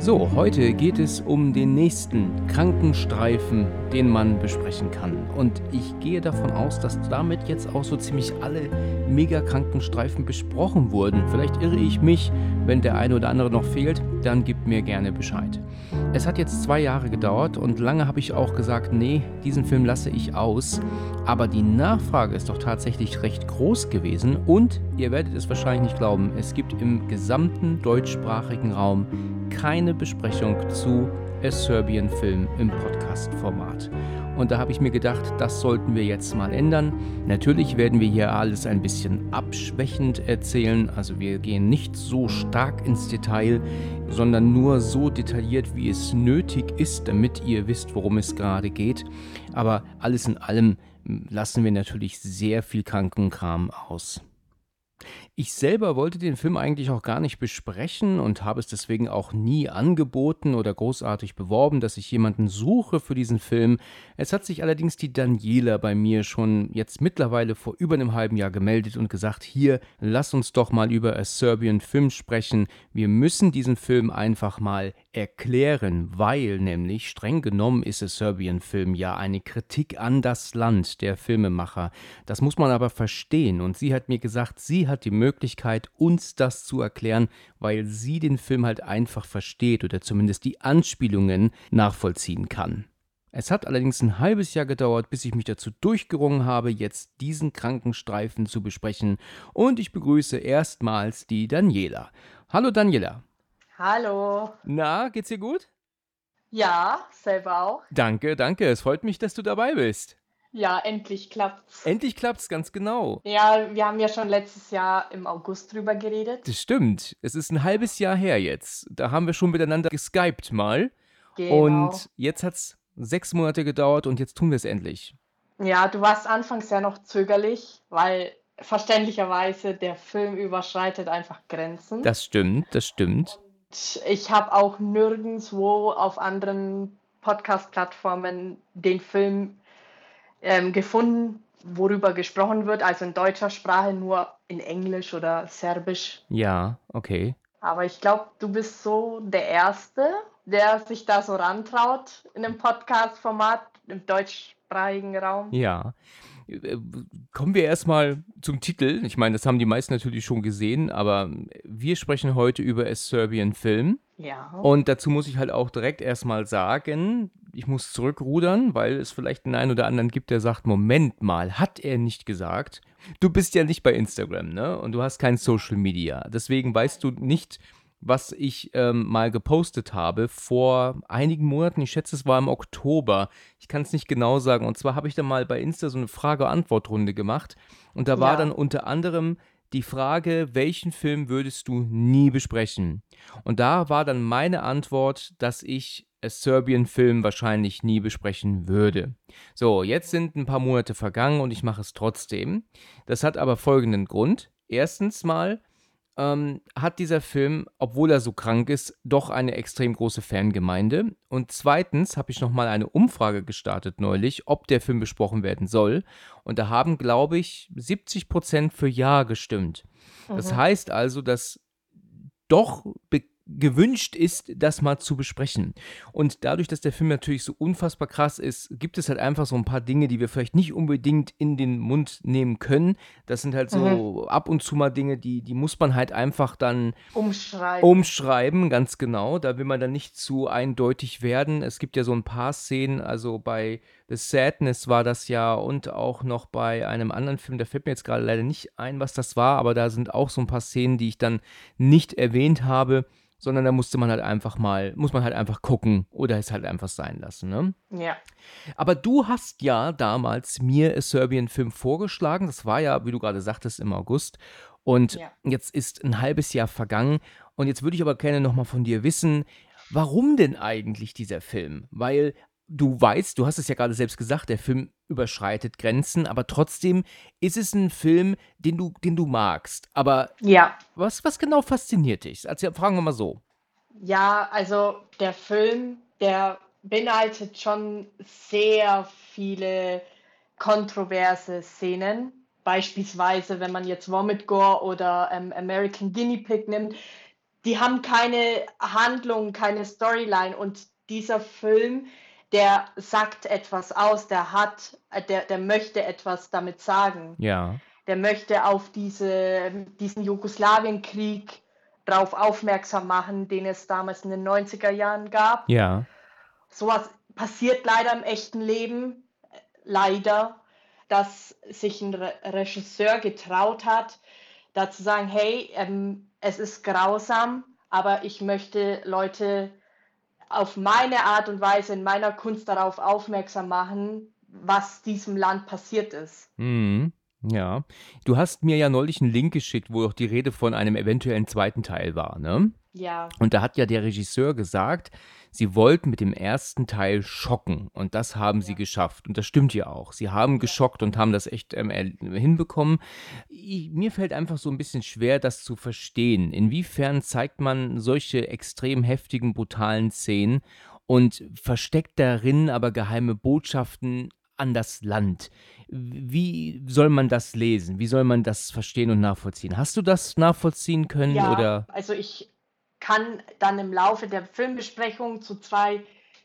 So, heute geht es um den nächsten Krankenstreifen, den man besprechen kann. Und ich gehe davon aus, dass damit jetzt auch so ziemlich alle Mega-Krankenstreifen besprochen wurden. Vielleicht irre ich mich, wenn der eine oder andere noch fehlt, dann gebt mir gerne Bescheid. Es hat jetzt zwei Jahre gedauert und lange habe ich auch gesagt, nee, diesen Film lasse ich aus. Aber die Nachfrage ist doch tatsächlich recht groß gewesen und ihr werdet es wahrscheinlich nicht glauben, es gibt im gesamten deutschsprachigen Raum keine Besprechung zu A Serbian Film im Podcast-Format. Und da habe ich mir gedacht, das sollten wir jetzt mal ändern. Natürlich werden wir hier alles ein bisschen abschwächend erzählen. Also wir gehen nicht so stark ins Detail, sondern nur so detailliert, wie es nötig ist, damit ihr wisst, worum es gerade geht. Aber alles in allem lassen wir natürlich sehr viel Krankenkram aus. Ich selber wollte den Film eigentlich auch gar nicht besprechen und habe es deswegen auch nie angeboten oder großartig beworben, dass ich jemanden suche für diesen Film. Es hat sich allerdings die Daniela bei mir schon jetzt mittlerweile vor über einem halben Jahr gemeldet und gesagt, hier, lass uns doch mal über A Serbian Film sprechen. Wir müssen diesen Film einfach mal erklären, weil nämlich streng genommen ist A Serbian Film ja eine Kritik an das Land der Filmemacher. Das muss man aber verstehen und sie hat mir gesagt, sie hat die Möglichkeit, uns das zu erklären, weil sie den Film halt einfach versteht oder zumindest die Anspielungen nachvollziehen kann. Es hat allerdings ein halbes Jahr gedauert, bis ich mich dazu durchgerungen habe, jetzt diesen Krankenstreifen zu besprechen. Und ich begrüße erstmals die Daniela. Hallo Daniela. Hallo. Na, geht's dir gut? Ja, selber auch. Danke, danke. Es freut mich, dass du dabei bist. Ja, endlich klappt's. Endlich klappt's, ganz genau. Ja, wir haben ja schon letztes Jahr im August drüber geredet. Das stimmt. Es ist ein halbes Jahr her jetzt. Da haben wir schon miteinander geskypt mal. Genau. Und jetzt hat's sechs Monate gedauert und jetzt tun wir es endlich. Ja, du warst anfangs ja noch zögerlich, weil verständlicherweise der Film überschreitet einfach Grenzen. Das stimmt, das stimmt. Und ich habe auch nirgendwo auf anderen Podcast-Plattformen den Film ähm, gefunden, worüber gesprochen wird, also in deutscher Sprache nur in Englisch oder Serbisch. Ja, okay. Aber ich glaube, du bist so der Erste, der sich da so rantraut in einem Podcast-Format im deutschsprachigen Raum. Ja. Äh, kommen wir erstmal zum Titel. Ich meine, das haben die meisten natürlich schon gesehen, aber wir sprechen heute über A Serbian Film. Ja. Und dazu muss ich halt auch direkt erstmal sagen, ich muss zurückrudern, weil es vielleicht einen, einen oder anderen gibt, der sagt, Moment mal, hat er nicht gesagt? Du bist ja nicht bei Instagram, ne? Und du hast kein Social Media. Deswegen weißt du nicht, was ich ähm, mal gepostet habe vor einigen Monaten. Ich schätze, es war im Oktober. Ich kann es nicht genau sagen. Und zwar habe ich da mal bei Insta so eine Frage-Antwort-Runde gemacht. Und da war Ja. dann unter anderem die Frage, welchen Film würdest du nie besprechen? Und da war dann meine Antwort, dass ich A Serbian Film wahrscheinlich nie besprechen würde. So, jetzt sind ein paar Monate vergangen und ich mache es trotzdem. Das hat aber folgenden Grund. Erstens mal ähm, hat dieser Film, obwohl er so krank ist, doch eine extrem große Fangemeinde. Und zweitens habe ich nochmal eine Umfrage gestartet neulich, ob der Film besprochen werden soll. Und da haben, glaube ich, 70% für Ja gestimmt. Das Mhm. heißt also, dass doch be gewünscht ist, das mal zu besprechen. Und dadurch, dass der Film natürlich so unfassbar krass ist, gibt es halt einfach so ein paar Dinge, die wir vielleicht nicht unbedingt in den Mund nehmen können. Das sind halt so ab und zu mal Dinge, die, die muss man halt einfach dann Umschreiben. umschreiben, ganz genau. Da will man dann nicht zu eindeutig werden. Es gibt ja so ein paar Szenen, also bei The Sadness war das ja und auch noch bei einem anderen Film, da fällt mir jetzt gerade leider nicht ein, was das war, aber da sind auch so ein paar Szenen, die ich dann nicht erwähnt habe, sondern da musste man halt einfach mal, muss man halt einfach gucken oder es halt einfach sein lassen, ne? ja. Aber du hast ja damals mir A Serbian Film vorgeschlagen. Das war ja, wie du gerade sagtest, im August. Und Ja. jetzt ist ein halbes Jahr vergangen. Und jetzt würde ich aber gerne nochmal von dir wissen, warum denn eigentlich dieser Film? Weil du weißt, du hast es ja gerade selbst gesagt, der Film überschreitet Grenzen, aber trotzdem ist es ein Film, den du, den du magst. Aber Ja. was, was genau fasziniert dich? Also fragen wir mal so. Ja, also der Film, der beinhaltet schon sehr viele kontroverse Szenen. Beispielsweise, wenn man jetzt Vomit Gore oder ähm, American Guinea Pig nimmt, die haben keine Handlung, keine Storyline und dieser Film, der sagt etwas aus, der hat, äh, der, der möchte etwas damit sagen. Ja. Der möchte auf diese, diesen Jugoslawienkrieg darauf aufmerksam machen, den es damals in den 90er Jahren gab. Ja. Sowas passiert leider im echten Leben, äh, leider, dass sich ein Re Regisseur getraut hat, da zu sagen, hey, ähm, es ist grausam, aber ich möchte Leute auf meine Art und Weise in meiner Kunst darauf aufmerksam machen, was diesem Land passiert ist. Mhm. Ja. Du hast mir ja neulich einen Link geschickt, wo auch die Rede von einem eventuellen zweiten Teil war, ne? Ja, Und da hat ja der Regisseur gesagt, sie wollten mit dem ersten Teil schocken. Und das haben sie Ja. geschafft. Und das stimmt ja auch. Sie haben geschockt und haben das echt ähm, hinbekommen. Ich, mir fällt einfach so ein bisschen schwer, das zu verstehen. Inwiefern zeigt man solche extrem heftigen, brutalen Szenen und versteckt darin aber geheime Botschaften an das Land. Wie soll man das lesen? Wie soll man das verstehen und nachvollziehen? Hast du das nachvollziehen können ja, oder? also ich kann dann im Laufe der Filmbesprechung zu zwei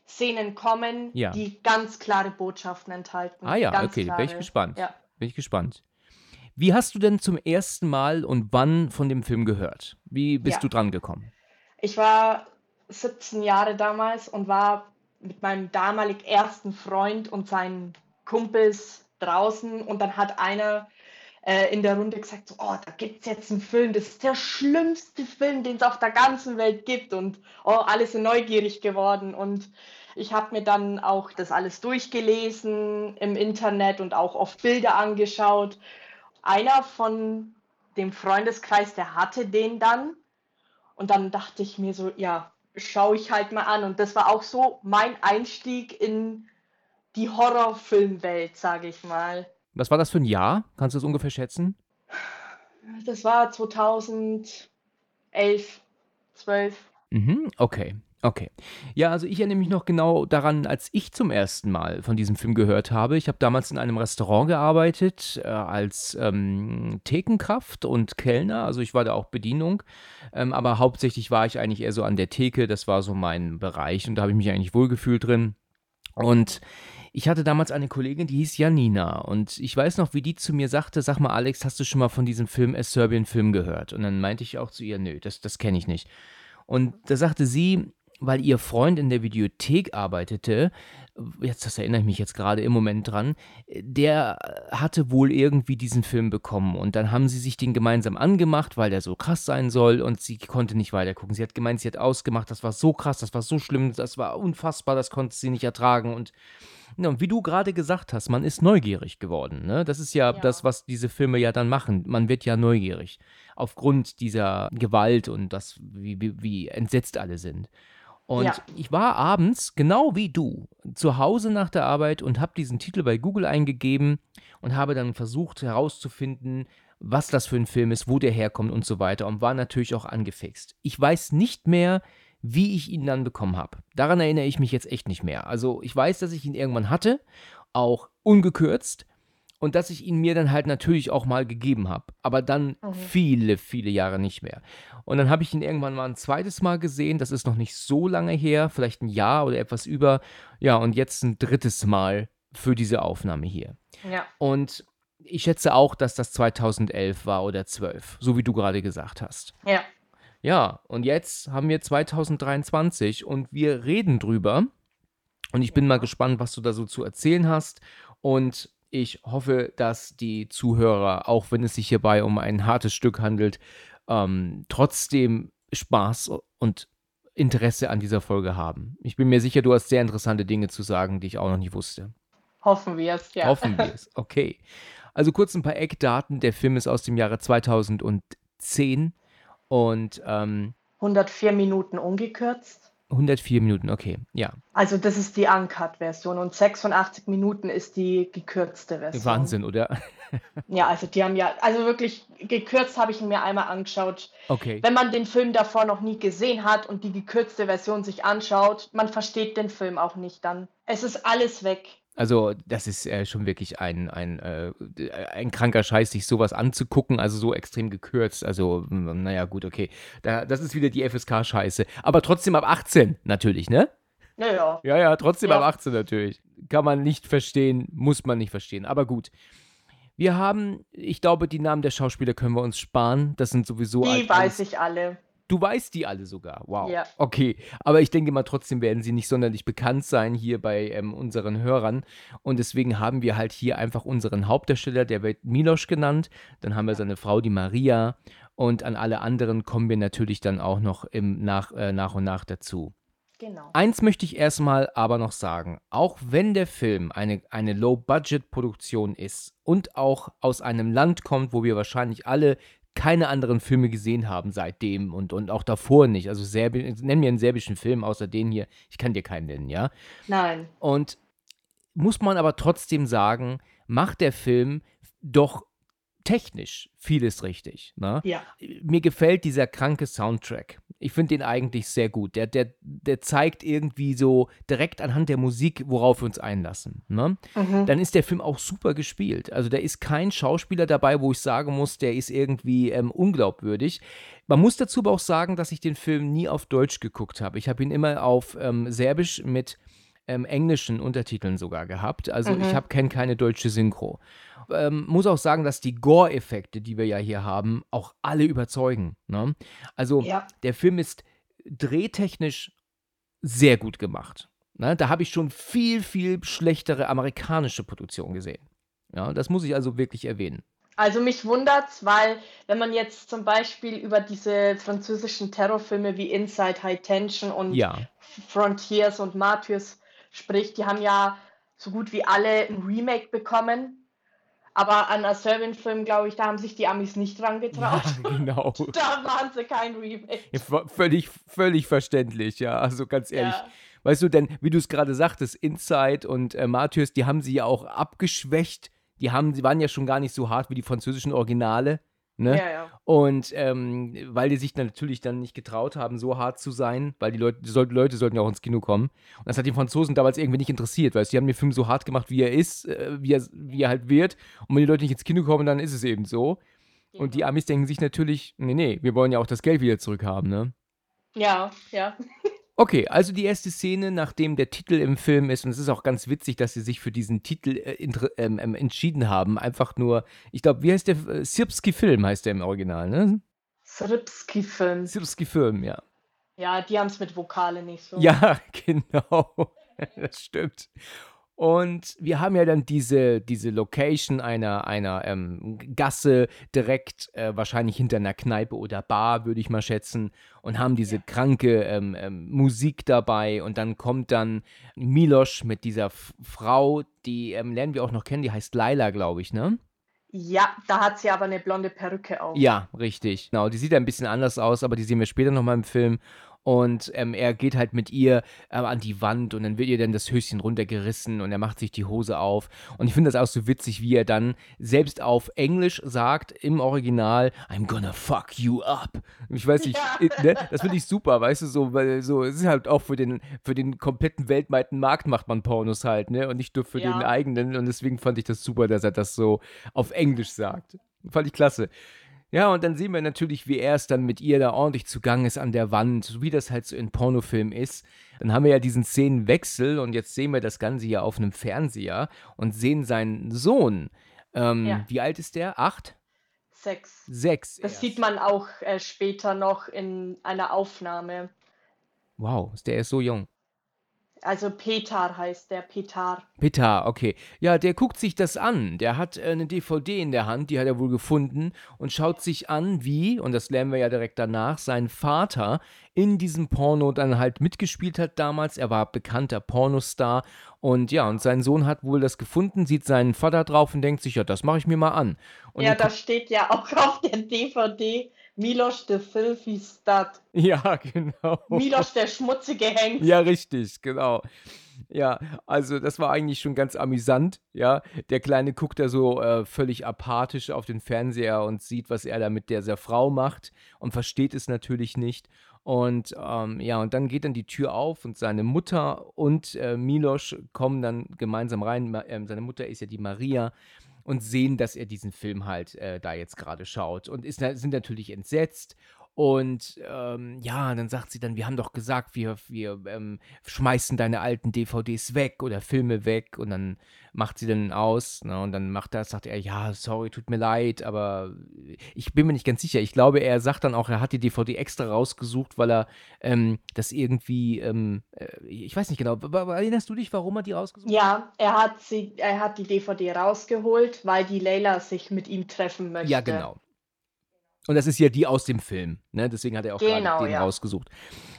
Szenen kommen, Ja. die ganz klare Botschaften enthalten. Ah ja, ganz okay, bin ich klare. gespannt. Ja. Bin ich gespannt. Wie hast du denn zum ersten Mal und wann von dem Film gehört? Wie bist Ja. du dran gekommen? Ich war 17 Jahre damals und war mit meinem damalig ersten Freund und seinen Kumpels draußen und dann hat einer äh, in der Runde gesagt, so, oh, da gibt es jetzt einen Film, das ist der schlimmste Film, den es auf der ganzen Welt gibt und oh, alle sind neugierig geworden und ich habe mir dann auch das alles durchgelesen im Internet und auch oft Bilder angeschaut. Einer von dem Freundeskreis, der hatte den dann und dann dachte ich mir so, ja, schaue ich halt mal an. Und das war auch so mein Einstieg in die Horrorfilmwelt, sage ich mal. Was war das für ein Jahr? Kannst du es ungefähr schätzen? Das war 2011, 12. Mhm, okay. Okay. Ja, also ich erinnere mich noch genau daran, als ich zum ersten Mal von diesem Film gehört habe. Ich habe damals in einem Restaurant gearbeitet, äh, als ähm, Thekenkraft und Kellner. Also ich war da auch Bedienung. Ähm, aber hauptsächlich war ich eigentlich eher so an der Theke. Das war so mein Bereich und da habe ich mich eigentlich wohlgefühlt drin. Und ich hatte damals eine Kollegin, die hieß Janina. Und ich weiß noch, wie die zu mir sagte: Sag mal, Alex, hast du schon mal von diesem Film A Serbian Film gehört? Und dann meinte ich auch zu ihr: Nö, das, das kenne ich nicht. Und da sagte sie, weil ihr Freund in der Videothek arbeitete, jetzt das erinnere ich mich jetzt gerade im Moment dran, der hatte wohl irgendwie diesen Film bekommen und dann haben sie sich den gemeinsam angemacht, weil der so krass sein soll und sie konnte nicht weitergucken. Sie hat gemeint, sie hat ausgemacht, das war so krass, das war so schlimm, das war unfassbar, das konnte sie nicht ertragen und ja, und wie du gerade gesagt hast, man ist neugierig geworden. Ne? Das ist ja, Ja. das, was diese Filme ja dann machen. Man wird ja neugierig. Aufgrund dieser Gewalt und das, wie, wie, wie entsetzt alle sind. Und Ja. ich war abends, genau wie du, zu Hause nach der Arbeit und habe diesen Titel bei Google eingegeben und habe dann versucht herauszufinden, was das für ein Film ist, wo der herkommt und so weiter und war natürlich auch angefixt. Ich weiß nicht mehr, wie ich ihn dann bekommen habe. Daran erinnere ich mich jetzt echt nicht mehr. Also ich weiß, dass ich ihn irgendwann hatte, auch ungekürzt und dass ich ihn mir dann halt natürlich auch mal gegeben habe, aber dann Mhm. viele, viele Jahre nicht mehr. Und dann habe ich ihn irgendwann mal ein zweites Mal gesehen, das ist noch nicht so lange her, vielleicht ein Jahr oder etwas über. Ja, und jetzt ein drittes Mal für diese Aufnahme hier. Ja, Und ich schätze auch, dass das 2011 war oder 12, so wie du gerade gesagt hast. ja, Ja, und jetzt haben wir 2023 und wir reden drüber. Und ich bin mal gespannt, was du da so zu erzählen hast. Und ich hoffe, dass die Zuhörer, auch wenn es sich hierbei um ein hartes Stück handelt, ähm, trotzdem Spaß und Interesse an dieser Folge haben. Ich bin mir sicher, du hast sehr interessante Dinge zu sagen, die ich auch noch nicht wusste. hoffen wir es, ja. Hoffen wir es. Okay. Also kurz ein paar Eckdaten. Der Film ist aus dem Jahre 2010 und ähm, 104 Minuten ungekürzt. 104 Minuten, okay, ja. Also das ist die Uncut-Version und 86 Minuten ist die gekürzte Version. Wahnsinn, oder? Ja, also die haben ja, also wirklich gekürzt habe ich ihn mir einmal angeschaut. Okay. Wenn man den Film davor noch nie gesehen hat und die gekürzte Version sich anschaut, man versteht den Film auch nicht dann. Es ist alles weg. Also, das ist äh, schon wirklich ein, ein, äh, ein kranker Scheiß, sich sowas anzugucken, also so extrem gekürzt. Also, naja, gut, okay. Da, das ist wieder die FSK-Scheiße. Aber trotzdem ab 18, natürlich, ne? Naja. Ja, ja, trotzdem Ja. ab 18 natürlich. Kann man nicht verstehen, muss man nicht verstehen. Aber gut. Wir haben, ich glaube, die Namen der Schauspieler können wir uns sparen. Das sind sowieso. Die weiß ich alle. Du weißt die alle sogar. Wow. Ja. Okay. Aber ich denke mal, trotzdem werden sie nicht sonderlich bekannt sein hier bei ähm, unseren Hörern. Und deswegen haben wir halt hier einfach unseren Hauptdarsteller, der wird Milosch genannt. Dann haben wir seine Frau, die Maria. Und an alle anderen kommen wir natürlich dann auch noch im nach, äh, nach und nach dazu. Genau. Eins möchte ich erstmal aber noch sagen. Auch wenn der Film eine, eine Low-Budget-Produktion ist und auch aus einem Land kommt, wo wir wahrscheinlich alle keine anderen Filme gesehen haben seitdem und, und auch davor nicht. Also Serbi nenn mir einen serbischen Film außer den hier. Ich kann dir keinen nennen, ja. Nein. Und muss man aber trotzdem sagen, macht der Film doch technisch vieles richtig. Ne? Ja. Mir gefällt dieser kranke Soundtrack. Ich finde den eigentlich sehr gut. Der, der, der zeigt irgendwie so direkt anhand der Musik, worauf wir uns einlassen. Ne? Mhm. Dann ist der Film auch super gespielt. Also da ist kein Schauspieler dabei, wo ich sagen muss, der ist irgendwie ähm, unglaubwürdig. Man muss dazu aber auch sagen, dass ich den Film nie auf Deutsch geguckt habe. Ich habe ihn immer auf ähm, Serbisch mit ähm, englischen Untertiteln sogar gehabt. Also Mhm. ich habe kenn keine deutsche Synchro. Ähm, muss auch sagen, dass die Gore-Effekte, die wir ja hier haben, auch alle überzeugen. Ne? Also Ja. der Film ist drehtechnisch sehr gut gemacht. Ne? Da habe ich schon viel, viel schlechtere amerikanische Produktionen gesehen. Ja, das muss ich also wirklich erwähnen. Also mich wundert's, weil wenn man jetzt zum Beispiel über diese französischen Terrorfilme wie Inside High Tension und Ja, Frontiers und Martyrs spricht, die haben ja so gut wie alle ein Remake bekommen. Aber an Serbian-Film, glaube ich, da haben sich die Amis nicht dran ja getraut. genau. Da machen sie kein Remake. Ja, völlig, völlig verständlich, ja. Also ganz ehrlich. Ja. Weißt du, denn wie du es gerade sagtest, Inside und äh, Martyrs, die haben sie ja auch abgeschwächt. Die haben, sie waren ja schon gar nicht so hart wie die französischen Originale. Ne? Ja, ja. Und ähm, weil die sich dann natürlich dann nicht getraut haben, so hart zu sein, weil die Leute, die soll, Leute sollten ja auch ins Kino kommen. Und das hat die Franzosen damals irgendwie nicht interessiert, weil sie haben den Film so hart gemacht, wie er ist, äh, wie, er, wie er halt wird. Und wenn die Leute nicht ins Kino kommen, dann ist es eben so. Und die Amis denken sich natürlich, nee, nee, wir wollen ja auch das Geld wieder zurückhaben, ne? Ja, ja. Okay, also die erste Szene, nachdem der Titel im Film ist, und es ist auch ganz witzig, dass sie sich für diesen Titel äh, ähm, ähm, entschieden haben. Einfach nur, ich glaube, wie heißt der? Äh, Sirpski Film heißt der im Original, ne? Srpski-Film. Sirpski Film, ja. Ja, die haben es mit Vokale nicht so. Ja, genau. das stimmt. Und wir haben ja dann diese, diese Location einer, einer ähm, Gasse direkt, äh, wahrscheinlich hinter einer Kneipe oder Bar, würde ich mal schätzen, und haben diese kranke ähm, ähm, Musik dabei. Und dann kommt dann Milosch mit dieser F Frau, die ähm, lernen wir auch noch kennen, die heißt Laila, glaube ich, ne? Ja, da hat sie aber eine blonde Perücke auf. Ja, richtig. Genau, die sieht ein bisschen anders aus, aber die sehen wir später nochmal im Film. Und ähm, er geht halt mit ihr äh, an die Wand und dann wird ihr dann das Höschen runtergerissen und er macht sich die Hose auf. Und ich finde das auch so witzig, wie er dann selbst auf Englisch sagt im Original, I'm gonna fuck you up. Ich weiß nicht, Ja. ne? das finde ich super, weißt du, so, weil so, es ist halt auch für den, für den kompletten weltweiten Markt macht man Pornos halt, ne? Und nicht nur für Ja. den eigenen. Und deswegen fand ich das super, dass er das so auf Englisch sagt. Fand ich klasse. Ja, und dann sehen wir natürlich, wie er es dann mit ihr da ordentlich zugange ist an der Wand, so wie das halt so in Pornofilmen ist. Dann haben wir ja diesen Szenenwechsel und jetzt sehen wir das Ganze ja auf einem Fernseher und sehen seinen Sohn. Ähm, Ja. Wie alt ist der? Acht? Sex. Sechs. Das erst. sieht man auch äh, später noch in einer Aufnahme. Wow, ist der ist so jung. Also Petar heißt der, Petar. Peter, okay. Ja, der guckt sich das an. Der hat äh, eine DVD in der Hand, die hat er wohl gefunden und schaut sich an, wie, und das lernen wir ja direkt danach, sein Vater in diesem Porno dann halt mitgespielt hat damals. Er war bekannter Pornostar und ja, und sein Sohn hat wohl das gefunden, sieht seinen Vater drauf und denkt sich, ja, das mache ich mir mal an. Und ja, dann da steht ja auch auf der DVD Milos the Filthy Stud. Ja, genau. Milos der schmutzige Hengst. Ja, richtig, genau. Ja, also das war eigentlich schon ganz amüsant, ja. Der Kleine guckt da so äh, völlig apathisch auf den Fernseher und sieht, was er da mit dieser Frau macht und versteht es natürlich nicht. Und ähm, ja, und dann geht dann die Tür auf und seine Mutter und äh, Milos kommen dann gemeinsam rein. Ma äh, seine Mutter ist ja die Maria und sehen, dass er diesen Film halt äh, da jetzt gerade schaut. Und ist, sind natürlich entsetzt und ähm, ja, dann sagt sie dann, wir haben doch gesagt, wir, wir ähm, schmeißen deine alten DVDs weg oder Filme weg. Und dann macht sie dann aus. Ne, und dann macht er, sagt er, ja, sorry, tut mir leid, aber ich bin mir nicht ganz sicher. Ich glaube, er sagt dann auch, er hat die DVD extra rausgesucht, weil er ähm, das irgendwie, ähm, äh, ich weiß nicht genau, erinnerst du dich, warum er die rausgesucht hat? Ja, er hat, sie, er hat die DVD rausgeholt, weil die Leila sich mit ihm treffen möchte. Ja, genau. Und das ist ja die aus dem Film, ne? Deswegen hat er auch genau, gerade den ja. rausgesucht.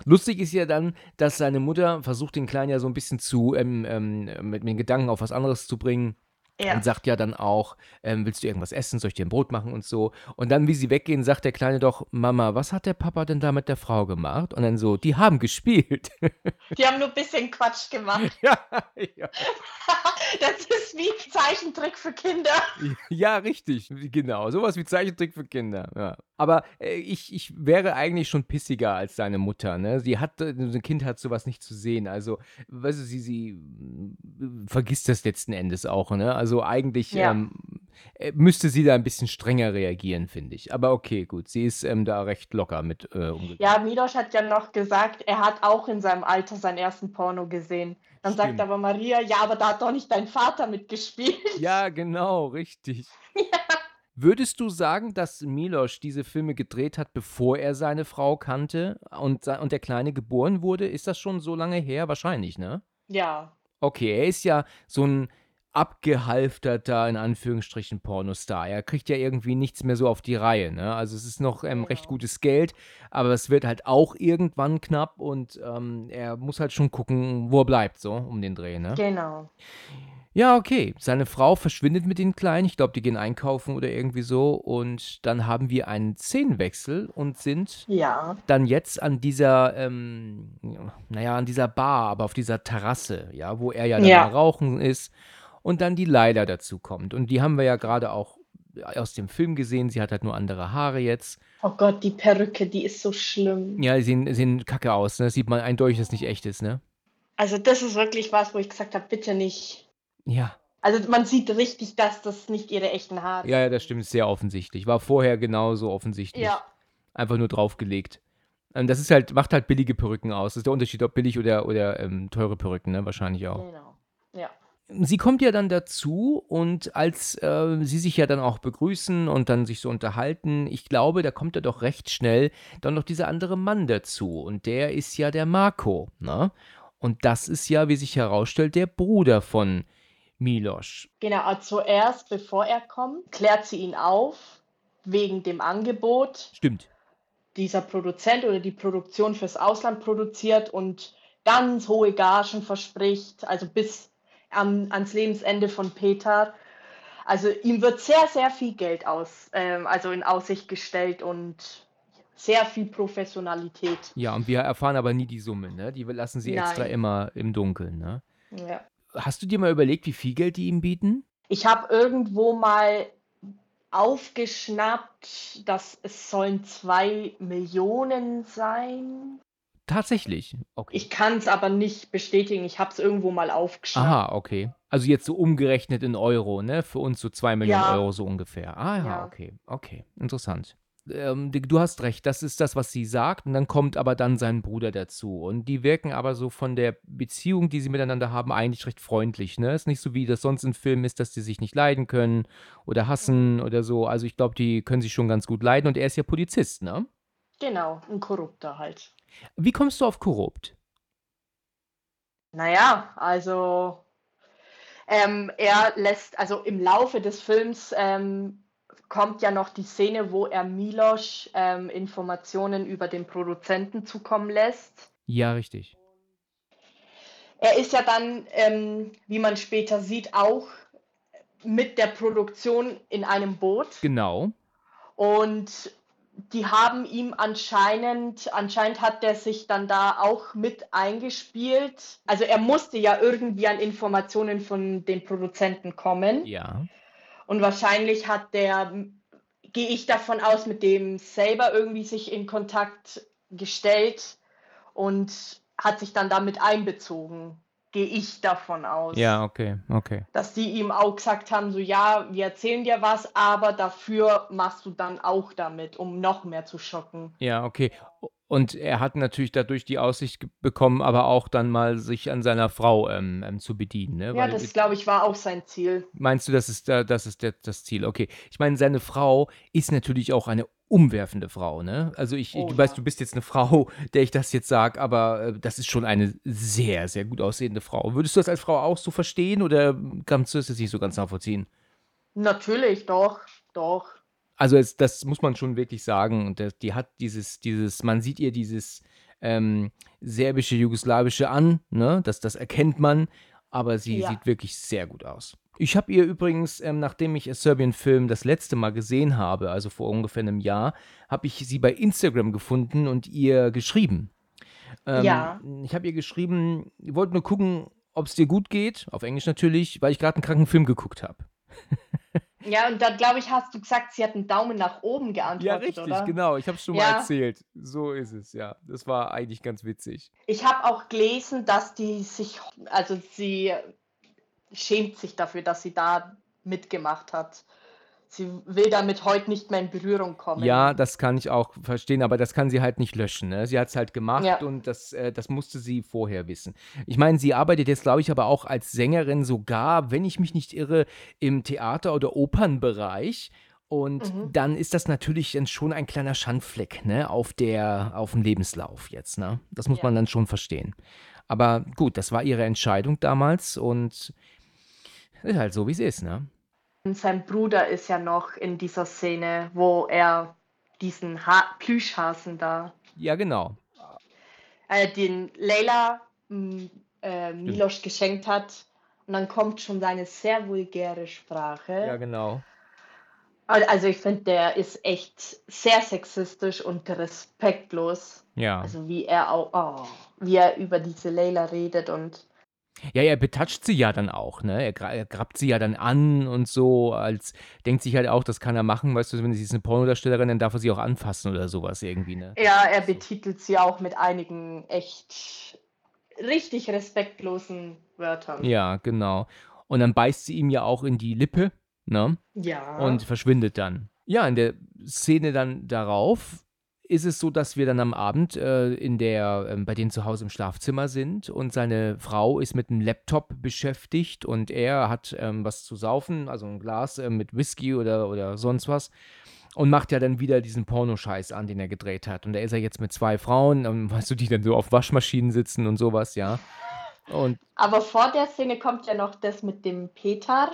Lustig ist ja dann, dass seine Mutter versucht, den Kleinen ja so ein bisschen zu ähm, ähm, mit, mit den Gedanken auf was anderes zu bringen. Ja. Und sagt ja dann auch, ähm, willst du irgendwas essen? Soll ich dir ein Brot machen und so? Und dann, wie sie weggehen, sagt der Kleine doch, Mama, was hat der Papa denn da mit der Frau gemacht? Und dann so, die haben gespielt. Die haben nur ein bisschen Quatsch gemacht. ja, ja. Das ist wie Zeichentrick für Kinder. Ja, richtig. Genau. Sowas wie Zeichentrick für Kinder. Ja. Aber äh, ich, ich wäre eigentlich schon pissiger als seine Mutter. Ne? Sie hat, ein Kind hat sowas nicht zu sehen. Also, weißt du, sie, sie äh, vergisst das letzten Endes auch. Ne? Also eigentlich ja. ähm, äh, müsste sie da ein bisschen strenger reagieren, finde ich. Aber okay, gut. Sie ist ähm, da recht locker mit äh, umgegangen. Ja, Milos hat ja noch gesagt, er hat auch in seinem Alter seinen ersten Porno gesehen. Dann Stimmt. sagt aber Maria, ja, aber da hat doch nicht dein Vater mitgespielt. Ja, genau, richtig. ja. Würdest du sagen, dass Milos diese Filme gedreht hat, bevor er seine Frau kannte und, und der Kleine geboren wurde? Ist das schon so lange her? Wahrscheinlich, ne? Ja. Okay, er ist ja so ein abgehalfterter, in Anführungsstrichen, Pornostar. Er kriegt ja irgendwie nichts mehr so auf die Reihe. Ne? Also es ist noch ähm, recht gutes Geld, aber es wird halt auch irgendwann knapp und ähm, er muss halt schon gucken, wo er bleibt, so um den Dreh. Ne? Genau. Ja, okay. Seine Frau verschwindet mit den Kleinen. Ich glaube, die gehen einkaufen oder irgendwie so. Und dann haben wir einen Szenenwechsel und sind ja. dann jetzt an dieser, ähm, naja, an dieser Bar, aber auf dieser Terrasse, ja, wo er ja dann ja. rauchen ist. Und dann die Leila dazu kommt. Und die haben wir ja gerade auch aus dem Film gesehen. Sie hat halt nur andere Haare jetzt. Oh Gott, die Perücke, die ist so schlimm. Ja, sie sehen, sehen kacke aus. Ne? Sieht man eindeutig, dass es nicht echt ist, ne? Also, das ist wirklich was, wo ich gesagt habe, bitte nicht. Ja. Also man sieht richtig, dass das nicht ihre echten Haare sind. Ja, ja, das stimmt, sehr offensichtlich. War vorher genauso offensichtlich. Ja. Einfach nur draufgelegt. Ähm, das ist halt, macht halt billige Perücken aus. Das ist der Unterschied, ob billig oder, oder ähm, teure Perücken, ne? Wahrscheinlich auch. Genau. Ja. Sie kommt ja dann dazu und als äh, sie sich ja dann auch begrüßen und dann sich so unterhalten, ich glaube, da kommt ja doch recht schnell dann noch dieser andere Mann dazu und der ist ja der Marco, ne? Und das ist ja, wie sich herausstellt, der Bruder von Milos. Genau, also zuerst, bevor er kommt, klärt sie ihn auf wegen dem Angebot. Stimmt. Dieser Produzent oder die Produktion fürs Ausland produziert und ganz hohe Gagen verspricht, also bis am, ans Lebensende von Peter. Also ihm wird sehr, sehr viel Geld aus, ähm, also in Aussicht gestellt und sehr viel Professionalität. Ja, und wir erfahren aber nie die Summe, ne? Die lassen sie Nein. extra immer im Dunkeln, ne? Ja. Hast du dir mal überlegt, wie viel Geld die ihm bieten? Ich habe irgendwo mal aufgeschnappt, dass es sollen zwei Millionen sein. Tatsächlich, okay. Ich kann es aber nicht bestätigen. Ich habe es irgendwo mal aufgeschnappt. Aha, okay. Also jetzt so umgerechnet in Euro, ne? Für uns so zwei Millionen ja. Euro so ungefähr. Ah ja, ja, okay, okay, interessant ähm, du hast recht, das ist das, was sie sagt. Und dann kommt aber dann sein Bruder dazu. Und die wirken aber so von der Beziehung, die sie miteinander haben, eigentlich recht freundlich. Ne? Ist nicht so, wie das sonst in Filmen ist, dass sie sich nicht leiden können oder hassen oder so. Also ich glaube, die können sich schon ganz gut leiden. Und er ist ja Polizist, ne? Genau, ein Korrupter halt. Wie kommst du auf korrupt? Naja, also ähm, er lässt, also im Laufe des Films ähm, kommt ja noch die Szene, wo er Milos ähm, Informationen über den Produzenten zukommen lässt. Ja, richtig. Er ist ja dann, ähm, wie man später sieht, auch mit der Produktion in einem Boot. Genau. Und die haben ihm anscheinend, anscheinend hat der sich dann da auch mit eingespielt. Also er musste ja irgendwie an Informationen von den Produzenten kommen. Ja. Und wahrscheinlich hat der, gehe ich davon aus, mit dem selber irgendwie sich in Kontakt gestellt und hat sich dann damit einbezogen gehe ich davon aus. Ja, okay, okay. Dass die ihm auch gesagt haben, so ja, wir erzählen dir was, aber dafür machst du dann auch damit, um noch mehr zu schocken. Ja, okay. Und er hat natürlich dadurch die Aussicht bekommen, aber auch dann mal sich an seiner Frau ähm, ähm, zu bedienen. Ne? Ja, Weil, das glaube ich war auch sein Ziel. Meinst du, das ist, äh, das ist der, das Ziel? Okay. Ich meine, seine Frau ist natürlich auch eine umwerfende Frau, ne? Also ich, oh, du ja. weißt, du bist jetzt eine Frau, der ich das jetzt sage, aber äh, das ist schon eine sehr, sehr gut aussehende Frau. Würdest du das als Frau auch so verstehen oder kannst du es jetzt nicht so ganz nachvollziehen? Natürlich, doch, doch. Also es, das muss man schon wirklich sagen. Und die hat dieses, dieses, man sieht ihr dieses ähm, serbische, jugoslawische an, ne? Das, das erkennt man, aber sie ja. sieht wirklich sehr gut aus. Ich habe ihr übrigens, ähm, nachdem ich Serbian-Film das letzte Mal gesehen habe, also vor ungefähr einem Jahr, habe ich sie bei Instagram gefunden und ihr geschrieben. Ähm, ja. Ich habe ihr geschrieben, ich wollte nur gucken, ob es dir gut geht, auf Englisch natürlich, weil ich gerade einen kranken Film geguckt habe. ja, und da glaube ich, hast du gesagt, sie hat einen Daumen nach oben geantwortet. Ja, richtig, oder? genau. Ich habe es schon ja. mal erzählt. So ist es, ja. Das war eigentlich ganz witzig. Ich habe auch gelesen, dass die sich, also sie schämt sich dafür, dass sie da mitgemacht hat. Sie will damit heute nicht mehr in Berührung kommen. Ja, das kann ich auch verstehen, aber das kann sie halt nicht löschen. Ne? Sie hat es halt gemacht ja. und das, äh, das musste sie vorher wissen. Ich meine, sie arbeitet jetzt, glaube ich, aber auch als Sängerin sogar, wenn ich mich nicht irre, im Theater- oder Opernbereich. Und mhm. dann ist das natürlich dann schon ein kleiner Schandfleck ne, auf, der, auf dem Lebenslauf jetzt. Ne? Das muss ja. man dann schon verstehen. Aber gut, das war ihre Entscheidung damals und ist halt so, wie es ist, ne? Sein Bruder ist ja noch in dieser Szene, wo er diesen ha Plüschhasen da. Ja, genau. Äh, den Leila äh, Milos geschenkt hat. Und dann kommt schon seine sehr vulgäre Sprache. Ja, genau. Also ich finde, der ist echt sehr sexistisch und respektlos. Ja. Also wie er auch, oh, wie er über diese Leila redet und ja, er betatscht sie ja dann auch, ne? Er, gra er grabt sie ja dann an und so, als denkt sich halt auch, das kann er machen, weißt du, wenn sie ist eine Pornodarstellerin, dann darf er sie auch anfassen oder sowas irgendwie, ne? Ja, er betitelt sie auch mit einigen echt richtig respektlosen Wörtern. Ja, genau. Und dann beißt sie ihm ja auch in die Lippe, ne? Ja. Und verschwindet dann. Ja, in der Szene dann darauf ist es so, dass wir dann am Abend äh, in der, äh, bei denen zu Hause im Schlafzimmer sind und seine Frau ist mit einem Laptop beschäftigt und er hat ähm, was zu saufen, also ein Glas äh, mit Whisky oder, oder sonst was und macht ja dann wieder diesen Pornoscheiß an, den er gedreht hat. Und da ist er jetzt mit zwei Frauen, ähm, weißt du, die dann so auf Waschmaschinen sitzen und sowas, ja. Und Aber vor der Szene kommt ja noch das mit dem Peter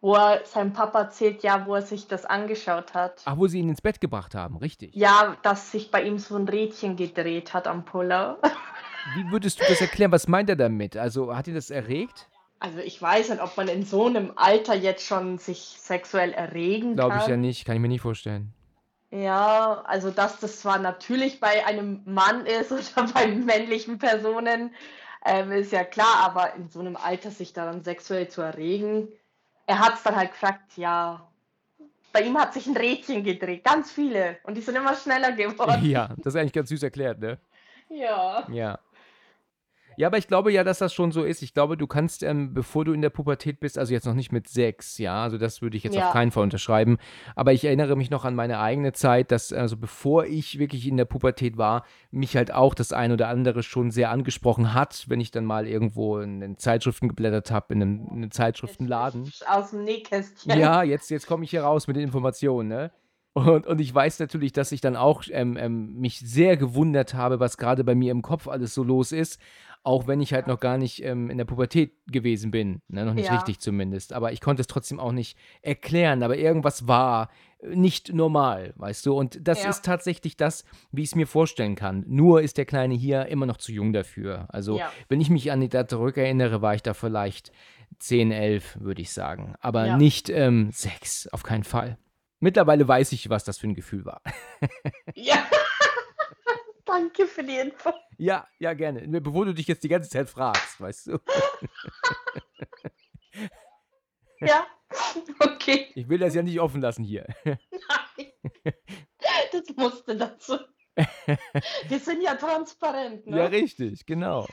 wo er seinem Papa erzählt, ja, wo er sich das angeschaut hat. Ach, wo sie ihn ins Bett gebracht haben, richtig. Ja, dass sich bei ihm so ein Rädchen gedreht hat am Puller. Wie würdest du das erklären? Was meint er damit? Also hat ihn das erregt? Also ich weiß nicht, ob man in so einem Alter jetzt schon sich sexuell erregen Glaube kann. Glaube ich ja nicht, kann ich mir nicht vorstellen. Ja, also dass das zwar natürlich bei einem Mann ist oder bei männlichen Personen, ähm, ist ja klar, aber in so einem Alter sich daran sexuell zu erregen, er hat es dann halt gefragt, ja, bei ihm hat sich ein Rädchen gedreht, ganz viele. Und die sind immer schneller geworden. Ja, das ist eigentlich ganz süß erklärt, ne? Ja. Ja. Ja, aber ich glaube ja, dass das schon so ist. Ich glaube, du kannst, ähm, bevor du in der Pubertät bist, also jetzt noch nicht mit sechs, ja, also das würde ich jetzt ja. auf keinen Fall unterschreiben. Aber ich erinnere mich noch an meine eigene Zeit, dass, also bevor ich wirklich in der Pubertät war, mich halt auch das ein oder andere schon sehr angesprochen hat, wenn ich dann mal irgendwo in den Zeitschriften geblättert habe, in, einem, in einem Zeitschriftenladen. Aus dem Nähkästchen. Ja, jetzt, jetzt komme ich hier raus mit den Informationen, ne? Und, und ich weiß natürlich, dass ich dann auch ähm, ähm, mich sehr gewundert habe, was gerade bei mir im Kopf alles so los ist. Auch wenn ich halt noch gar nicht ähm, in der Pubertät gewesen bin. Ne? Noch nicht ja. richtig zumindest. Aber ich konnte es trotzdem auch nicht erklären. Aber irgendwas war nicht normal, weißt du? Und das ja. ist tatsächlich das, wie ich es mir vorstellen kann. Nur ist der Kleine hier immer noch zu jung dafür. Also, ja. wenn ich mich an die da zurückerinnere, war ich da vielleicht 10, 11, würde ich sagen. Aber nicht ähm, 6, auf keinen Fall. Mittlerweile weiß ich, was das für ein Gefühl war. Ja. Danke für die Info. Ja, ja, gerne. Bevor du dich jetzt die ganze Zeit fragst, weißt du. Ja. Okay. Ich will das ja nicht offen lassen hier. Nein. Das musste dazu. Wir sind ja transparent, ne? Ja, richtig, genau.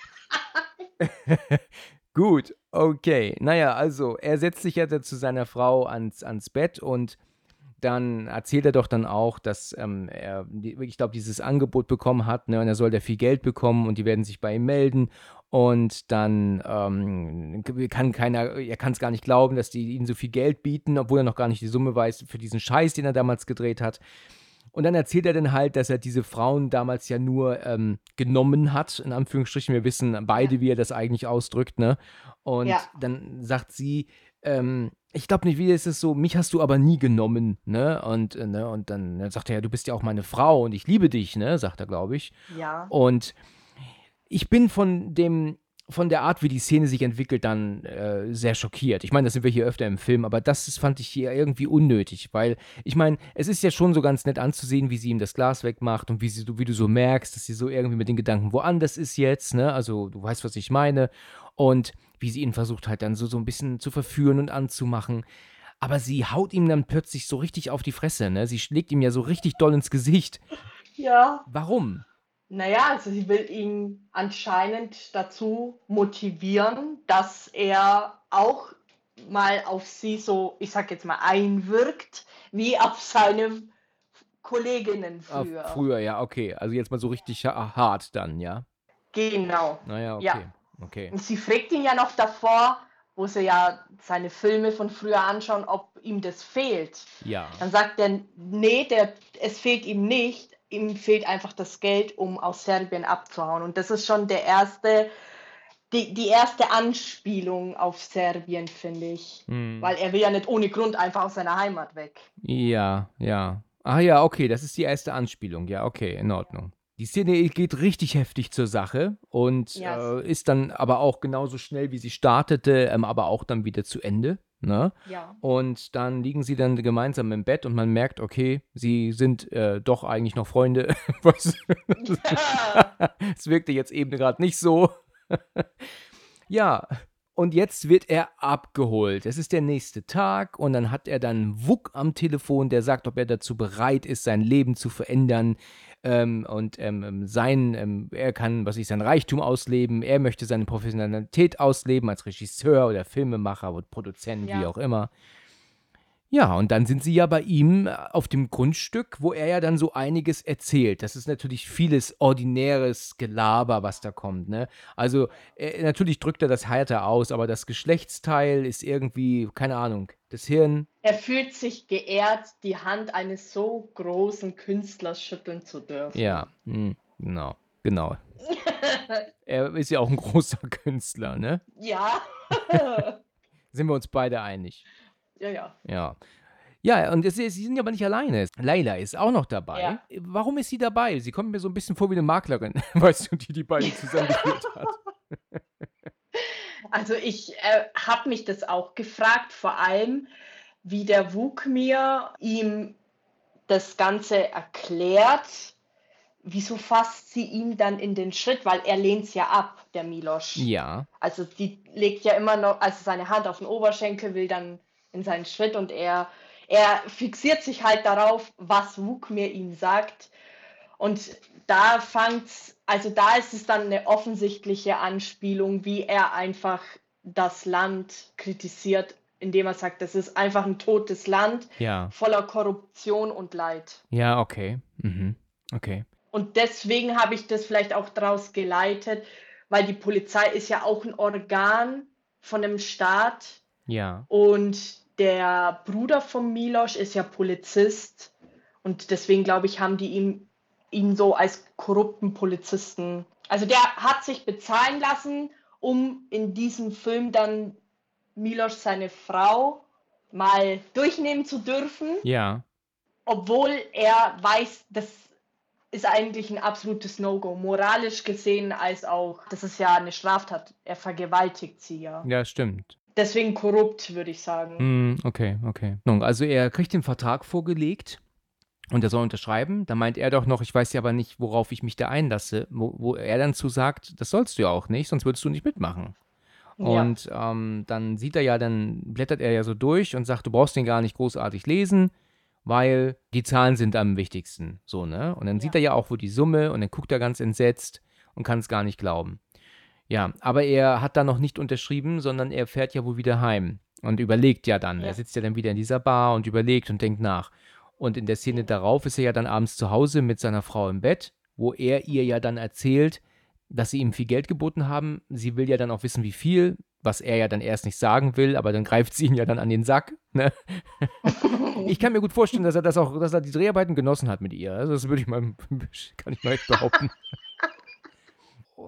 Gut, okay. Naja, also er setzt sich ja zu seiner Frau ans, ans Bett und dann erzählt er doch dann auch, dass ähm, er, ich glaube, dieses Angebot bekommen hat, ne, und er soll da viel Geld bekommen und die werden sich bei ihm melden. Und dann ähm, kann keiner, er kann es gar nicht glauben, dass die ihm so viel Geld bieten, obwohl er noch gar nicht die Summe weiß für diesen Scheiß, den er damals gedreht hat. Und dann erzählt er dann halt, dass er diese Frauen damals ja nur ähm, genommen hat, in Anführungsstrichen. Wir wissen beide, wie er das eigentlich ausdrückt, ne? Und Ja. dann sagt sie, ähm, ich glaube nicht, wie ist es so, mich hast du aber nie genommen, ne? Und, äh, ne? und dann, dann sagt er, ja, du bist ja auch meine Frau und ich liebe dich, ne? Sagt er, glaube ich. Ja. Und ich bin von dem, von der Art, wie die Szene sich entwickelt, dann äh, sehr schockiert. Ich meine, das sind wir hier öfter im Film, aber das ist, fand ich hier irgendwie unnötig, weil ich meine, es ist ja schon so ganz nett anzusehen, wie sie ihm das Glas wegmacht und wie, sie, wie du so merkst, dass sie so irgendwie mit den Gedanken woanders ist jetzt, ne? Also du weißt, was ich meine. Und wie sie ihn versucht halt dann so, so ein bisschen zu verführen und anzumachen. Aber sie haut ihm dann plötzlich so richtig auf die Fresse, ne? Sie schlägt ihm ja so richtig doll ins Gesicht. Ja. Warum? Naja, also sie will ihn anscheinend dazu motivieren, dass er auch mal auf sie so, ich sag jetzt mal, einwirkt, wie auf seine Kolleginnen Ah, früher. früher, ja, okay. Also jetzt mal so richtig ha- hart dann, ja. Genau. Naja, okay. Ja. Okay. Und sie fragt ihn ja noch davor, wo sie ja seine Filme von früher anschauen, ob ihm das fehlt. Ja. Dann sagt er, nee, der, es fehlt ihm nicht. Ihm fehlt einfach das Geld, um aus Serbien abzuhauen. Und das ist schon der erste, die, die erste Anspielung auf Serbien, finde ich. Hm. Weil er will ja nicht ohne Grund einfach aus seiner Heimat weg. Ja, ja. Ah ja, okay, das ist die erste Anspielung. Ja, okay, in Ordnung. Die Szene geht richtig heftig zur Sache und Ja. äh, ist dann aber auch genauso schnell, wie sie startete, ähm, aber auch dann wieder zu Ende. Ne? Ja. Und dann liegen sie dann gemeinsam im Bett und man merkt, okay, sie sind äh, doch eigentlich noch Freunde. Es wirkte jetzt eben gerade nicht so. ja, und jetzt wird er abgeholt. Es ist der nächste Tag und dann hat er dann Wuck am Telefon, der sagt, ob er dazu bereit ist, sein Leben zu verändern. Ähm, und ähm, sein, ähm, er kann, was ich, sein Reichtum ausleben. Er möchte seine Professionalität ausleben als Regisseur oder Filmemacher oder Produzent, wie Ja. auch immer. Ja, und dann sind sie ja bei ihm äh, auf dem Grundstück, wo er ja dann so einiges erzählt. Das ist natürlich vieles ordinäres Gelaber, was da kommt, ne? Also, äh, natürlich drückt er das härter aus, aber das Geschlechtsteil ist irgendwie, keine Ahnung, das Hirn, Er fühlt sich geehrt, die Hand eines so großen Künstlers schütteln zu dürfen. ja, hm, genau, genau. Er ist ja auch ein großer Künstler, ne? Ja. Sind wir uns beide einig. Ja, ja. Ja. Ja, und es, sie sind ja aber nicht alleine. Leila ist auch noch dabei. Ja. Warum ist sie dabei? Sie kommt mir so ein bisschen vor wie eine Maklerin, weißt du, die die beiden zusammengeführt hat. Also ich äh, habe mich das auch gefragt, vor allem wie der Wug mir ihm das Ganze erklärt. Wieso fasst sie ihm dann in den Schritt? Weil er lehnt es ja ab, der Milosch. Ja, Also die legt ja immer noch, also seine Hand auf den Oberschenkel, will dann in seinen Schritt und er, er fixiert sich halt darauf, was Wug mir ihm sagt. Und da fangt's, also da ist es dann eine offensichtliche Anspielung, wie er einfach das Land kritisiert, indem er sagt, das ist einfach ein totes Land ja, voller Korruption und Leid. ja, okay. Mhm. Okay. Und deswegen habe ich das vielleicht auch daraus geleitet, weil die Polizei ist ja auch ein Organ von dem Staat Ja, und der Bruder von Miloš ist ja Polizist und deswegen glaube ich, haben die ihn, ihn so als korrupten Polizisten. Also der hat sich bezahlen lassen, um in diesem Film dann Miloš, seine Frau, mal durchnehmen zu dürfen ja, obwohl er weiß, das ist eigentlich ein absolutes No-Go, moralisch gesehen als auch, das ist ja eine Straftat, er vergewaltigt sie ja. ja, stimmt. Deswegen korrupt, würde ich sagen. Hm, okay, okay. Nun, Also er kriegt den Vertrag vorgelegt und er soll unterschreiben. Da meint er doch noch, ich weiß ja aber nicht, worauf ich mich da einlasse. Wo, wo er dann zu sagt, das sollst du ja auch nicht, sonst würdest du nicht mitmachen. Ja. Und ähm, dann sieht er ja, dann blättert er ja so durch und sagt, du brauchst den gar nicht großartig lesen, weil die Zahlen sind am wichtigsten. So, ne? Und dann sieht Ja. er ja auch, wo die Summe und dann guckt er ganz entsetzt und kann es gar nicht glauben. Ja, aber er hat da noch nicht unterschrieben, sondern er fährt ja wohl wieder heim und überlegt ja dann. Ja. Er sitzt ja dann wieder in dieser Bar und überlegt und denkt nach. Und in der Szene darauf ist er ja dann abends zu Hause mit seiner Frau im Bett, wo er ihr ja dann erzählt, dass sie ihm viel Geld geboten haben. Sie will ja dann auch wissen, wie viel, was er ja dann erst nicht sagen will, aber dann greift sie ihn ja dann an den Sack. Ne? Ich kann mir gut vorstellen, dass er das auch, dass er die Dreharbeiten genossen hat mit ihr. Also das würde ich mal, kann ich mal echt behaupten.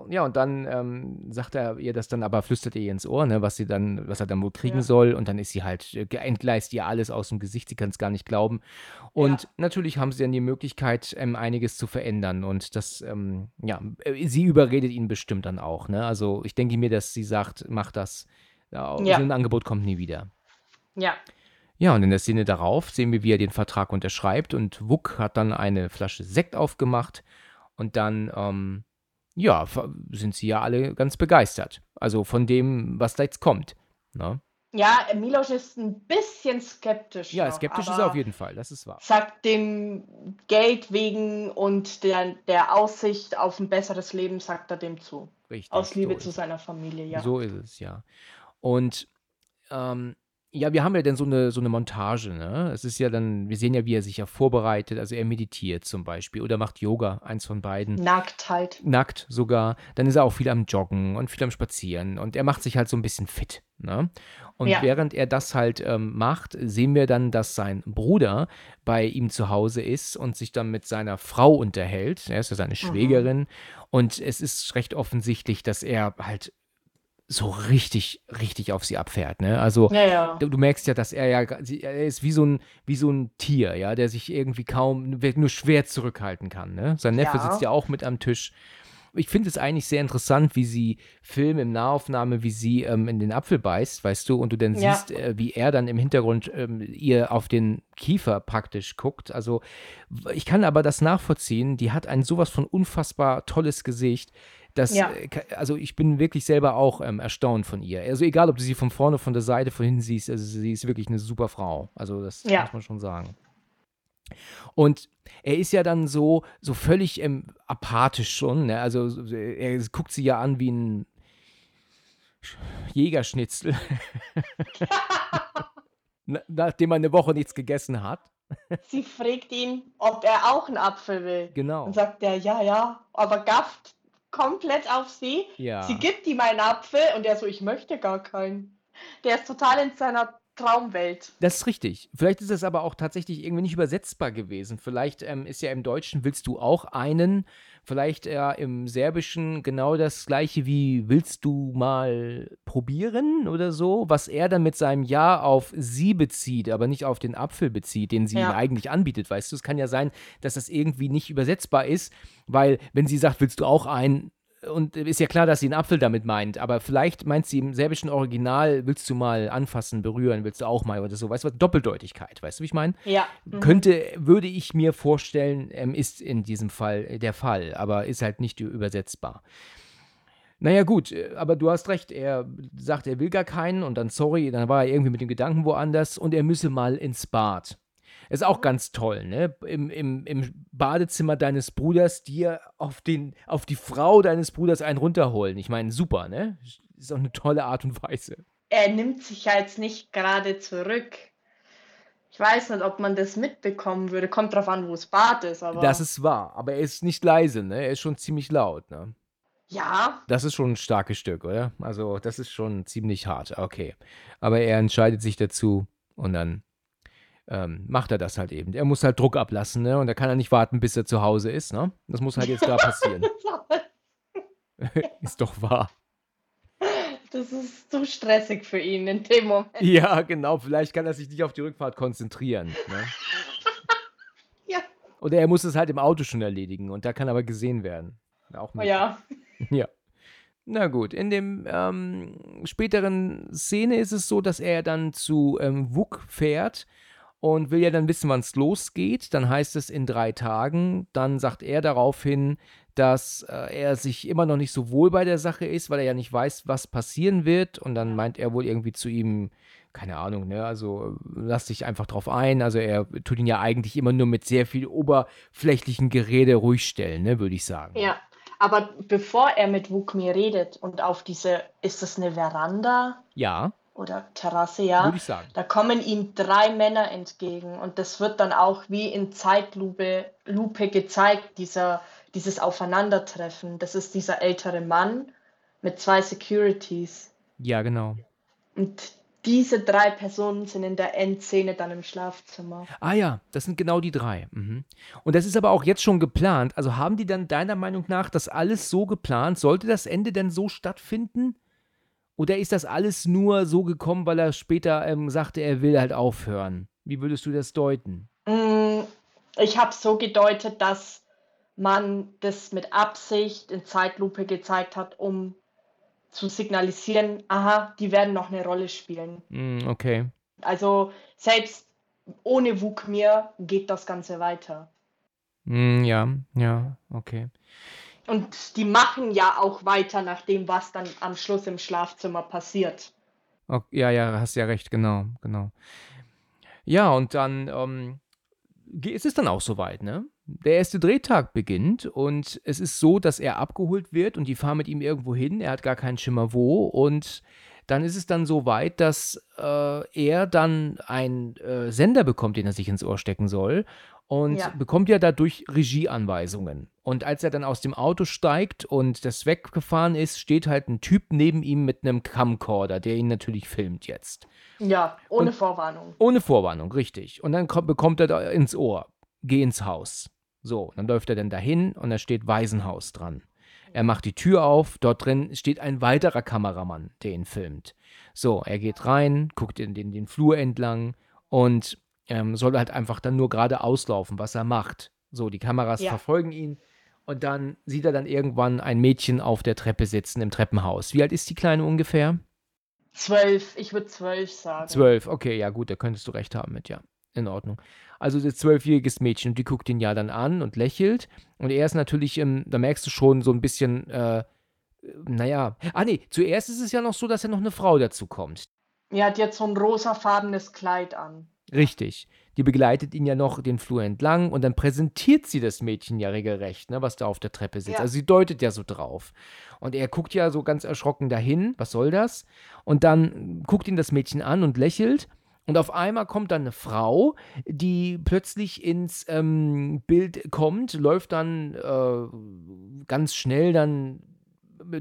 Ja, und dann ähm, sagt er ihr das dann, aber flüstert ihr ins Ohr, ne, was sie dann, was er dann wohl kriegen Ja. soll. Und dann ist sie halt, äh, entgleist ihr alles aus dem Gesicht, sie kann es gar nicht glauben. Und Ja. natürlich haben sie dann die Möglichkeit, ähm, einiges zu verändern. Und das, ähm, ja, äh, sie überredet ihn bestimmt dann auch, ne? Also ich denke mir, dass sie sagt, mach das. Ja, Ja. So ein Angebot kommt nie wieder. Ja, Ja, und in der Szene darauf sehen wir, wie er den Vertrag unterschreibt und Wuck hat dann eine Flasche Sekt aufgemacht und dann, ähm, ja, sind sie ja alle ganz begeistert. Also von dem, was da jetzt kommt. Ne? ja, Milos ist ein bisschen skeptisch. Ja, noch, skeptisch ist er auf jeden Fall, das ist wahr. Sagt dem Geld wegen und der, der Aussicht auf ein besseres Leben, sagt er dem zu. Richtig. Aus Liebe so zu seiner Familie, ja. So ist es, ja. Und ähm, ja, wir haben ja dann so eine, so eine Montage, ne? Es ist ja dann, wir sehen ja, wie er sich ja vorbereitet, also er meditiert zum Beispiel oder macht Yoga, eins von beiden. Nackt halt. nackt sogar. Dann ist er auch viel am Joggen und viel am Spazieren und er macht sich halt so ein bisschen fit. Ne? Und Ja. während er das halt ähm, macht, sehen wir dann, dass sein Bruder bei ihm zu Hause ist und sich dann mit seiner Frau unterhält. Er ist ja seine Schwägerin. Und es ist recht offensichtlich, dass er halt so richtig, richtig auf sie abfährt. Ne? Also Ja, ja. Du, du merkst ja, dass er ja, er ist wie so ein, wie so ein Tier, ja, der sich irgendwie kaum, nur schwer zurückhalten kann. Ne? Sein Neffe Ja. sitzt ja auch mit am Tisch. Ich finde es eigentlich sehr interessant, wie sie filmen im Nahaufnahme, wie sie ähm, in den Apfel beißt, weißt du, und du dann siehst, äh, wie er dann im Hintergrund ähm, ihr auf den Kiefer praktisch guckt. Also ich kann aber das nachvollziehen. Die hat ein sowas von unfassbar tolles Gesicht. Das, Ja. äh, also ich bin wirklich selber auch ähm, erstaunt von ihr. Also egal, ob du sie von vorne, von der Seite, von hinten siehst, also sie ist wirklich eine super Frau. Also das Ja. muss man schon sagen. Und er ist ja dann so, so völlig ähm, apathisch schon. Ne? Also so- er guckt sie ja an wie ein Sch- Jägerschnitzel. Na- Nachdem er eine Woche nichts gegessen hat. Sie fragt ihn, ob er auch einen Apfel will. Genau. Und sagt er, ja, ja, aber gafft komplett auf sie. Ja. Sie gibt ihm einen Apfel und er so, ich möchte gar keinen. Der ist total in seiner Traumwelt. Das ist richtig. Vielleicht ist es aber auch tatsächlich irgendwie nicht übersetzbar gewesen. Vielleicht ähm, ist ja im Deutschen willst du auch einen, vielleicht ja im Serbischen genau das gleiche wie willst du mal probieren oder so, was er dann mit seinem Ja auf sie bezieht, aber nicht auf den Apfel bezieht, den sie Ja. ihm eigentlich anbietet. Weißt du, es kann ja sein, dass das irgendwie nicht übersetzbar ist, weil wenn sie sagt, willst du auch einen, und ist ja klar, dass sie einen Apfel damit meint, aber vielleicht meint sie im serbischen Original, willst du mal anfassen, berühren, willst du auch mal oder so, weißt du was, Doppeldeutigkeit, weißt du, wie ich meine? Ja. mhm. Könnte, würde ich mir vorstellen, ähm, ist in diesem Fall äh, der Fall, aber ist halt nicht übersetzbar. Naja, gut, äh, aber du hast recht, er sagt, er will gar keinen und dann, sorry, dann war er irgendwie mit den Gedanken woanders und er müsse mal ins Bad. Ist auch ganz toll, ne? Im, im, Im Badezimmer deines Bruders dir auf, den, auf die Frau deines Bruders einen runterholen. Ich meine, super, ne? Ist auch eine tolle Art und Weise. Er nimmt sich ja jetzt nicht gerade zurück. Ich weiß nicht, ob man das mitbekommen würde. Kommt drauf an, wo das Bad ist, aber. Das ist wahr, aber er ist nicht leise, ne? Er ist schon ziemlich laut, ne? ja, Das ist schon ein starkes Stück, oder? Also, das ist schon ziemlich hart. Okay. Aber er entscheidet sich dazu und dann ähm, macht er das halt eben. Er muss halt Druck ablassen, ne? Und er kann ja nicht warten, bis er zu Hause ist, ne? Das muss halt jetzt da passieren. ist doch wahr. das ist zu stressig für ihn in dem Moment. Ja, genau. Vielleicht kann er sich nicht auf die Rückfahrt konzentrieren. Ne? Ja. Oder er muss es halt im Auto schon erledigen und da kann aber gesehen werden. Auch Oh möglich. ja. Ja. Na gut, in dem ähm, späteren Szene ist es so, dass er dann zu ähm, Wuk fährt und will ja dann wissen, wann es losgeht. Dann heißt es in drei Tagen. Dann sagt er daraufhin, dass äh, er sich immer noch nicht so wohl bei der Sache ist, weil er ja nicht weiß, was passieren wird. Und dann meint er wohl irgendwie zu ihm, keine Ahnung, ne, also lass dich einfach drauf ein. Also er tut ihn ja eigentlich immer nur mit sehr viel oberflächlichen Gerede ruhig stellen, ne, würde ich sagen. Ja, aber bevor er mit Wukmi redet und auf diese, ist das eine Veranda? Ja. Oder Terrasse, ja. Würde ich sagen. Da kommen ihm drei Männer entgegen und das wird dann auch wie in Zeitlupe Lupe gezeigt, dieser, dieses Aufeinandertreffen. Das ist dieser ältere Mann mit zwei Securities. Ja, genau. Und diese drei Personen sind in der Endszene dann im Schlafzimmer. Ah ja, das sind genau die drei. Mhm. Und das ist aber auch jetzt schon geplant. Also haben die dann deiner Meinung nach das alles so geplant? Sollte das Ende denn so stattfinden? Oder ist das alles nur so gekommen, weil er später ähm, sagte, er will halt aufhören? Wie würdest du das deuten? Mm, ich habe so gedeutet, dass man das mit Absicht in Zeitlupe gezeigt hat, um zu signalisieren, aha, die werden noch eine Rolle spielen. Mm, okay. Also selbst ohne Wukmir geht das Ganze weiter. Mm, ja, ja, okay. Und die machen ja auch weiter nach dem, was dann am Schluss im Schlafzimmer passiert. Okay, ja, ja, hast ja recht, genau, genau. Ja, und dann ähm, ist es dann auch soweit, ne? Der erste Drehtag beginnt und es ist so, dass er abgeholt wird und die fahren mit ihm irgendwo hin. Er hat gar keinen Schimmer wo und dann ist es dann so weit, dass äh, er dann einen äh, Sender bekommt, den er sich ins Ohr stecken soll und Ja. bekommt ja dadurch Regieanweisungen. Und als er dann aus dem Auto steigt und das weggefahren ist, steht halt ein Typ neben ihm mit einem Camcorder, der ihn natürlich filmt jetzt. Ja, ohne Und- Vorwarnung. Ohne Vorwarnung, richtig. Und dann kommt, bekommt er da ins Ohr, geh ins Haus. So, dann läuft er dann dahin und da steht Waisenhaus dran. Er macht die Tür auf, dort drin steht ein weiterer Kameramann, der ihn filmt. So, er geht rein, guckt in den, den Flur entlang und ähm, soll halt einfach dann nur gerade auslaufen, was er macht. So, die Kameras Ja. verfolgen ihn und dann sieht er dann irgendwann ein Mädchen auf der Treppe sitzen im Treppenhaus. Wie alt ist die Kleine ungefähr? Zwölf, ich würde zwölf sagen. Zwölf, okay, ja gut, da könntest du recht haben mit, ja. In Ordnung. Also das zwölfjähriges Mädchen, und die guckt ihn ja dann an und lächelt. Und er ist natürlich, ähm, da merkst du schon so ein bisschen, äh, naja. Ah nee, zuerst ist es ja noch so, dass ja noch eine Frau dazu kommt. Er hat jetzt so ein rosafarbenes Kleid an. Richtig. Die begleitet ihn ja noch den Flur entlang und dann präsentiert sie das Mädchen ja regelrecht, ne, was da auf der Treppe sitzt. Ja. Also sie deutet ja so drauf. Und er guckt ja so ganz erschrocken dahin, was soll das? Und dann guckt ihn das Mädchen an und lächelt. Und auf einmal kommt dann eine Frau, die plötzlich ins ähm, Bild kommt, läuft dann äh, ganz schnell dann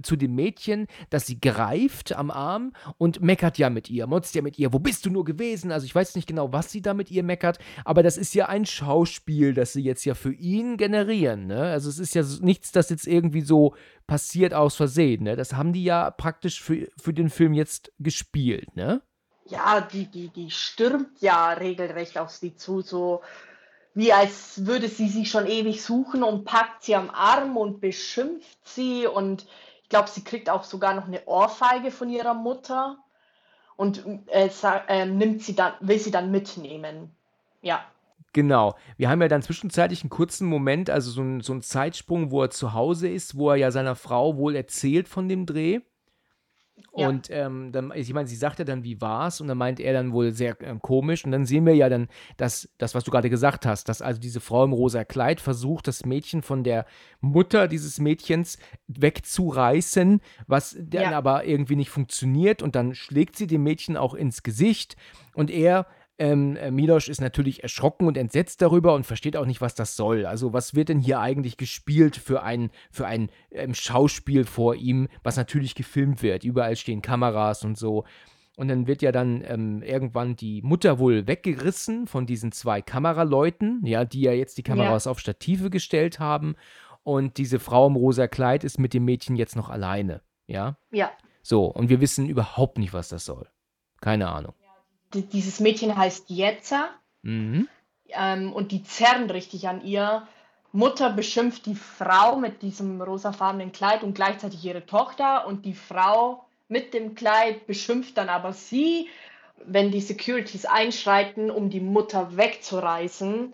zu dem Mädchen, das sie greift am Arm und meckert ja mit ihr, motzt ja mit ihr, wo bist du nur gewesen? Also ich weiß nicht genau, was sie da mit ihr meckert, aber das ist ja ein Schauspiel, das sie jetzt ja für ihn generieren, ne? Also es ist ja nichts, das jetzt irgendwie so passiert aus Versehen, ne? Das haben die ja praktisch für, für den Film jetzt gespielt, ne? Ja, die, die, die stürmt ja regelrecht auf sie zu, so wie als würde sie sie schon ewig suchen und packt sie am Arm und beschimpft sie und glaube, sie kriegt auch sogar noch eine Ohrfeige von ihrer Mutter und äh, äh, nimmt sie dann, will sie dann mitnehmen. Ja, Genau. Wir haben ja dann zwischenzeitlich einen kurzen Moment, also so einen, so einen Zeitsprung, wo er zu Hause ist, wo er ja seiner Frau wohl erzählt von dem Dreh. Ja. Und ähm, dann, ich meine, sie sagt ja dann, wie war's? Und dann meint er dann wohl sehr ähm, komisch. Und dann sehen wir ja dann, dass das, was du gerade gesagt hast, dass also diese Frau im rosa Kleid versucht, das Mädchen von der Mutter dieses Mädchens wegzureißen, was dann Ja. aber irgendwie nicht funktioniert. Und dann schlägt sie dem Mädchen auch ins Gesicht. Und er ähm, äh, Milosch ist natürlich erschrocken und entsetzt darüber und versteht auch nicht, was das soll. Also, was wird denn hier eigentlich gespielt für ein, für ein ähm, Schauspiel vor ihm, was natürlich gefilmt wird? Überall stehen Kameras und so. Und dann wird ja dann ähm, irgendwann die Mutter wohl weggerissen von diesen zwei Kameraleuten, ja, die ja jetzt die Kameras auf Stative gestellt haben. Und diese Frau im rosa Kleid ist mit dem Mädchen jetzt noch alleine, ja. ja. So, und wir wissen überhaupt nicht, was das soll. Keine Ahnung. Die, dieses Mädchen heißt Jetza Mhm. ähm, und die zerren richtig an ihr. Mutter beschimpft die Frau mit diesem rosafarbenen Kleid und gleichzeitig ihre Tochter und die Frau mit dem Kleid beschimpft dann aber sie, wenn die Securities einschreiten, um die Mutter wegzureißen,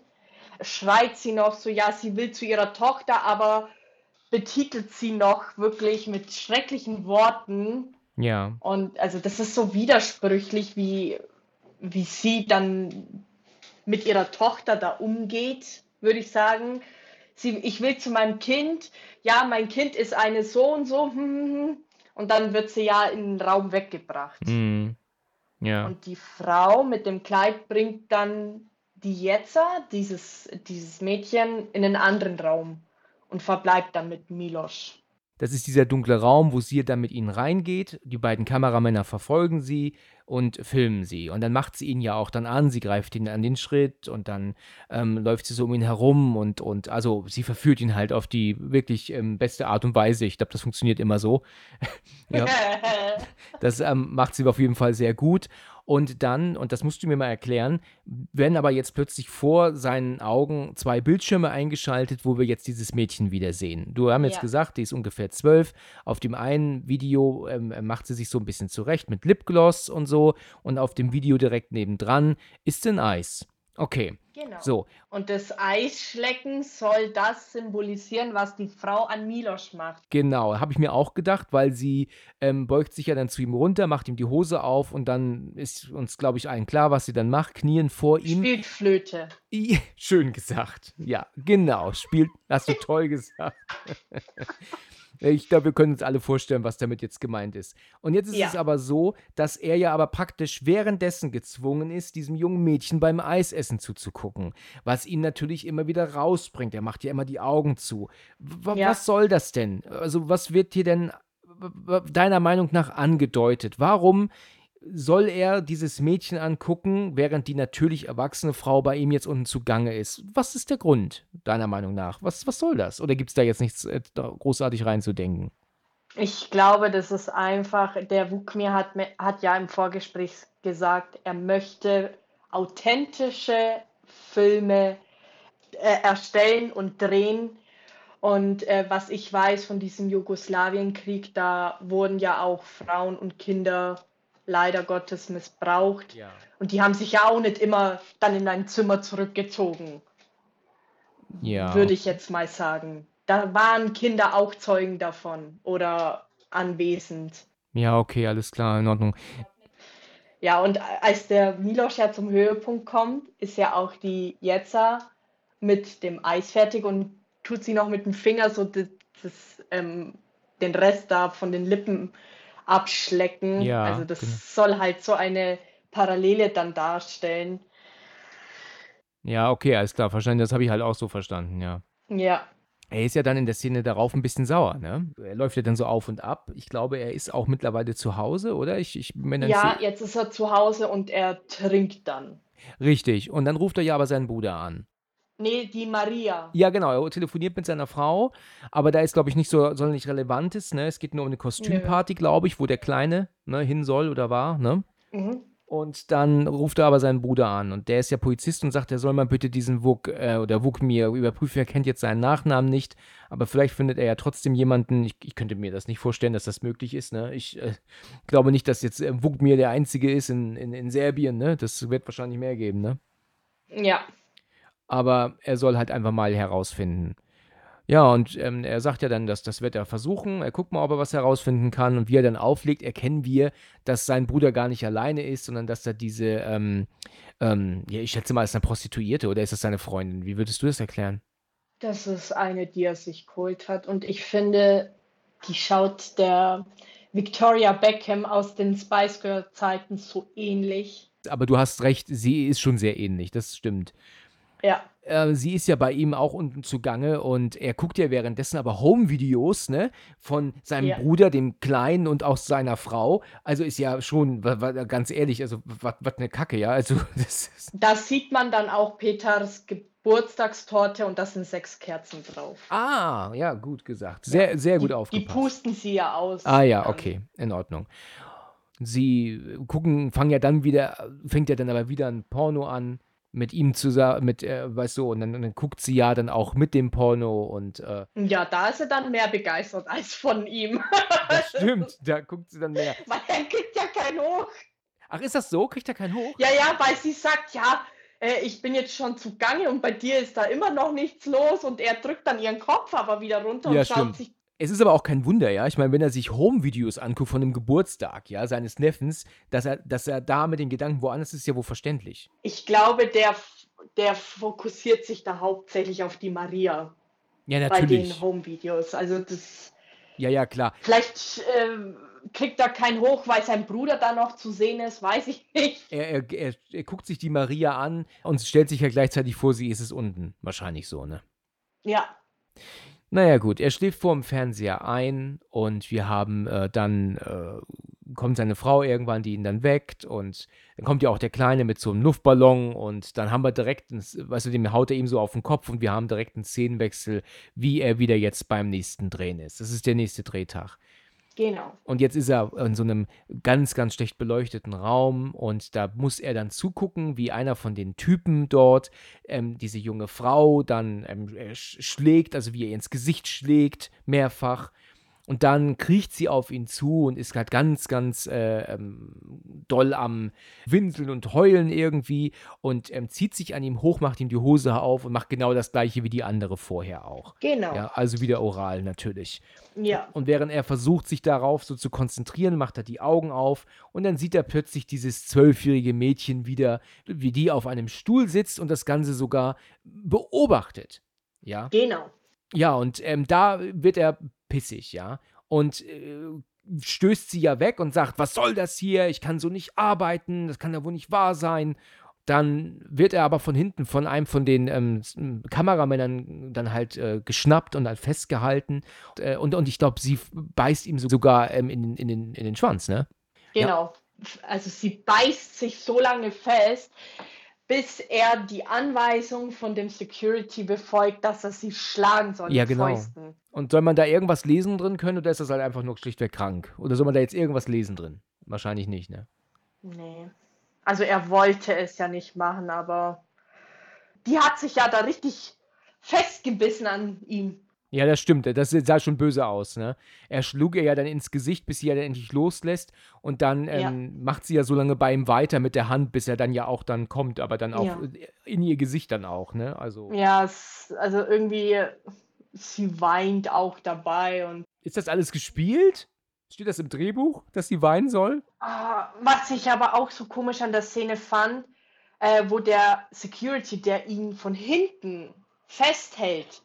schreit sie noch so, ja, sie will zu ihrer Tochter, aber betitelt sie noch wirklich mit schrecklichen Worten. Ja. Und also das ist so widersprüchlich, wie, wie sie dann mit ihrer Tochter da umgeht, würde ich sagen. Sie, ich will zu meinem Kind, ja, mein Kind ist eine so und so, hm, hm, hm, und dann wird sie ja in den Raum weggebracht. Mhm. Ja. Und die Frau mit dem Kleid bringt dann die Jetzer, dieses, dieses Mädchen, in einen anderen Raum und verbleibt dann mit Milos. Das ist dieser dunkle Raum, wo sie dann mit ihnen reingeht. Die beiden Kameramänner verfolgen sie und filmen sie. Und dann macht sie ihn ja auch dann an. Sie greift ihn an den Schritt und dann ähm, läuft sie so um ihn herum und, und also sie verführt ihn halt auf die wirklich ähm, beste Art und Weise. Ich glaube, das funktioniert immer so. ja. Das ähm, macht sie auf jeden Fall sehr gut. Und dann, und das musst du mir mal erklären, werden aber jetzt plötzlich vor seinen Augen zwei Bildschirme eingeschaltet, wo wir jetzt dieses Mädchen wiedersehen. Du haben jetzt Ja. gesagt, die ist ungefähr zwölf. Auf dem einen Video ähm, macht sie sich so ein bisschen zurecht mit Lipgloss und so. Und auf dem Video direkt nebendran ist ein Eis. Okay, Genau. so. Und das Eisschlecken soll das symbolisieren, was die Frau an Milos macht. Genau, habe ich mir auch gedacht, weil sie ähm, beugt sich ja dann zu ihm runter, macht ihm die Hose auf und dann ist uns, glaube ich, allen klar, was sie dann macht. Knien vor ihm. Spielt Flöte. I, schön gesagt. Ja, genau. Spielt, hast du toll gesagt. Ich glaube, wir können uns alle vorstellen, was damit jetzt gemeint ist. Und jetzt ist Ja. es aber so, dass er ja aber praktisch währenddessen gezwungen ist, diesem jungen Mädchen beim Eisessen zuzugucken, was ihn natürlich immer wieder rausbringt. Er macht ja immer die Augen zu. W Ja. Was soll das denn? Also, was wird hier denn deiner Meinung nach angedeutet? Warum soll er dieses Mädchen angucken, während die natürlich erwachsene Frau bei ihm jetzt unten zugange ist? Was ist der Grund, deiner Meinung nach? Was, was soll das? Oder gibt es da jetzt nichts äh, großartig reinzudenken? Ich glaube, das ist einfach, der Wukmir hat, hat ja im Vorgespräch gesagt, er möchte authentische Filme äh, erstellen und drehen. Und äh, was ich weiß von diesem Jugoslawienkrieg, da wurden ja auch Frauen und Kinder leider Gottes missbraucht. Ja. Und die haben sich ja auch nicht immer dann in ein Zimmer zurückgezogen, Ja. würde ich jetzt mal sagen. Da waren Kinder auch Zeugen davon oder anwesend. Ja, okay, alles klar, in Ordnung. Ja, und als der Milos ja zum Höhepunkt kommt, ist ja auch die Jetza mit dem Eis fertig und tut sie noch mit dem Finger so das, das, ähm, den Rest da von den Lippen abschlecken. Ja, also das genau. soll halt so eine Parallele dann darstellen. Ja, okay, alles klar, verstanden. Das habe ich halt auch so verstanden, ja. Ja, Er ist ja dann in der Szene darauf ein bisschen sauer, ne? Er läuft ja dann so auf und ab. Ich glaube, er ist auch mittlerweile zu Hause, oder? Ich, ich nicht ja, jetzt ist er zu Hause und er trinkt dann. Richtig. Und dann ruft er ja aber seinen Bruder an. Nee, die Maria. Ja, genau. Er telefoniert mit seiner Frau, aber da ist, glaube ich, nicht so sonderlich Relevantes. Ne? Es geht nur um eine Kostümparty, glaube ich, wo der Kleine ne, hin soll oder war. Ne? Mhm. Und dann ruft er aber seinen Bruder an und der ist ja Polizist und sagt, er soll mal bitte diesen Wuk äh, oder Wuk mir überprüfen. Er kennt jetzt seinen Nachnamen nicht, aber vielleicht findet er ja trotzdem jemanden. Ich, ich könnte mir das nicht vorstellen, dass das möglich ist. Ne? Ich äh, glaube nicht, dass jetzt äh, Wuk mir der Einzige ist in, in, in Serbien. Ne? Das wird wahrscheinlich mehr geben. Ne? Ja, aber er soll halt einfach mal herausfinden. Ja, und ähm, er sagt ja dann, dass das wird er versuchen. Er guckt mal, ob er was herausfinden kann. Und wie er dann auflegt, erkennen wir, dass sein Bruder gar nicht alleine ist, sondern dass da diese, ähm, ähm, ja, ich schätze mal, ist eine Prostituierte oder ist das seine Freundin? Wie würdest du das erklären? Das ist eine, die er sich geholt hat. Und ich finde, die schaut der Victoria Beckham aus den Spice Girl Zeiten so ähnlich. Aber du hast recht, sie ist schon sehr ähnlich, das stimmt. Ja, äh, sie ist ja bei ihm auch unten zugange und er guckt ja währenddessen aber Home-Videos, ne, von seinem Ja. Bruder, dem Kleinen und auch seiner Frau. Also ist ja schon, ganz ehrlich, also was eine Kacke, ja. Also das da sieht man dann auch Peters Geburtstagstorte und da sind sechs Kerzen drauf. ah, ja, gut gesagt. Sehr, sehr gut die, die aufgepasst. pusten sie ja aus. Ah ja, okay, in Ordnung. Sie gucken, fangen ja dann wieder, fängt ja dann aber wieder ein Porno an mit ihm zusammen, mit, äh, weißt du, und dann, dann guckt sie ja dann auch mit dem Porno und äh, Ja, da ist er dann mehr begeistert als von ihm. das stimmt, da guckt sie dann mehr. Weil er kriegt ja keinen hoch. Ach, ist das so? Kriegt er keinen hoch? Ja, ja, weil sie sagt, ja, äh, ich bin jetzt schon zugange und bei dir ist da immer noch nichts los und er drückt dann ihren Kopf aber wieder runter Ja, und schaut stimmt. sich. Es ist aber auch kein Wunder, ja. Ich meine, wenn er sich Home-Videos anguckt von dem Geburtstag, ja, seines Neffens, dass er, dass er da mit den Gedanken woanders ist, ist ja wohl verständlich. Ich glaube, der, der fokussiert sich da hauptsächlich auf die Maria Ja, bei den natürlich. Home-Videos. Also das. Ja, ja, klar. Vielleicht ähm, kriegt er keinen hoch, weil sein Bruder da noch zu sehen ist, weiß ich nicht. Er, er, er, er guckt sich die Maria an und stellt sich ja gleichzeitig vor, sie ist es unten. Wahrscheinlich so, ne? Ja, Naja, gut, er schläft vor dem Fernseher ein und wir haben äh, dann, äh, kommt seine Frau irgendwann, die ihn dann weckt und dann kommt ja auch der Kleine mit so einem Luftballon und dann haben wir direkt, einen, weißt du, dem haut er ihm so auf den Kopf und wir haben direkt einen Szenenwechsel, wie er wieder jetzt beim nächsten Drehen ist. Das ist der nächste Drehtag. Genau. Und jetzt ist er in so einem ganz, ganz schlecht beleuchteten Raum und da muss er dann zugucken, wie einer von den Typen dort ähm, diese junge Frau dann ähm, äh, sch- schlägt, also wie er ihr ins Gesicht schlägt, mehrfach. Und dann kriecht sie auf ihn zu und ist halt ganz, ganz äh, ähm, doll am Winseln und Heulen irgendwie und ähm, zieht sich an ihm hoch, macht ihm die Hose auf und macht genau das gleiche wie die andere vorher auch. Genau. Ja, also wieder oral natürlich. Ja. Und während er versucht, sich darauf so zu konzentrieren, macht er die Augen auf und dann sieht er plötzlich dieses zwölfjährige Mädchen wieder, wie die auf einem Stuhl sitzt und das Ganze sogar beobachtet. Ja, Genau. Ja und ähm, da wird er pissig, ja. Und äh, stößt sie ja weg und sagt, was soll das hier? Ich kann so nicht arbeiten, das kann ja wohl nicht wahr sein. Dann wird er aber von hinten von einem von den ähm, Kameramännern dann halt äh, geschnappt und halt festgehalten. Äh, und, und ich glaube, sie beißt ihm so, sogar ähm, in, in, den, in den Schwanz, ne? Genau. Also sie beißt sich so lange fest, bis er die Anweisung von dem Security befolgt, dass er sie schlagen soll Ja, genau. Fäusten. Und soll man da irgendwas lesen drin können oder ist das halt einfach nur schlichtweg krank? Oder soll man da jetzt irgendwas lesen drin? Wahrscheinlich nicht, ne? Nee. Also er wollte es ja nicht machen, aber die hat sich ja da richtig festgebissen an ihm. Ja, das stimmt. Das sah schon böse aus, ne? Er schlug ihr ja dann ins Gesicht, bis sie ja dann endlich loslässt. Und dann Ja. ähm, macht sie ja so lange bei ihm weiter mit der Hand, bis er dann ja auch dann kommt, aber dann auch Ja. in ihr Gesicht dann auch, ne? Also. Ja, es, also irgendwie, sie weint auch dabei und Ist das alles gespielt? Steht das im Drehbuch, dass sie weinen soll? Ah, was ich aber auch so komisch an der Szene fand, äh, wo der Security, der ihn von hinten festhält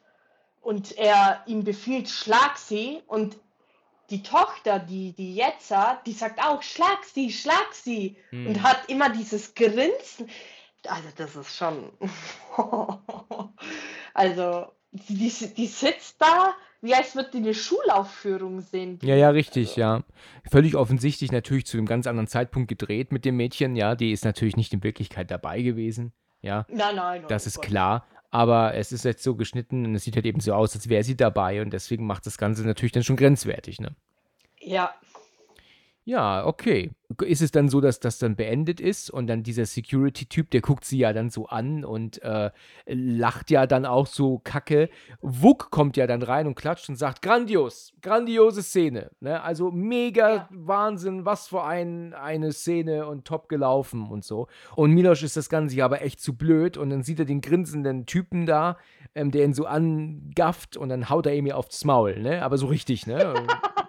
und er ihm befiehlt, schlag sie und die Tochter, die, die Jetza, die sagt auch, schlag sie, schlag sie Hm. und hat immer dieses Grinsen. Also das ist schon... also die, die sitzt da, wie als würde die eine Schulaufführung sehen. Ja, ja, richtig, ja. Völlig offensichtlich natürlich zu einem ganz anderen Zeitpunkt gedreht mit dem Mädchen, ja. Die ist natürlich nicht in Wirklichkeit dabei gewesen, ja. Nein, nein, Das oh ist klar. Aber es ist jetzt so geschnitten und es sieht halt eben so aus, als wäre sie dabei und deswegen macht das Ganze natürlich dann schon grenzwertig, ne? Ja, Ja, okay. Ist es dann so, dass das dann beendet ist und dann dieser Security-Typ, der guckt sie ja dann so an und äh, lacht ja dann auch so kacke. Wuck kommt ja dann rein und klatscht und sagt, grandios, grandiose Szene. Ne? Also mega Ja. Wahnsinn, was für ein, eine Szene und top gelaufen und so. Und Milosch ist das Ganze ja aber echt zu blöd und dann sieht er den grinsenden Typen da, ähm, der ihn so angafft und dann haut er ihm ja aufs Maul, ne? Aber so richtig, ne?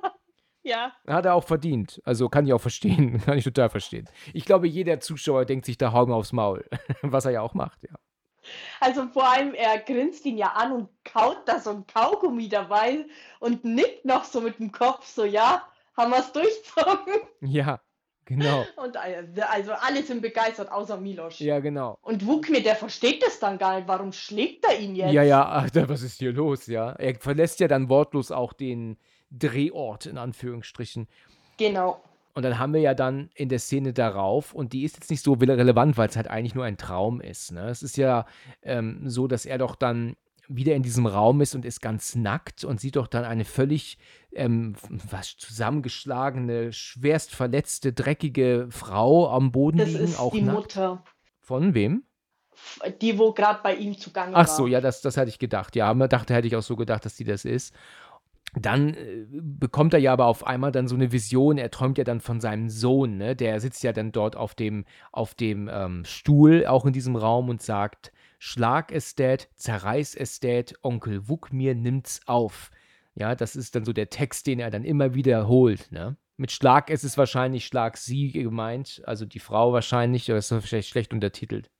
ja. Hat er auch verdient. Also kann ich auch verstehen. Kann ich total verstehen. Ich glaube, jeder Zuschauer denkt sich da Haugen aufs Maul. Was er ja auch macht, ja. Also vor allem, er grinst ihn ja an und kaut da so ein Kaugummi dabei und nickt noch so mit dem Kopf, so ja, haben wir es durchzogen. Ja, genau. Und äh, also alle sind begeistert, außer Milosch. Ja, genau. Und Wukmir, der versteht das dann gar nicht. Warum schlägt er ihn jetzt? Ja, ja, da- was ist hier los, ja? Er verlässt ja dann wortlos auch den Drehort, in Anführungsstrichen. Genau. Und dann haben wir ja dann in der Szene darauf, und die ist jetzt nicht so relevant, weil es halt eigentlich nur ein Traum ist. Ne? Es ist ja ähm, so, dass er doch dann wieder in diesem Raum ist und ist ganz nackt und sieht doch dann eine völlig ähm, was zusammengeschlagene, schwerst verletzte, dreckige Frau am Boden Das liegen, ist auch die nackt. Mutter Von wem? die, wo gerade bei ihm zugange Ach war. so, ja, das, das hatte ich gedacht. Ja, man dachte, hätte ich auch so gedacht, dass die das ist. Dann äh, bekommt er ja aber auf einmal dann so eine Vision. Er träumt ja dann von seinem Sohn, ne? Der sitzt ja dann dort auf dem, auf dem ähm, Stuhl, auch in diesem Raum und sagt: Schlag es, Dad, zerreiß es, Dad, Onkel Wukmir nimmt's auf. Ja, das ist dann so der Text, den er dann immer wiederholt, ne? Mit Schlag es ist wahrscheinlich Schlag sie gemeint, also die Frau wahrscheinlich, oder ist das vielleicht schlecht untertitelt?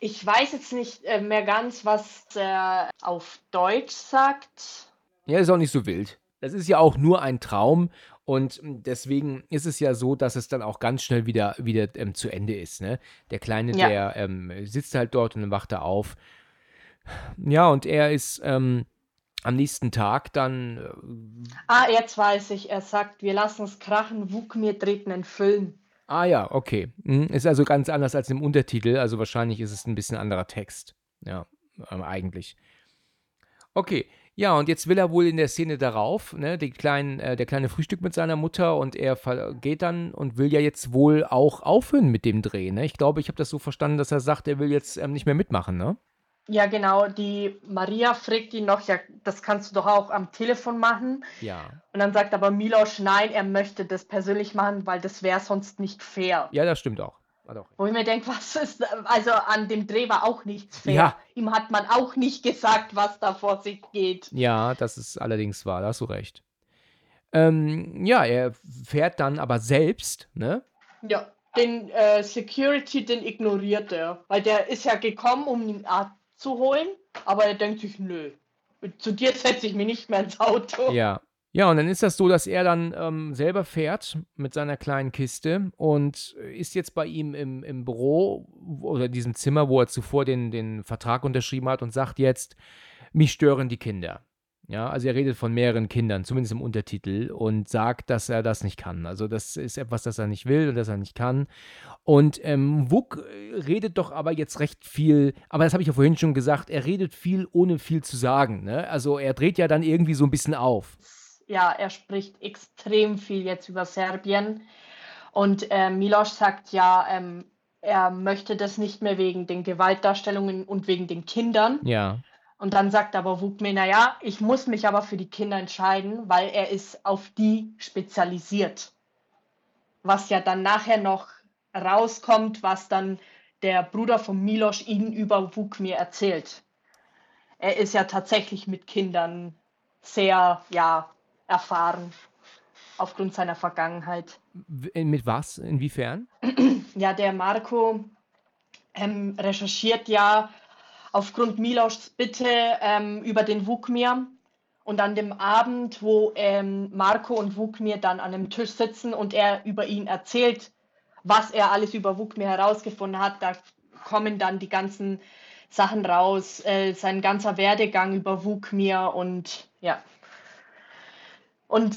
Ich weiß jetzt nicht äh, mehr ganz, was er auf Deutsch sagt. Ja, ist auch nicht so wild. Das ist ja auch nur ein Traum und deswegen ist es ja so, dass es dann auch ganz schnell wieder, wieder ähm, zu Ende ist. Ne? Der Kleine, Ja. der ähm, sitzt halt dort und dann wacht er auf. Ja, und er ist ähm, am nächsten Tag dann, äh, Ah, jetzt weiß ich. Er sagt, wir lassen es krachen, Wukmir dreht einen Film. ah ja, okay. Hm, Ist also ganz anders als im Untertitel, also wahrscheinlich ist es ein bisschen anderer Text. Ja, ähm, eigentlich. Okay, ja, und jetzt will er wohl in der Szene darauf, ne, die kleinen, äh, der kleine Frühstück mit seiner Mutter und er geht dann und will ja jetzt wohl auch aufhören mit dem Dreh, ne? Ich glaube, ich habe das so verstanden, dass er sagt, er will jetzt ähm, nicht mehr mitmachen, ne? Ja, genau. Die Maria fragt ihn noch, ja, das kannst du doch auch am Telefon machen. Ja. Und dann sagt aber Milos, nein, er möchte das persönlich machen, weil das wäre sonst nicht fair. Ja, das stimmt auch. Wo ich mir denke, was ist, also an dem Dreh war auch nichts fair. Ja. Ihm hat man auch nicht gesagt, was da vor sich geht. Ja, das ist allerdings wahr, da hast du recht. Ähm, ja, er fährt dann aber selbst, ne? Ja, den äh, Security, den ignoriert er. Weil der ist ja gekommen, um ihn abzuholen, aber er denkt sich, nö, zu dir setze ich mich nicht mehr ins Auto. Ja. Ja, und dann ist das so, dass er dann ähm, selber fährt mit seiner kleinen Kiste und ist jetzt bei ihm im, im Büro oder diesem Zimmer, wo er zuvor den, den Vertrag unterschrieben hat und sagt jetzt, mich stören die Kinder. Ja, also er redet von mehreren Kindern, zumindest im Untertitel, und sagt, dass er das nicht kann. Also das ist etwas, das er nicht will und das er nicht kann. Und ähm, Wuk äh, redet doch aber jetzt recht viel, aber das habe ich ja vorhin schon gesagt, er redet viel, ohne viel zu sagen. Ne? Also er dreht ja dann irgendwie so ein bisschen auf. Ja, er spricht extrem viel jetzt über Serbien. Und äh, Milos sagt ja, ähm, er möchte das nicht mehr wegen den Gewaltdarstellungen und wegen den Kindern. Ja. Und dann sagt aber Wukme, naja, ich muss mich aber für die Kinder entscheiden, weil er ist auf die spezialisiert. Was ja dann nachher noch rauskommt, was dann der Bruder von Milos ihnen über Wukmir erzählt. Er ist ja tatsächlich mit Kindern sehr, ja, erfahren aufgrund seiner Vergangenheit. W- Mit was? Inwiefern? Ja, der Marco ähm, recherchiert ja aufgrund Milos Bitte ähm, über den Wukmir. Und an dem Abend, wo ähm, Marco und Wukmir dann an einem Tisch sitzen und er über ihn erzählt, was er alles über Wukmir herausgefunden hat, da kommen dann die ganzen Sachen raus, äh, sein ganzer Werdegang über Wukmir und ja. Und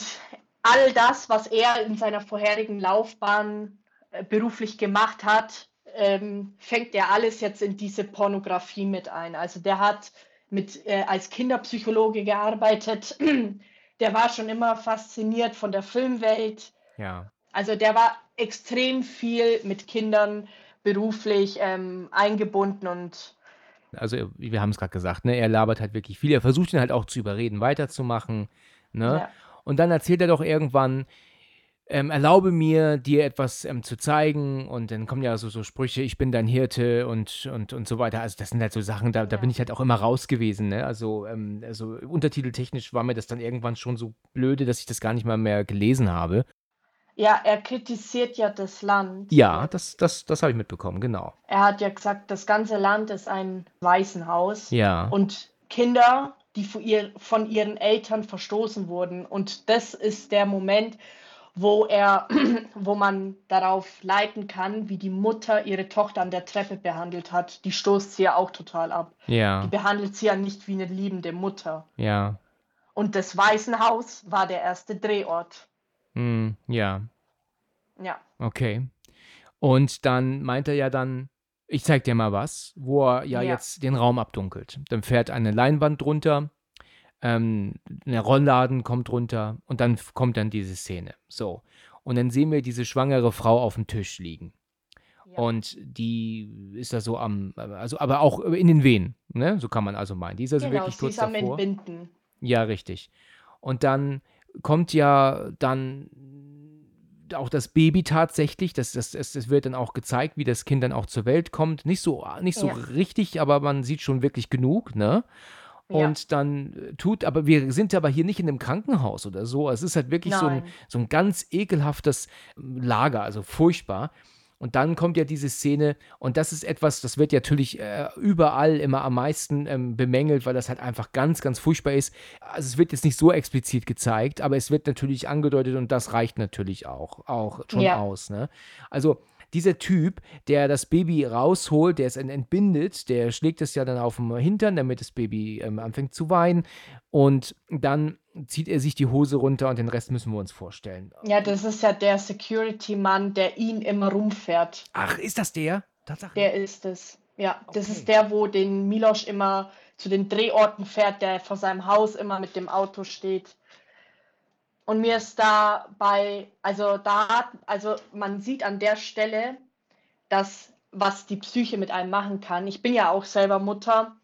all das, was er in seiner vorherigen Laufbahn äh, beruflich gemacht hat, ähm, fängt er alles jetzt in diese Pornografie mit ein. Also der hat mit, äh, als Kinderpsychologe gearbeitet. Der war schon immer fasziniert von der Filmwelt. Ja. Also der war extrem viel mit Kindern beruflich ähm, eingebunden und Also wir haben es gerade gesagt, ne? Er labert halt wirklich viel. Er versucht ihn halt auch zu überreden, weiterzumachen. Ne? ja. Und dann erzählt er doch irgendwann, ähm, erlaube mir, dir etwas ähm, zu zeigen. Und dann kommen ja so, so Sprüche, ich bin dein Hirte und, und, und so weiter. Also das sind halt so Sachen, da, da Ja. bin ich halt auch immer raus gewesen. Ne? Also, ähm, also untertiteltechnisch war mir das dann irgendwann schon so blöde, dass ich das gar nicht mal mehr gelesen habe. ja, er kritisiert ja das Land. Ja, das, das, das habe ich mitbekommen, genau. Er hat ja gesagt, das ganze Land ist ein Waisenhaus. Ja. und Kinder, die von, ihr, von ihren Eltern verstoßen wurden. Und das ist der Moment, wo er, wo man darauf leiten kann, wie die Mutter ihre Tochter an der Treppe behandelt hat. Die stoßt sie ja auch total ab. Die ja, behandelt sie ja nicht wie eine liebende Mutter. ja, Und das Waisenhaus war der erste Drehort. hm, ja. Ja, Okay. Und dann meint er ja dann, ich zeig dir mal was, wo er ja, Ja. jetzt den Raum abdunkelt. Dann fährt eine Leinwand drunter, ähm, der Rollladen kommt runter und dann kommt dann diese Szene. So. Und dann sehen wir diese schwangere Frau auf dem Tisch liegen. Und die ist da so am, also aber auch in den Wehen, ne? So kann man also meinen. Die ist also Genau, wirklich sie kurz ist am davor. Entbinden. Ja, richtig. Und dann kommt ja dann auch das Baby tatsächlich, das, das, das, das wird dann auch gezeigt, wie das Kind dann auch zur Welt kommt. Nicht so, nicht so Ja. richtig, aber man sieht schon wirklich genug, ne? Ja. Und dann äh, tut, aber wir sind aber hier nicht in einem Krankenhaus oder so. Es ist halt wirklich so ein, so ein ganz ekelhaftes Lager, also furchtbar. Und dann kommt ja diese Szene, und das ist etwas, das wird ja natürlich äh, überall immer am meisten ähm, bemängelt, weil das halt einfach ganz, ganz furchtbar ist. Also es wird jetzt nicht so explizit gezeigt, aber es wird natürlich angedeutet und das reicht natürlich auch, auch schon Ja. aus. Ne? Also dieser Typ, der das Baby rausholt, der es ent- entbindet, der schlägt es ja dann auf dem Hintern, damit das Baby ähm, anfängt zu weinen. Und dann zieht er sich die Hose runter und den Rest müssen wir uns vorstellen. Ja, das ist ja der Security-Mann, der ihn immer rumfährt. Ach, ist das der? Tatsache. Der ist es. Ja, das Okay. ist der, wo den Milosch immer zu den Drehorten fährt, der vor seinem Haus immer mit dem Auto steht. Und mir ist da bei, also da, also man sieht an der Stelle, dass was die Psyche mit einem machen kann. Ich bin ja auch selber Mutter.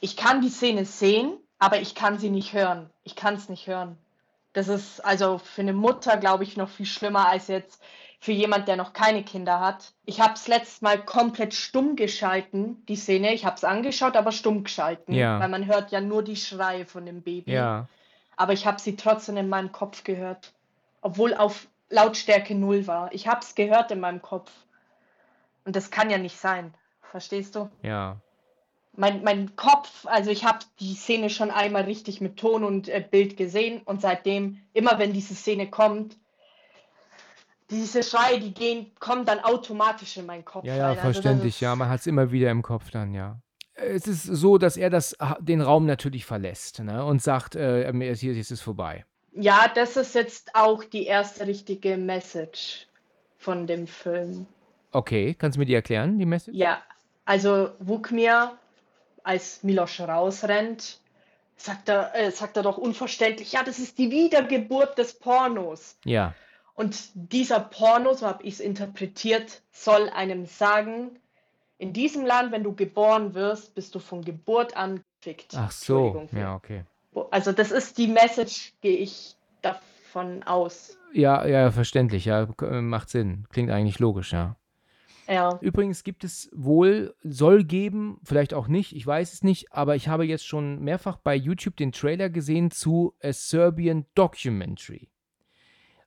Ich kann die Szene sehen, aber ich kann sie nicht hören. Ich kann es nicht hören. Das ist also für eine Mutter, glaube ich, noch viel schlimmer als jetzt für jemand, der noch keine Kinder hat. Ich habe es letztes Mal komplett stumm geschalten, die Szene. Ich habe es angeschaut, aber stumm geschalten, Ja. weil man hört ja nur die Schreie von dem Baby. Ja. Aber ich habe sie trotzdem in meinem Kopf gehört, obwohl auf Lautstärke null war. Ich habe es gehört in meinem Kopf. Und das kann ja nicht sein. Verstehst du? Ja. Mein, mein Kopf, also ich habe die Szene schon einmal richtig mit Ton und äh, Bild gesehen und seitdem, immer wenn diese Szene kommt, diese Schreie, die gehen, kommen dann automatisch in meinen Kopf. Ja, ja, rein. Also verständlich. ist- Ja, man hat es immer wieder im Kopf dann, ja. Es ist so, dass er das, den Raum natürlich verlässt ne? und sagt, äh, hier ist es vorbei. Ja, das ist jetzt auch die erste richtige Message von dem Film. Okay, kannst du mir die erklären, die Message? Ja, also Wukmir, als Miloš rausrennt, sagt er, äh, sagt er doch unverständlich, ja, das ist die Wiedergeburt des Pornos. Ja, Und dieser Porno, so habe ich es interpretiert, soll einem sagen, in diesem Land, wenn du geboren wirst, bist du von Geburt an gefickt. ach so. Ja, okay. Also das ist die Message, gehe ich davon aus. Ja, ja, verständlich, ja, äh, macht Sinn. Klingt eigentlich logisch, ja. Ja. Übrigens gibt es wohl, soll geben, vielleicht auch nicht, ich weiß es nicht, aber ich habe jetzt schon mehrfach bei YouTube den Trailer gesehen zu A Serbian Documentary.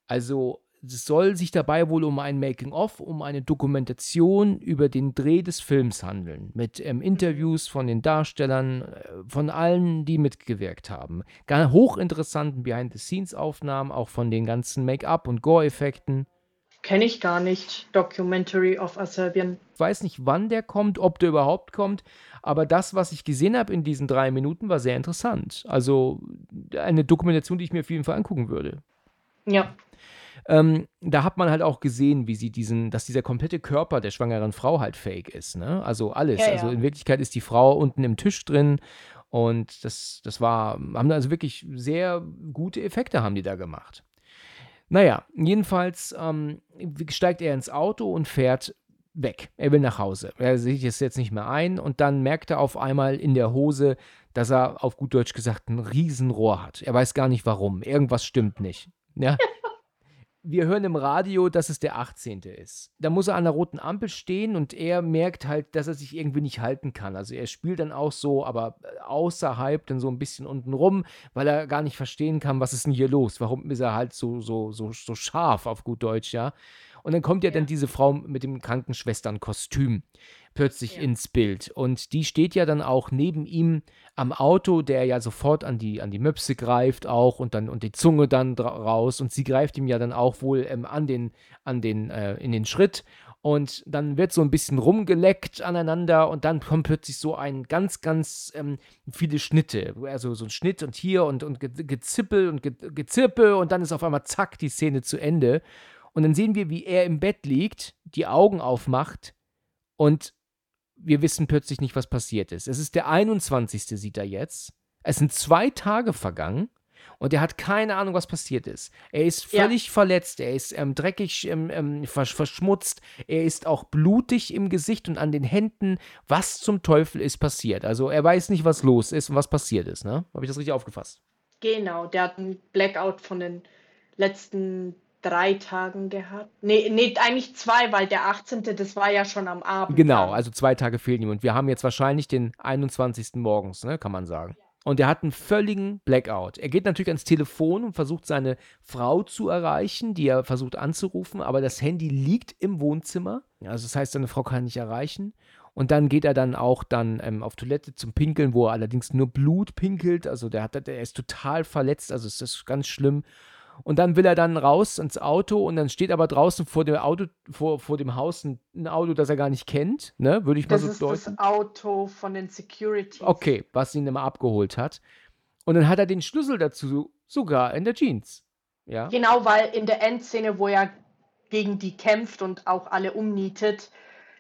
Also es soll sich dabei wohl um ein Making-of, um eine Dokumentation über den Dreh des Films handeln. Mit ähm, Interviews von den Darstellern, äh, von allen, die mitgewirkt haben. Gar hochinteressanten Behind-the-Scenes-Aufnahmen, auch von den ganzen Make-up- und Gore-Effekten. Kenne ich gar nicht. Documentary of a Serbian. Ich weiß nicht, wann der kommt, ob der überhaupt kommt, aber das, was ich gesehen habe in diesen drei Minuten, war sehr interessant. Also eine Dokumentation, die ich mir auf jeden Fall angucken würde. Ja. Ähm, da hat man halt auch gesehen, wie sie diesen, dass dieser komplette Körper der schwangeren Frau halt fake ist, ne? Also alles. Ja, ja. Also in Wirklichkeit ist die Frau unten im Tisch drin und das, das war, haben also wirklich sehr gute Effekte haben die da gemacht. Naja, jedenfalls ähm, steigt er ins Auto und fährt weg. Er will nach Hause. Er sieht es jetzt nicht mehr ein und dann merkt er auf einmal in der Hose, dass er auf gut Deutsch gesagt ein Riesenrohr hat. Er weiß gar nicht warum. Irgendwas stimmt nicht. Ja. Wir hören im Radio, dass es der 18. ist. Da muss er an der roten Ampel stehen und er merkt halt, dass er sich irgendwie nicht halten kann. Also er spielt dann auch so, aber außerhalb dann so ein bisschen unten rum, weil er gar nicht verstehen kann, was ist denn hier los? Warum ist er halt so, so, so, so scharf auf gut Deutsch, ja? Und dann kommt ja, dann diese Frau mit dem Krankenschwesternkostüm plötzlich Ja. ins Bild. Und die steht ja dann auch neben ihm am Auto, der ja sofort an die, an die Möpse greift auch und dann und die Zunge dann raus. Und sie greift ihm ja dann auch wohl ähm, an den, an den, äh, in den Schritt. Und dann wird so ein bisschen rumgeleckt aneinander und dann kommt plötzlich so ein ganz, ganz ähm, viele Schnitte. Also so ein Schnitt und hier und, und Ge- Gezippel und Ge Gezirpe und dann ist auf einmal zack die Szene zu Ende. Und dann sehen wir, wie er im Bett liegt, die Augen aufmacht und wir wissen plötzlich nicht, was passiert ist. Es ist der 21. sieht er jetzt. Es sind zwei Tage vergangen Und er hat keine Ahnung, was passiert ist. Er ist Ja. völlig verletzt, er ist ähm, dreckig, ähm, ähm, versch verschmutzt, er ist auch blutig im Gesicht und an den Händen. Was zum Teufel ist passiert? Also er weiß nicht, was los ist und was passiert ist, ne? Habe ich das richtig aufgefasst? Genau, der hat einen Blackout von den letzten drei Tagen gehabt. Nee, nee, eigentlich zwei, weil der 18. das war ja schon am Abend. Genau, also zwei Tage fehlen ihm. Und wir haben jetzt wahrscheinlich den 21. morgens, ne, kann man sagen. Und er hat einen völligen Blackout. Er geht natürlich ans Telefon und versucht seine Frau zu erreichen, die er versucht anzurufen, aber das Handy liegt im Wohnzimmer. Also das heißt, seine Frau kann nicht erreichen. Und dann geht er dann auch dann ähm, auf Toilette zum Pinkeln, wo er allerdings nur Blut pinkelt. Also der hat, der ist total verletzt, also es ist ganz schlimm. Und dann will er dann raus ins Auto und dann steht aber draußen vor dem Auto, vor, vor dem Haus ein, ein Auto, das er gar nicht kennt, ne? Würde ich mal das so ist deuten. das Auto von den Securities. Okay, was ihn immer abgeholt hat. Und dann hat er den Schlüssel dazu sogar in der Jeans. Ja. Genau, weil in der Endszene, wo er gegen die kämpft und auch alle umnietet,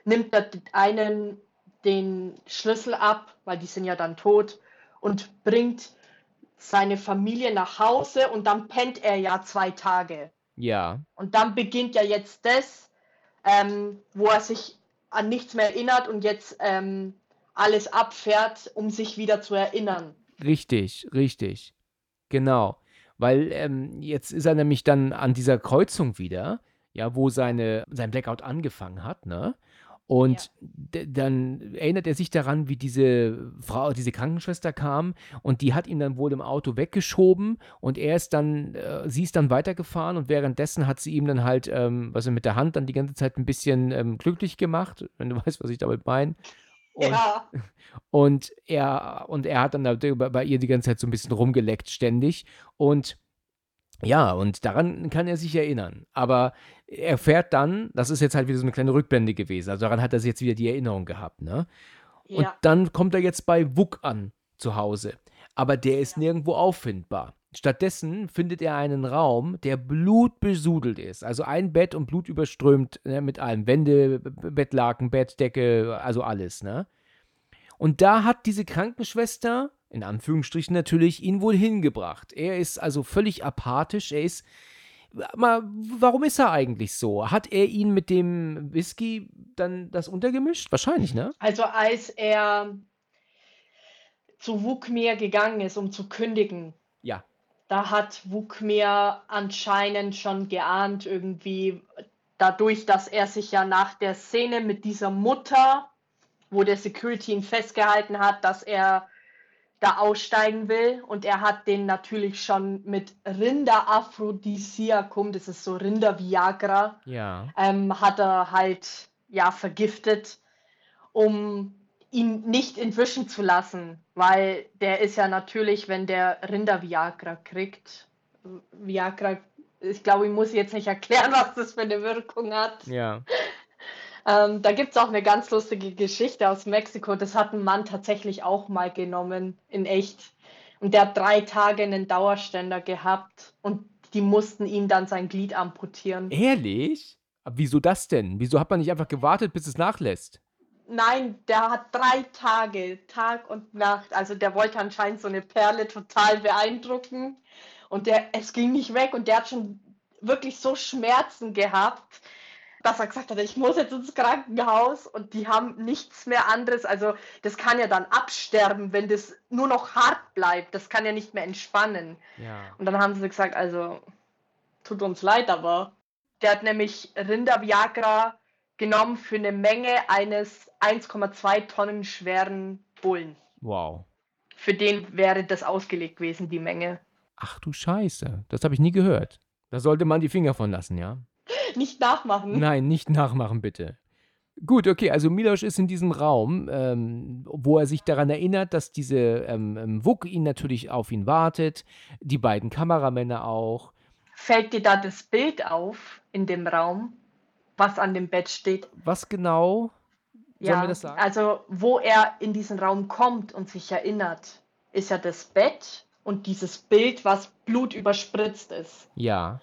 nimmt er einen den Schlüssel ab, weil die sind ja dann tot, und bringt seine Familie nach Hause und dann pennt er ja zwei Tage. Ja. Und dann beginnt ja jetzt das, ähm, wo er sich an nichts mehr erinnert und jetzt ähm, alles abfährt, um sich wieder zu erinnern. Richtig, richtig. Genau. Weil ähm, jetzt ist er nämlich dann an dieser Kreuzung wieder, ja, wo seine, sein Blackout angefangen hat, ne? Und d- dann erinnert er sich daran, wie diese Frau, diese Krankenschwester kam und die hat ihn dann wohl im Auto weggeschoben und er ist dann, äh, sie ist dann weitergefahren und währenddessen hat sie ihm dann halt, ähm, was er mit der Hand dann die ganze Zeit ein bisschen ähm, glücklich gemacht, wenn du weißt, was ich damit meine. Und, ja, und er, und er hat dann da bei bei ihr die ganze Zeit so ein bisschen rumgeleckt ständig. Und ja, und daran kann er sich erinnern. Aber er fährt dann, das ist jetzt halt wieder so eine kleine Rückblende gewesen. Also daran hat er jetzt wieder die Erinnerung gehabt, ne? Und ja. dann kommt er jetzt bei Wuk an zu Hause. Aber der ist nirgendwo auffindbar. Stattdessen findet er einen Raum, der blutbesudelt ist. Also ein Bett und blutüberströmt ne, mit allem. Wände, Bettlaken, Bettdecke, also alles, ne? Und da hat diese Krankenschwester, in Anführungsstrichen natürlich, ihn wohl hingebracht. Er ist also völlig apathisch. Er ist. Mal, warum ist er eigentlich so? Hat er ihn mit dem Whisky dann das untergemischt? Wahrscheinlich, ne? Also als er zu Wukmir gegangen ist, um zu kündigen, Ja. da hat Wukmir anscheinend schon geahnt, irgendwie dadurch, dass er sich ja nach der Szene mit dieser Mutter, wo der Security ihn festgehalten hat, dass er da aussteigen will. Und er hat den natürlich schon mit Rinder-Aphrodisiakum, das ist so Rinder-Viagra, Ja. ähm, hat er halt ja vergiftet, um ihn nicht entwischen zu lassen, weil der ist ja natürlich, wenn der Rinder Viagra kriegt, Viagra, ich glaube, ich muss jetzt nicht erklären, was das für eine Wirkung hat. Ja. Ähm, da gibt es auch eine ganz lustige Geschichte aus Mexiko. Das hat ein Mann tatsächlich auch mal genommen, in echt. Und der hat drei Tage einen Dauerständer gehabt und die mussten ihm dann sein Glied amputieren. Ehrlich? Aber wieso das denn? Wieso hat man nicht einfach gewartet, bis es nachlässt? Nein, der hat drei Tage, Tag und Nacht. Also der wollte anscheinend so eine Perle total beeindrucken. Und der, es ging nicht weg und der hat schon wirklich so Schmerzen gehabt, dass er gesagt hat, ich muss jetzt ins Krankenhaus und die haben nichts mehr anderes. Also das kann ja dann absterben, wenn das nur noch hart bleibt. Das kann ja nicht mehr entspannen. Ja. Und dann haben sie gesagt, also tut uns leid, aber der hat nämlich Rinder-Viagra genommen für eine Menge eines 1,2 Tonnen schweren Bullen. Wow. Für den wäre das ausgelegt gewesen, die Menge. Ach du Scheiße. Das habe ich nie gehört. Da sollte man die Finger von lassen, ja? Nicht nachmachen. Nein, nicht nachmachen, bitte. Gut, okay, also Milosch ist in diesem Raum, ähm, wo er sich daran erinnert, dass diese ähm, ähm, Wuk ihn natürlich auf ihn wartet, die beiden Kameramänner auch. Fällt dir da das Bild auf in dem Raum, was an dem Bett steht? Was genau? Sollen Ja, wir das sagen? also wo er in diesen Raum kommt und sich erinnert, ist ja das Bett und dieses Bild, was Blut überspritzt ist. Ja.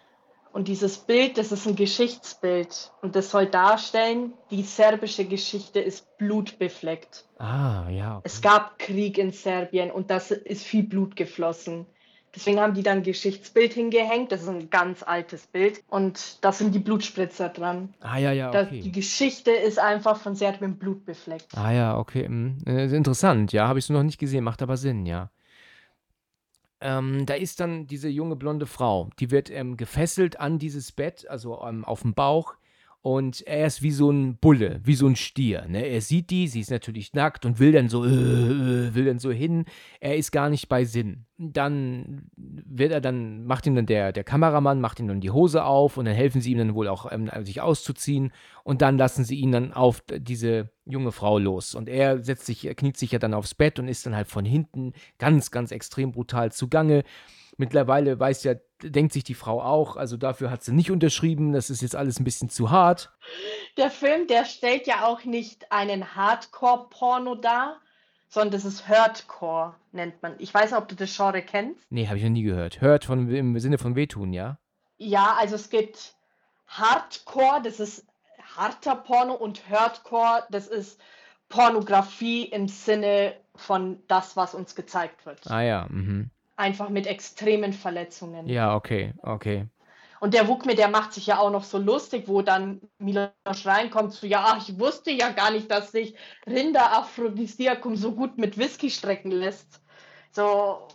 Und dieses Bild, das ist ein Geschichtsbild und das soll darstellen, die serbische Geschichte ist blutbefleckt. Ah, ja. Okay. Es gab Krieg in Serbien und das ist viel Blut geflossen. Deswegen haben die dann ein Geschichtsbild hingehängt. Das ist ein ganz altes Bild. Und da sind die Blutspritzer dran. Ah, ja, ja, okay. die Geschichte ist einfach von Seat mit Blut befleckt. Ah ja, okay. mm, äh, interessant, ja, habe ich so noch nicht gesehen, macht aber Sinn, ja. Ähm, da ist dann diese junge blonde Frau, die wird ähm, gefesselt an dieses Bett, also ähm, auf dem Bauch. Und er ist wie so ein Bulle, wie so ein Stier. Ne? Er sieht die, sie ist natürlich nackt und will dann so, äh, äh, will dann so hin. Er ist gar nicht bei Sinn. Dann wird er dann, macht ihm dann der, der Kameramann, macht ihm dann die Hose auf und dann helfen sie ihm dann wohl auch, ähm, sich auszuziehen. Und dann lassen sie ihn dann auf diese junge Frau los. Und er setzt sich, kniet sich ja dann aufs Bett und ist dann halt von hinten ganz, ganz extrem brutal zugange. Mittlerweile weiß ja, denkt sich die Frau auch, also dafür hat sie nicht unterschrieben, das ist jetzt alles ein bisschen zu hart. Der Film, der stellt ja auch nicht einen Hardcore-Porno dar, sondern das ist Hurtcore, nennt man. Ich weiß nicht, ob du das Genre kennst. Nee, habe ich noch nie gehört. Hört von, im Sinne von wehtun, ja? Ja, also es gibt Hardcore, das ist harter Porno und Hurtcore, das ist Pornografie im Sinne von das, was uns gezeigt wird. Ah ja, mhm. Einfach mit extremen Verletzungen. Ja, okay, okay. Und der Wukme, der macht sich ja auch noch so lustig, wo dann Milos reinkommt, so, ja, ach, ich wusste ja gar nicht, dass sich Rinder-Aphrodisiakum so gut mit Whisky strecken lässt. So,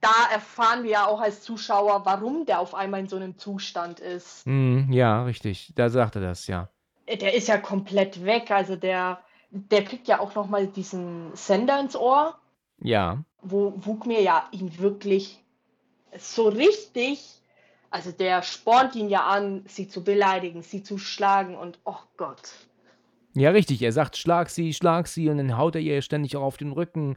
da erfahren wir ja auch als Zuschauer, warum der auf einmal in so einem Zustand ist. Mhm, ja, richtig. Da sagt er das, ja. Der ist ja komplett weg, also der, der kriegt ja auch nochmal diesen Sender ins Ohr, Ja. wo Wukmir ja ihn wirklich so richtig, also der spornt ihn ja an, sie zu beleidigen, sie zu schlagen und oh Gott. Ja, richtig. Er sagt, schlag sie, schlag sie und dann haut er ihr ständig auch auf den Rücken.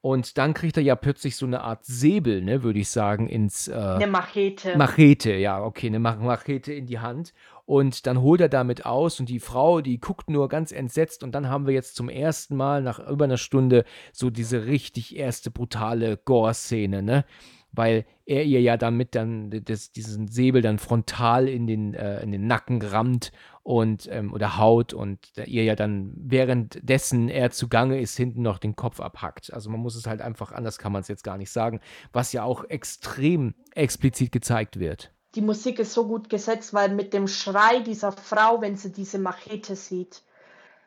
Und dann kriegt er ja plötzlich so eine Art Säbel, ne, würde ich sagen, ins äh, Eine Machete. Machete, ja, okay, eine Mach- Machete in die Hand. Und dann holt er damit aus und die Frau, die guckt nur ganz entsetzt. Und dann haben wir jetzt zum ersten Mal nach über einer Stunde so diese richtig erste brutale Gore-Szene, ne? Weil er ihr ja damit dann das, diesen Säbel dann frontal in den, äh, in den Nacken rammt und ähm, oder haut und ihr ja dann währenddessen er zugange ist, hinten noch den Kopf abhackt. Also man muss es halt einfach, anders kann man es jetzt gar nicht sagen, was ja auch extrem explizit gezeigt wird. Die Musik ist so gut gesetzt, weil mit dem Schrei dieser Frau, wenn sie diese Machete sieht,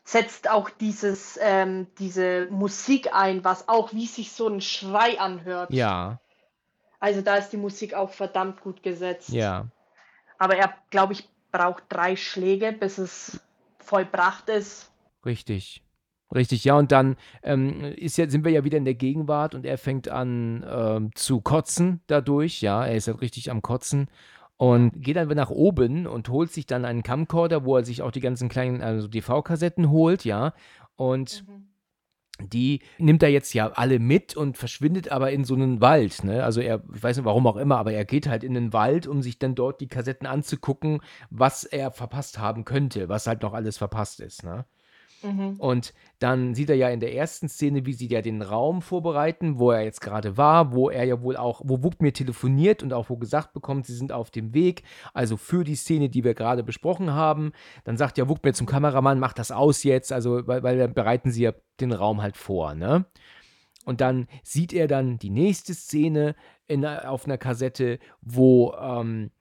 setzt auch dieses, ähm, diese Musik ein, was auch wie sich so ein Schrei anhört. Ja, Also da ist die Musik auch verdammt gut gesetzt. ja. Aber er, glaube ich, braucht drei Schläge, bis es vollbracht ist. Richtig. Richtig, ja, und dann ähm, ist ja, sind wir ja wieder in der Gegenwart und er fängt an ähm, zu kotzen dadurch, ja, er ist halt richtig am Kotzen und geht dann nach oben und holt sich dann einen Camcorder, wo er sich auch die ganzen kleinen also DV-Kassetten holt, ja, und die nimmt er jetzt ja alle mit und verschwindet aber in so einen Wald, ne? Also er, ich weiß nicht warum auch immer, aber er geht halt in den Wald, um sich dann dort die Kassetten anzugucken, was er verpasst haben könnte, was halt noch alles verpasst ist, ne? Mhm. Und dann sieht er ja in der ersten Szene, wie sie ja den Raum vorbereiten, wo er jetzt gerade war, wo er ja wohl auch, wo Wuk mir telefoniert und auch wo gesagt bekommt, sie sind auf dem Weg, also für die Szene, die wir gerade besprochen haben. Dann sagt ja Wuk mir zum Kameramann, mach das aus jetzt, also weil, weil dann bereiten sie ja den Raum halt vor, ne? Und dann sieht er dann die nächste Szene in, auf einer Kassette, wo ähm,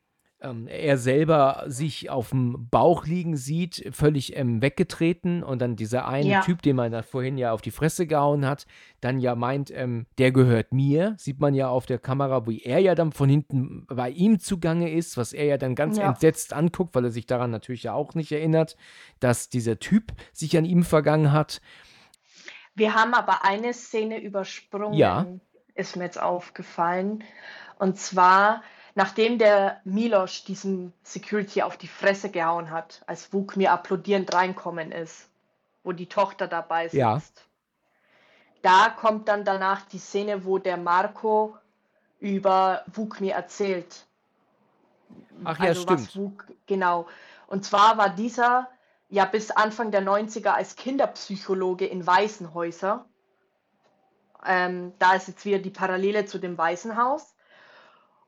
ähm, er selber sich auf dem Bauch liegen sieht, völlig ähm, weggetreten und dann dieser eine Ja. Typ, den man da vorhin ja auf die Fresse gehauen hat, dann ja meint, ähm, der gehört mir, sieht man ja auf der Kamera, wie er ja dann von hinten bei ihm zugange ist, was er ja dann ganz Ja. entsetzt anguckt, weil er sich daran natürlich ja auch nicht erinnert, dass dieser Typ sich an ihm vergangen hat. Wir haben aber eine Szene übersprungen, Ja. ist mir jetzt aufgefallen. Und zwar, nachdem der Miloš diesem Security auf die Fresse gehauen hat, als Vuk mir applaudierend reinkommen ist, wo die Tochter dabei sitzt. Ja. Da kommt dann danach die Szene, wo der Marco über Vuk mir erzählt. Ach ja, also was stimmt. Vuk, genau. Und zwar war dieser ja bis Anfang der 90er als Kinderpsychologe in Waisenhäuser. Ähm, da ist jetzt wieder die Parallele zu dem Waisenhaus.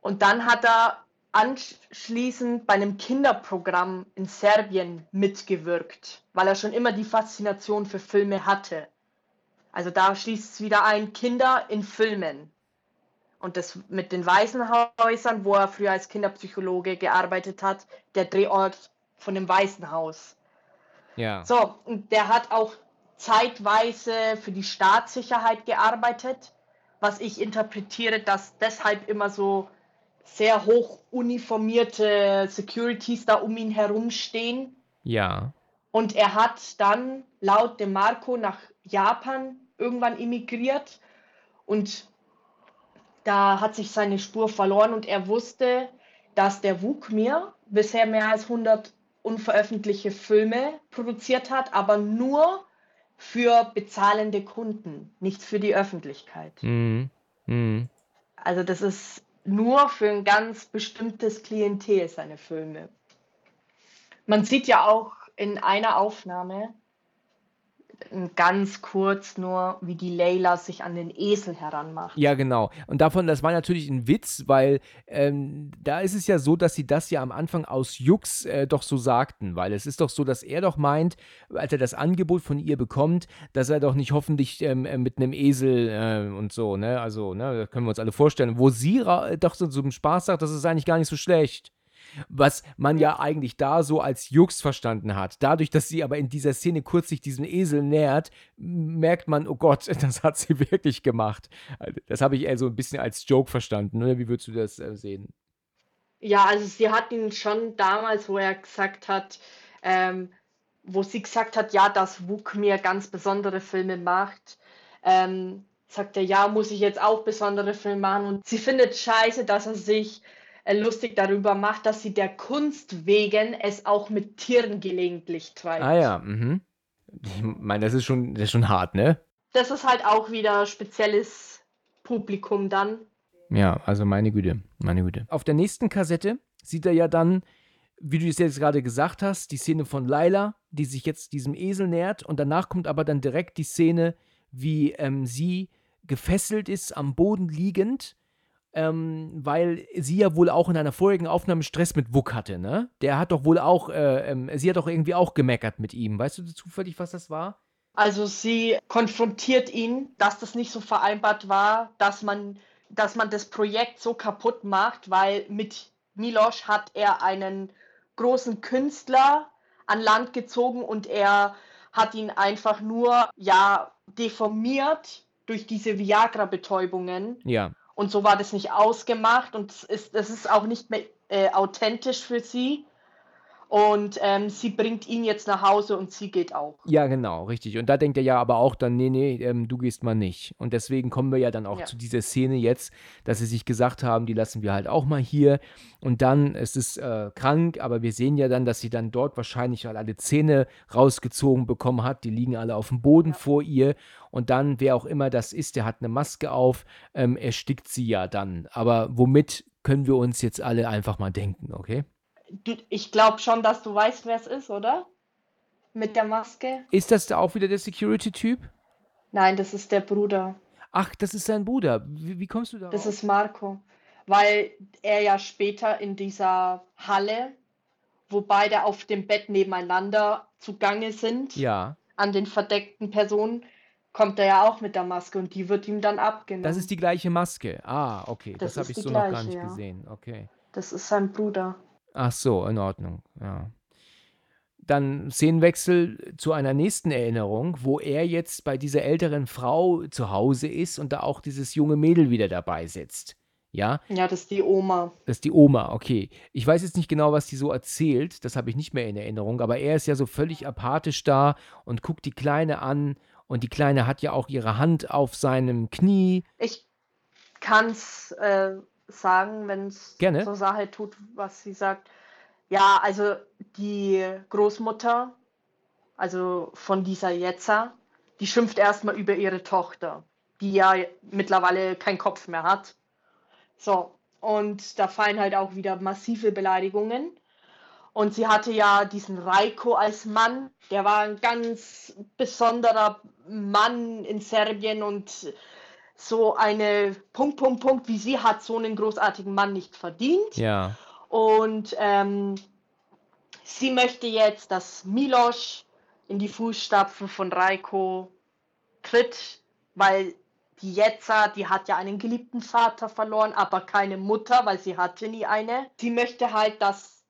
Und dann hat er anschließend bei einem Kinderprogramm in Serbien mitgewirkt, weil er schon immer die Faszination für Filme hatte. Also da schließt es wieder ein, Kinder in Filmen. und das mit den Waisenhäusern, wo er früher als Kinderpsychologe gearbeitet hat, der Drehort von dem Waisenhaus. Ja. So, und der hat auch zeitweise für die Staatssicherheit gearbeitet, was ich interpretiere, dass deshalb immer so sehr hoch uniformierte Securities da um ihn herumstehen. Ja. Und er hat dann laut dem Marco nach Japan irgendwann emigriert und da hat sich seine Spur verloren und er wusste, dass der Wukmir bisher mehr als 100 unveröffentlichte Filme produziert hat, aber nur für bezahlende Kunden, nicht für die Öffentlichkeit. Mhm. Mhm. Also das ist nur für ein ganz bestimmtes Klientel seine Filme. Man sieht ja auch in einer Aufnahme, ganz kurz nur, wie die Layla sich an den Esel heranmacht. Ja, genau. Und davon, das war natürlich ein Witz, weil ähm, da ist es ja so, dass sie das ja am Anfang aus Jux äh, doch so sagten, weil es ist doch so, dass er doch meint, als er das Angebot von ihr bekommt, dass er doch nicht hoffentlich ähm, äh, mit einem Esel äh, und so, ne, also, ne, das können wir uns alle vorstellen, wo sie doch so zum Spaß sagt, das ist eigentlich gar nicht so schlecht was man ja eigentlich da so als Jux verstanden hat. Dadurch, dass sie aber in dieser Szene kurz sich diesem Esel nähert, merkt man, oh Gott, das hat sie wirklich gemacht. Das habe ich eher so ein bisschen als Joke verstanden. Oder wie würdest du das äh, sehen? Ja, also sie hat ihn schon damals, wo er gesagt hat, ähm, wo sie gesagt hat, ja, dass Wuk mir ganz besondere Filme macht, ähm, sagt er, ja, muss ich jetzt auch besondere Filme machen. Und sie findet scheiße, dass er sich lustig darüber macht, dass sie der Kunst wegen es auch mit Tieren gelegentlich treibt. Ah ja, mhm. Ich meine, das ist schon, das ist schon hart, ne? Das ist halt auch wieder spezielles Publikum dann. Ja, also meine Güte, meine Güte. Auf der nächsten Kassette sieht er ja dann, wie du es jetzt gerade gesagt hast, die Szene von Laila, die sich jetzt diesem Esel nähert und danach kommt aber dann direkt die Szene, wie ähm, sie gefesselt ist, am Boden liegend ähm, weil sie ja wohl auch in einer vorigen Aufnahme Stress mit Wuck hatte, ne? Der hat doch wohl auch, äh, ähm, sie hat doch irgendwie auch gemeckert mit ihm. Weißt du zufällig, was das war? Also sie konfrontiert ihn, dass das nicht so vereinbart war, dass man, dass man das Projekt so kaputt macht, weil mit Milosch hat er einen großen Künstler an Land gezogen und er hat ihn einfach nur ja deformiert durch diese Viagra-Betäubungen. Ja. Und so war das nicht ausgemacht und es ist, es ist auch nicht mehr äh, authentisch für sie. Und ähm, sie bringt ihn jetzt nach Hause und sie geht auch. Ja, genau, richtig. Und da denkt er ja aber auch dann, nee, nee, ähm, du gehst mal nicht. Und deswegen kommen wir ja dann auch ja. zu dieser Szene jetzt, dass sie sich gesagt haben, die lassen wir halt auch mal hier. Und dann, es ist äh, krank, aber wir sehen ja dann, dass sie dann dort wahrscheinlich halt alle Zähne rausgezogen bekommen hat. Die liegen alle auf dem Boden ja. vor ihr. Und dann, wer auch immer das ist, der hat eine Maske auf, ähm, erstickt sie ja dann. Aber womit können wir uns jetzt alle einfach mal denken, okay? Du, ich glaube schon, dass du weißt, wer es ist, oder? Mit der Maske. Ist das da auch wieder der Security-Typ? Nein, das ist der Bruder. Ach, das ist sein Bruder. Wie, wie kommst du da? Das ist Marco. Weil er ja später in dieser Halle, wo beide auf dem Bett nebeneinander zugange sind, ja. an den verdeckten Personen, kommt er ja auch mit der Maske und die wird ihm dann abgenommen. Das ist die gleiche Maske. Ah, okay. Das, das habe ich so gleiche, noch gar nicht ja. gesehen. Okay. Das ist sein Bruder. Ach so, in Ordnung, ja. Dann Szenenwechsel zu einer nächsten Erinnerung, wo er jetzt bei dieser älteren Frau zu Hause ist und da auch dieses junge Mädel wieder dabei sitzt. Ja? Ja, das ist die Oma. Das ist die Oma, okay. Ich weiß jetzt nicht genau, was die so erzählt, das habe ich nicht mehr in Erinnerung, aber er ist ja so völlig apathisch da und guckt die Kleine an und die Kleine hat ja auch ihre Hand auf seinem Knie. Ich kann es äh, sagen, wenn es zur Sache tut, was sie sagt. Ja, also die Großmutter, also von dieser Jetzer, die schimpft erstmal über ihre Tochter, die ja mittlerweile keinen Kopf mehr hat. So, und da fallen halt auch wieder massive Beleidigungen. Und sie hatte ja diesen Reiko als Mann, der war ein ganz besonderer Mann in Serbien und so eine Punkt, Punkt, Punkt wie sie hat so einen großartigen Mann nicht verdient. Ja. Und ähm, sie möchte jetzt, dass Milos in die Fußstapfen von Reiko tritt, weil die Jetzer, die hat ja einen geliebten Vater verloren, aber keine Mutter, weil sie hatte nie eine. Sie möchte halt, dass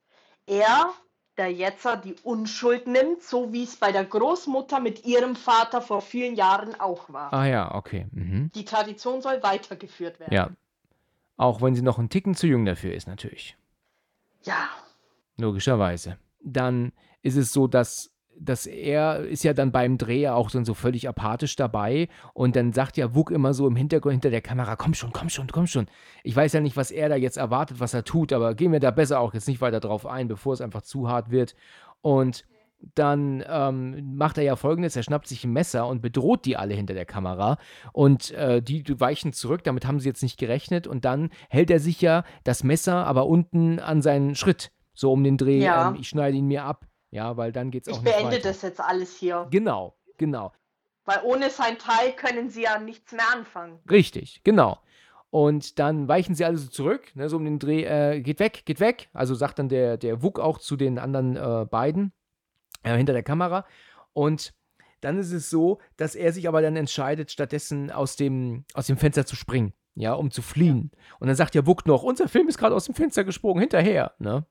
er, der Jetzer, die Unschuld nimmt, so wie es bei der Großmutter mit ihrem Vater vor vielen Jahren auch war. Ah ja, okay. Mhm. Die Tradition soll weitergeführt werden. Ja. Auch wenn sie noch einen Ticken zu jung dafür ist, natürlich. Ja. Logischerweise. Dann ist es so, dass dass er ist ja dann beim Dreh auch dann so völlig apathisch dabei und dann sagt ja Wuk immer so im Hintergrund hinter der Kamera, komm schon, komm schon, komm schon. Ich weiß ja nicht, was er da jetzt erwartet, was er tut, aber gehen wir da besser auch jetzt nicht weiter drauf ein, bevor es einfach zu hart wird. Und dann ähm, macht er ja folgendes: Er schnappt sich ein Messer und bedroht die alle hinter der Kamera. Und äh, die weichen zurück, damit haben sie jetzt nicht gerechnet. Und dann hält er sich ja das Messer aber unten an seinen Schritt, so um den Dreh. Ja. Ähm, ich schneide ihn mir ab. Ja, weil dann geht es auch Ich nicht beende weiter. das jetzt alles hier. Genau, genau. Weil ohne sein Teil können sie ja nichts mehr anfangen. Richtig, genau. Und dann weichen sie alle so zurück, ne, so um den Dreh, äh, geht weg, geht weg. Also sagt dann der, der Wuk auch zu den anderen äh, beiden äh, hinter der Kamera. Und dann ist es so, dass er sich aber dann entscheidet, stattdessen aus dem, aus dem Fenster zu springen, ja, um zu fliehen. Und dann sagt ja Wuk noch, unser Film ist gerade aus dem Fenster gesprungen, hinterher, ne?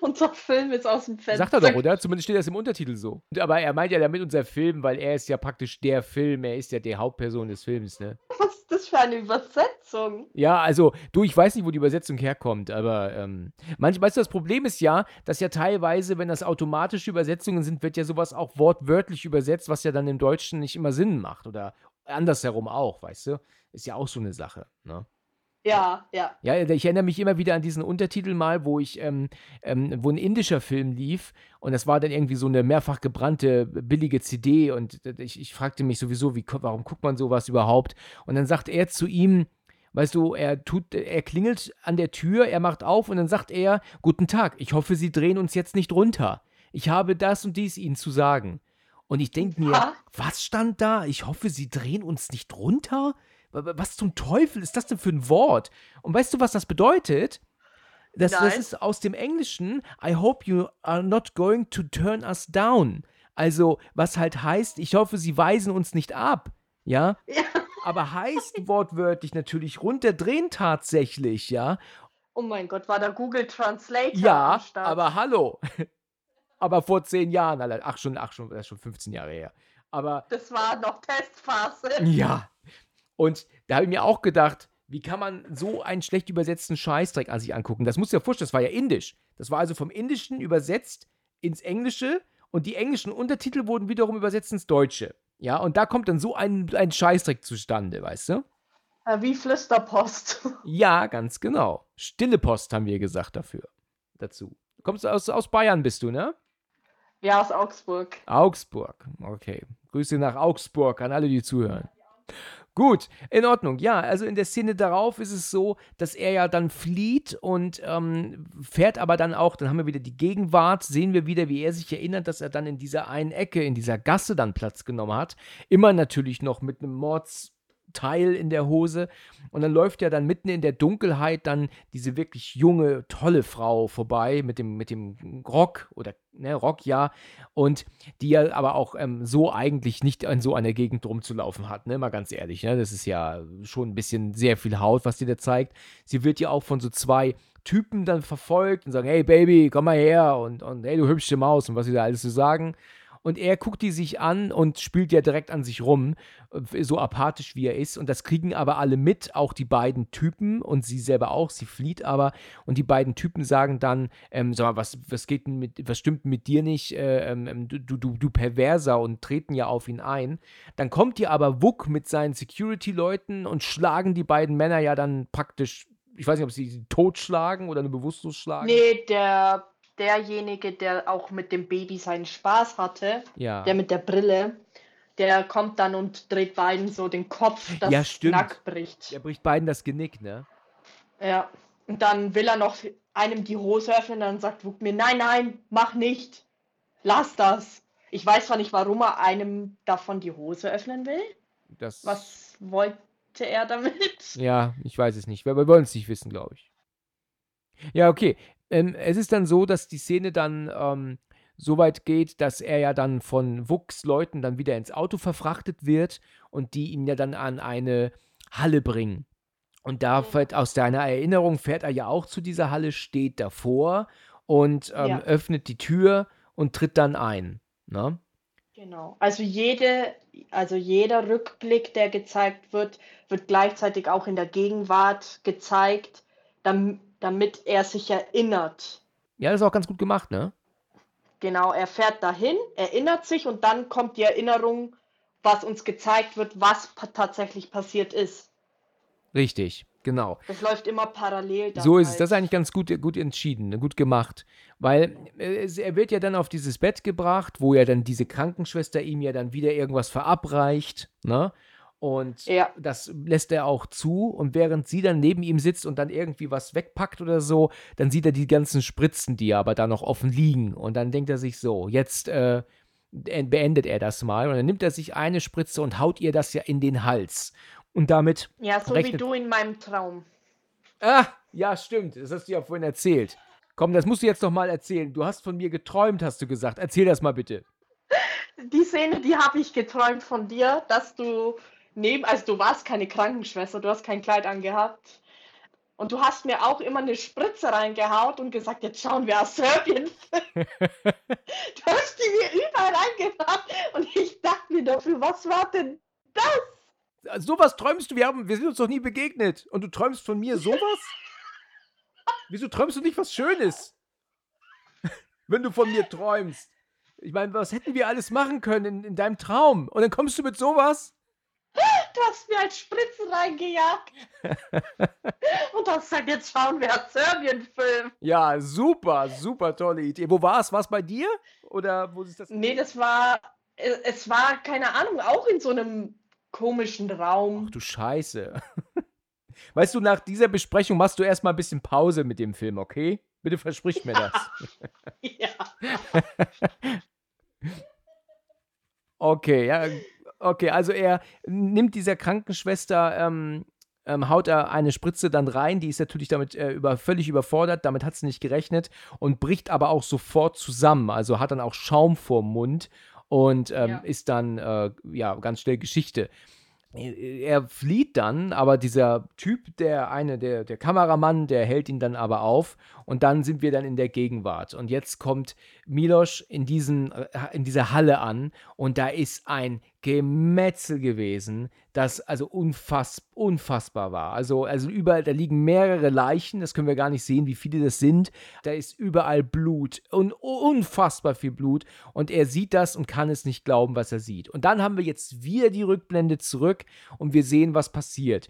Unser Film ist aus dem Fenster. Sagt er doch, oder? Zumindest steht das im Untertitel so. Aber er meint ja damit unser Film, weil er ist ja praktisch der Film, er ist ja die Hauptperson des Films, ne? Was ist das für eine Übersetzung? Ja, also, du, ich weiß nicht, wo die Übersetzung herkommt, aber ähm, manch, weißt du, das Problem ist ja, dass ja teilweise, wenn das automatische Übersetzungen sind, wird ja sowas auch wortwörtlich übersetzt, was ja dann im Deutschen nicht immer Sinn macht. Oder andersherum auch, weißt du? Ist ja auch so eine Sache, ne? Ja, ja. Ja, ich erinnere mich immer wieder an diesen Untertitel mal, wo ich, ähm, ähm, wo ein indischer Film lief und das war dann irgendwie so eine mehrfach gebrannte billige CD und ich, ich fragte mich sowieso, wie, warum guckt man sowas überhaupt? Und dann sagt er zu ihm, weißt du, er tut, er klingelt an der Tür, er macht auf und dann sagt er, guten Tag, ich hoffe, Sie drehen uns jetzt nicht runter. Ich habe das und dies Ihnen zu sagen. Und ich denke mir, Ja. was stand da? Ich hoffe, Sie drehen uns nicht runter? Wa- wa- Was zum Teufel ist das denn für ein Wort? Und weißt du, was das bedeutet? Das, das ist aus dem Englischen, I hope you are not going to turn us down. Also, was halt heißt, ich hoffe, sie weisen uns nicht ab. Ja? Ja. Aber heißt wortwörtlich natürlich runterdrehen tatsächlich, ja? Oh mein Gott, war da Google Translator Ja, aber hallo. aber vor zehn Jahren. Ach, schon, ach, schon, das ist schon 15 Jahre her. Aber Das war noch Testphase. Ja. Und da habe ich mir auch gedacht, wie kann man so einen schlecht übersetzten Scheißdreck an sich angucken? Das muss ja vorstellen, das war ja indisch. Das war also vom Indischen übersetzt ins Englische und die englischen Untertitel wurden wiederum übersetzt ins Deutsche. Ja, und da kommt dann so ein, ein Scheißdreck zustande, weißt du? Wie Flüsterpost. Ja, ganz genau. Stille Post haben wir gesagt dafür. Dazu. Du kommst aus, aus Bayern, bist du, ne? Ja, aus Augsburg. Augsburg. Okay. Grüße nach Augsburg an alle, die zuhören. Gut, in Ordnung. Ja, also in der Szene darauf ist es so, dass er ja dann flieht und ähm, fährt aber dann auch, dann haben wir wieder die Gegenwart, sehen wir wieder, wie er sich erinnert, dass er dann in dieser einen Ecke, in dieser Gasse dann Platz genommen hat. Immer natürlich noch mit einem Mordsteil in der Hose. Und dann läuft ja dann mitten in der Dunkelheit dann diese wirklich junge, tolle Frau vorbei mit dem, mit dem Rock oder ne, Rock, ja. Und die ja aber auch ähm, so eigentlich nicht in so einer Gegend rumzulaufen hat, ne? Mal ganz ehrlich, ne? Das ist ja schon ein bisschen sehr viel Haut, was die da zeigt. Sie wird ja auch von so zwei Typen dann verfolgt und sagen, hey Baby, komm mal her und, und hey, du hübsche Maus und was sie da alles so sagen. Und er guckt die sich an und spielt ja direkt an sich rum, äh, so apathisch wie er ist. Und das kriegen aber alle mit, auch die beiden Typen und sie selber auch. Sie flieht aber. Und die beiden Typen sagen dann: ähm, Sag mal, was, was geht denn mit, was stimmt mit dir nicht? Äh, ähm, du, du, du Perverser und treten ja auf ihn ein. Dann kommt hier aber Wuk mit seinen Security-Leuten und schlagen die beiden Männer ja dann praktisch. Ich weiß nicht, ob sie sie totschlagen oder nur bewusstlos schlagen. Nee, der, derjenige, der auch mit dem Baby seinen Spaß hatte, Ja. der mit der Brille, der kommt dann und dreht beiden so den Kopf, dass Ja, stimmt. Knack bricht. Er bricht beiden das Genick, ne? Ja. Und dann will er noch einem die Hose öffnen, dann sagt Wuk mir, nein, nein, mach nicht. Lass das. Ich weiß zwar nicht, warum er einem davon die Hose öffnen will. Das, Was wollte er damit? Ja, ich weiß es nicht. Wir, wir wollen es nicht wissen, glaube ich. Ja, okay. Ähm, es ist dann so, dass die Szene dann ähm, so weit geht, dass er ja dann von Wuchs Leuten dann wieder ins Auto verfrachtet wird und die ihn ja dann an eine Halle bringen. Und da fährt aus deiner Erinnerung fährt er ja auch zu dieser Halle, steht davor und ähm, Ja. öffnet die Tür und tritt dann ein. Ne? Genau. Also jede, also jeder Rückblick, der gezeigt wird, wird gleichzeitig auch in der Gegenwart gezeigt, dam, damit er sich erinnert. Ja, das ist auch ganz gut gemacht, ne? Genau, er fährt dahin, erinnert sich und dann kommt die Erinnerung, was uns gezeigt wird, was tatsächlich passiert ist. Richtig, genau. Das läuft immer parallel. So ist es. halt. Das ist eigentlich ganz gut, gut entschieden, ne, gut gemacht. Weil äh, er wird ja dann auf dieses Bett gebracht, wo ja dann diese Krankenschwester ihm ja dann wieder irgendwas verabreicht, ne? Und Ja. das lässt er auch zu. Und während sie dann neben ihm sitzt und dann irgendwie was wegpackt oder so, dann sieht er die ganzen Spritzen, die aber da noch offen liegen. Und dann denkt er sich so, jetzt äh, beendet er das mal. Und dann nimmt er sich eine Spritze und haut ihr das ja in den Hals. Und damit Ja, so wie du in meinem Traum. Ah, ja, stimmt. Das hast du ja vorhin erzählt. Komm, das musst du jetzt noch mal erzählen. Du hast von mir geträumt, hast du gesagt. Erzähl das mal bitte. Die Szene, die habe ich geträumt von dir, dass du neben, also du warst keine Krankenschwester, du hast kein Kleid angehabt. Und du hast mir auch immer eine Spritze reingehaut und gesagt, jetzt schauen wir aus Serbien. du hast die mir überall reingehauen und ich dachte mir dafür, was war denn das? Also, sowas träumst du? Wir, haben, wir sind uns doch nie begegnet. Und du träumst von mir sowas? Wieso träumst du nicht was Schönes? Wenn du von mir träumst. Ich meine, was hätten wir alles machen können in, in deinem Traum? Und dann kommst du mit sowas? Du hast mir als Spritze reingejagt. und hast gesagt, jetzt schauen wir aus Serbien-Film. Ja, super, super tolle Idee. Wo war es? War es bei dir? Oder wo ist das? Nee, das war, äh, es war, keine Ahnung, auch in so einem komischen Raum. Ach du Scheiße. Weißt du, nach dieser Besprechung machst du erstmal ein bisschen Pause mit dem Film, okay? Bitte versprich mir das. Ja. Okay, ja. Okay, also er nimmt dieser Krankenschwester, ähm, ähm, haut er eine Spritze dann rein, die ist natürlich damit äh, über, völlig überfordert, damit hat sie nicht gerechnet und bricht aber auch sofort zusammen, also hat dann auch Schaum vorm Mund und ähm, Ja. ist dann, äh, ja, ganz schnell Geschichte. Er flieht dann, aber dieser Typ, der eine, der, der Kameramann, der hält ihn dann aber auf und dann sind wir dann in der Gegenwart. Und jetzt kommt Milos in, diesen, äh, in dieser Halle an und da ist ein Gemetzel gewesen, das also unfass, unfassbar war. Also, also überall, da liegen mehrere Leichen, das können wir gar nicht sehen, wie viele das sind. Da ist überall Blut und unfassbar viel Blut und er sieht das und kann es nicht glauben, was er sieht. Und dann haben wir jetzt wieder die Rückblende zurück und wir sehen, was passiert.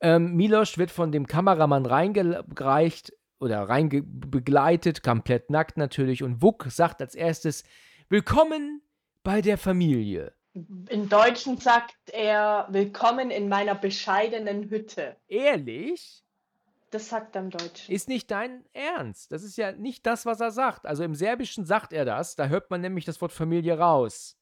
Ähm, Milos wird von dem Kameramann reingereicht oder reingebegleitet, komplett nackt natürlich. Und Wuck sagt als erstes: Willkommen bei der Familie. Im Deutschen sagt er, willkommen in meiner bescheidenen Hütte. Ehrlich? Das sagt er im Deutschen. Ist nicht dein Ernst. Das ist ja nicht das, was er sagt. Also im Serbischen sagt er das. Da hört man nämlich das Wort Familie raus.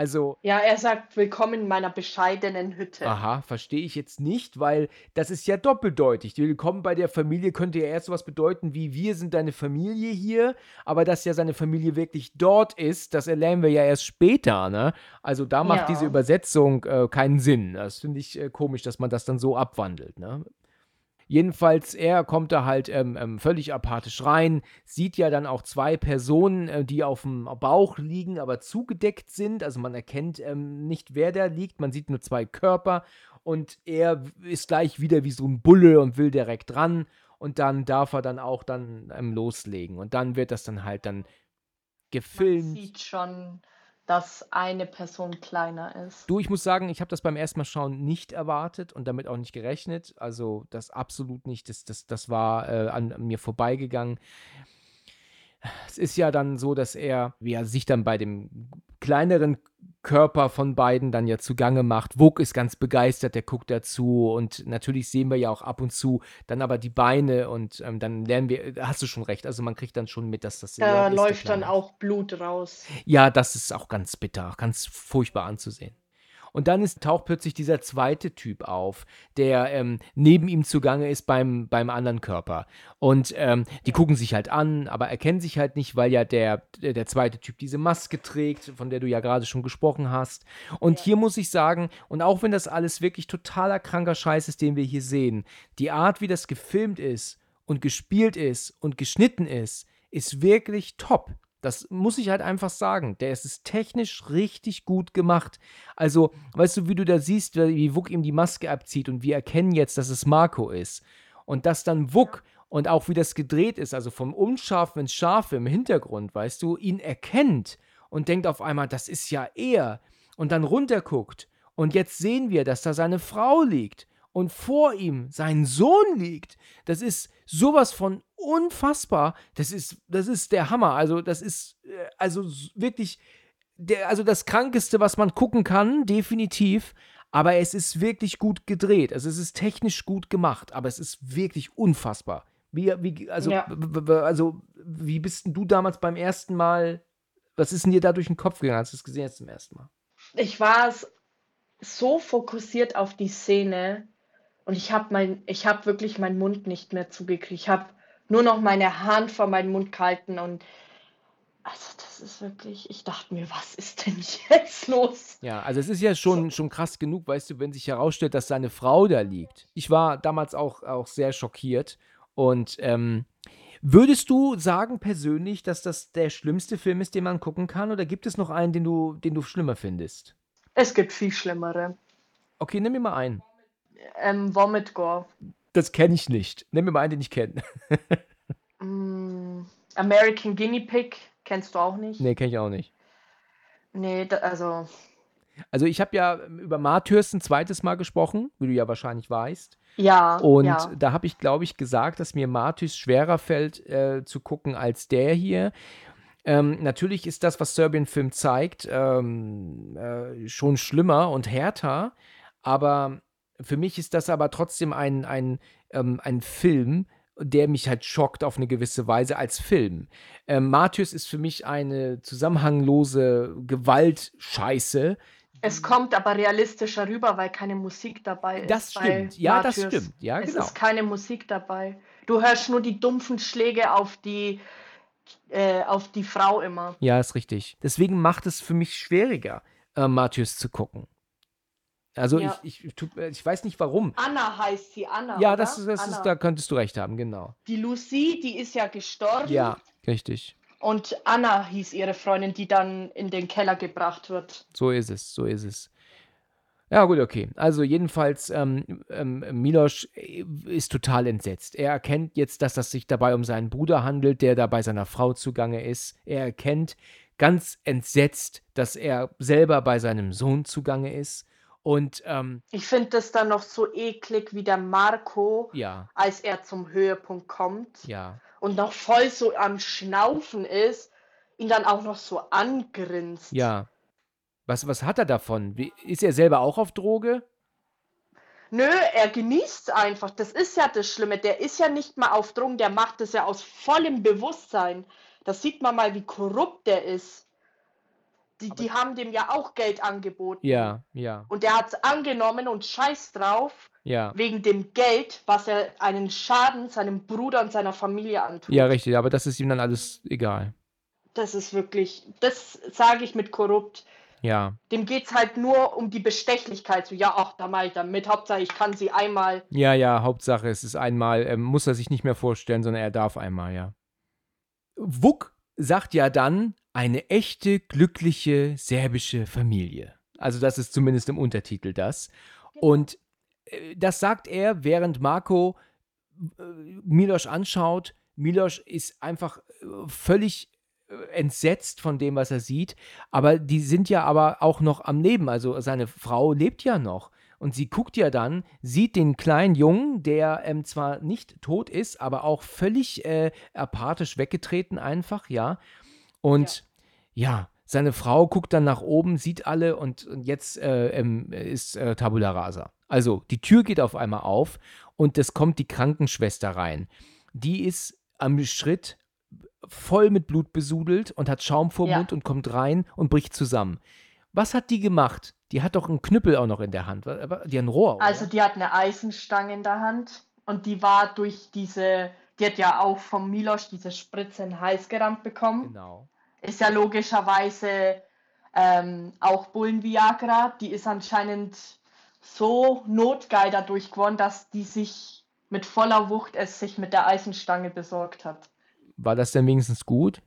Also, Ja, er sagt, willkommen in meiner bescheidenen Hütte. aha, verstehe ich jetzt nicht, weil das ist ja doppeldeutig. Willkommen bei der Familie könnte ja erst sowas bedeuten wie wir sind deine Familie hier, aber dass ja seine Familie wirklich dort ist, das erlernen wir ja erst später, ne? Also da macht Ja. diese Übersetzung äh, keinen Sinn. Das finde ich äh, komisch, dass man das dann so abwandelt, ne? Jedenfalls, er kommt da halt ähm, ähm, völlig apathisch rein, sieht ja dann auch zwei Personen, äh, die auf dem Bauch liegen, aber zugedeckt sind. Also man erkennt ähm, nicht, wer da liegt. Man sieht nur zwei Körper und er ist gleich wieder wie so ein Bulle und will direkt ran. Und dann darf er dann auch dann ähm, loslegen. Und dann wird das dann halt dann Man gefilmt. sieht schon, dass eine Person kleiner ist. Du, ich muss sagen, ich habe das beim ersten Mal schauen nicht erwartet und damit auch nicht gerechnet. Also das absolut nicht. Das, das, das war äh, an, an mir vorbeigegangen. Es ist ja dann so, dass er, wie er sich dann bei dem kleineren Körper von beiden dann ja zugange macht. Wuk ist ganz begeistert, der guckt dazu und natürlich sehen wir ja auch ab und zu dann aber die Beine und ähm, dann lernen wir, hast du schon recht, also man kriegt dann schon mit, dass das Da ja, läuft dann auch Blut raus. Ja, das ist auch ganz bitter, ganz furchtbar anzusehen. Und dann ist, taucht plötzlich dieser zweite Typ auf, der ähm, neben ihm zugange ist beim, beim anderen Körper. Und ähm, die gucken sich halt an, aber erkennen sich halt nicht, weil ja der, der, der zweite Typ diese Maske trägt, von der du ja gerade schon gesprochen hast. Und ja. hier muss ich sagen, und auch wenn das alles wirklich totaler kranker Scheiß ist, den wir hier sehen, die Art, wie das gefilmt ist und gespielt ist und geschnitten ist, ist wirklich top. Das muss ich halt einfach sagen. Der ist technisch richtig gut gemacht. Also, weißt du, wie du da siehst, wie Wuck ihm die Maske abzieht und wir erkennen jetzt, dass es Marco ist. Und dass dann Wuck und auch wie das gedreht ist, also vom Unscharfen ins Scharfe im Hintergrund, weißt du, ihn erkennt und denkt auf einmal, das ist ja er. Und dann runterguckt. Und jetzt sehen wir, dass da seine Frau liegt und vor ihm sein Sohn liegt. Das ist sowas von unfassbar. Das ist, das ist der Hammer. Also, das ist äh, also wirklich der, also das Krankeste, was man gucken kann, definitiv. Aber es ist wirklich gut gedreht. Also es ist technisch gut gemacht, aber es ist wirklich unfassbar. Wie, wie, also, ja. also, wie bist denn du damals beim ersten Mal, was ist denn dir da durch den Kopf gegangen, als du es gesehen hast zum ersten Mal? Ich war so fokussiert auf die Szene, und ich habe mein, ich habe wirklich meinen Mund nicht mehr zugekriegt. Ich habe nur noch meine Hand vor meinen Mund gehalten und also das ist wirklich, ich dachte mir, was ist denn jetzt los? Ja, also es ist ja schon, schon krass genug, weißt du, wenn sich herausstellt, dass seine Frau da liegt. Ich war damals auch, auch sehr schockiert und ähm, Würdest du sagen persönlich, dass das der schlimmste Film ist, den man gucken kann, oder gibt es noch einen, den du, den du schlimmer findest? Es gibt viel schlimmere. Okay, nimm mir mal einen ähm, Vomit Gore. Das kenne ich nicht. Nimm mir mal einen, den ich kenne. mm, American Guinea Pig kennst du auch nicht? Nee, kenne ich auch nicht. Nee, da, also. Also ich habe ja über Martyrs ein zweites Mal gesprochen, wie du ja wahrscheinlich weißt. Ja. Und ja. da habe ich, glaube ich, gesagt, dass mir Martyrs schwerer fällt äh, zu gucken als der hier. Ähm, natürlich ist das, was Serbian Film zeigt, ähm, äh, schon schlimmer und härter, aber für mich ist das aber trotzdem ein, ein, ähm, ein Film, der mich halt schockt auf eine gewisse Weise als Film. Ähm, Martyrs ist für mich eine zusammenhanglose Gewaltscheiße. Es kommt aber realistischer rüber, weil keine Musik dabei ist. Das stimmt, ja, Martyrs. das stimmt. Ja, es genau. ist keine Musik dabei. Du hörst nur die dumpfen Schläge auf die, äh, auf die Frau immer. Ja, ist richtig. Deswegen macht es für mich schwieriger, äh, Martyrs zu gucken. Also ja. ich, ich, ich weiß nicht warum. Anna heißt sie, Anna. Ja, das, das Anna. Ist, da könntest du recht haben, genau. Die Lucy, die ist ja gestorben. Ja, richtig. Und Anna hieß ihre Freundin, die dann in den Keller gebracht wird. So ist es, so ist es. Ja, gut, okay. Also jedenfalls, ähm, ähm, Milosch äh, ist total entsetzt. Er erkennt jetzt, dass es sich dabei um seinen Bruder handelt, der da bei seiner Frau zugange ist. Er erkennt ganz entsetzt, dass er selber bei seinem Sohn zugange ist. Und ähm, ich finde das dann noch so eklig, wie der Marco, ja. als er zum Höhepunkt kommt ja. und noch voll so am Schnaufen ist, ihn dann auch noch so angrinst. Ja. Was, was hat er davon? Wie, ist er selber auch auf Droge? Nö, er genießt einfach. Das ist ja das Schlimme. Der ist ja nicht mal auf Drogen, der macht das ja aus vollem Bewusstsein. Das sieht man mal, wie korrupt der ist. Die, die haben dem ja auch Geld angeboten. Ja, ja. Und der hat es angenommen und scheiß drauf. Ja. Wegen dem Geld, was er einen Schaden seinem Bruder und seiner Familie antut. Ja, richtig, aber das ist ihm dann alles egal. Das ist wirklich, das sage ich mit korrupt. Ja. Dem geht es halt nur um die Bestechlichkeit. So, ja, ach, da mal ich damit. Hauptsache, ich kann sie einmal. Ja, ja, Hauptsache, es ist einmal, ähm, muss er sich nicht mehr vorstellen, sondern er darf einmal, ja. Wuck sagt ja dann, eine echte, glückliche serbische Familie. Also das ist zumindest im Untertitel das. Genau. Und äh, das sagt er, während Marco äh, Milosch anschaut. Milosch ist einfach äh, völlig entsetzt von dem, was er sieht. Aber die sind ja aber auch noch am Leben. Also seine Frau lebt ja noch. Und sie guckt ja dann, sieht den kleinen Jungen, der ähm, zwar nicht tot ist, aber auch völlig äh, apathisch weggetreten einfach, ja. Und ja. ja. seine Frau guckt dann nach oben, sieht alle und, und jetzt äh, ähm, ist äh, Tabula Rasa. Also die Tür geht auf einmal auf und es kommt die Krankenschwester rein. Die ist am Schritt voll mit Blut besudelt und hat Schaum vor ja. Mund und kommt rein und bricht zusammen. Was hat die gemacht? Die hat doch einen Knüppel auch noch in der Hand. Die hat ein Rohr. Oder? Also die hat eine Eisenstange in der Hand und die war durch diese, die hat ja auch vom Milos diese Spritze in den Hals gerammt bekommen. Genau. Ist ja logischerweise ähm, auch Bullen-Viagra. Die ist anscheinend so notgeil dadurch geworden, dass die sich mit voller Wucht es sich mit der Eisenstange besorgt hat. War das denn wenigstens gut?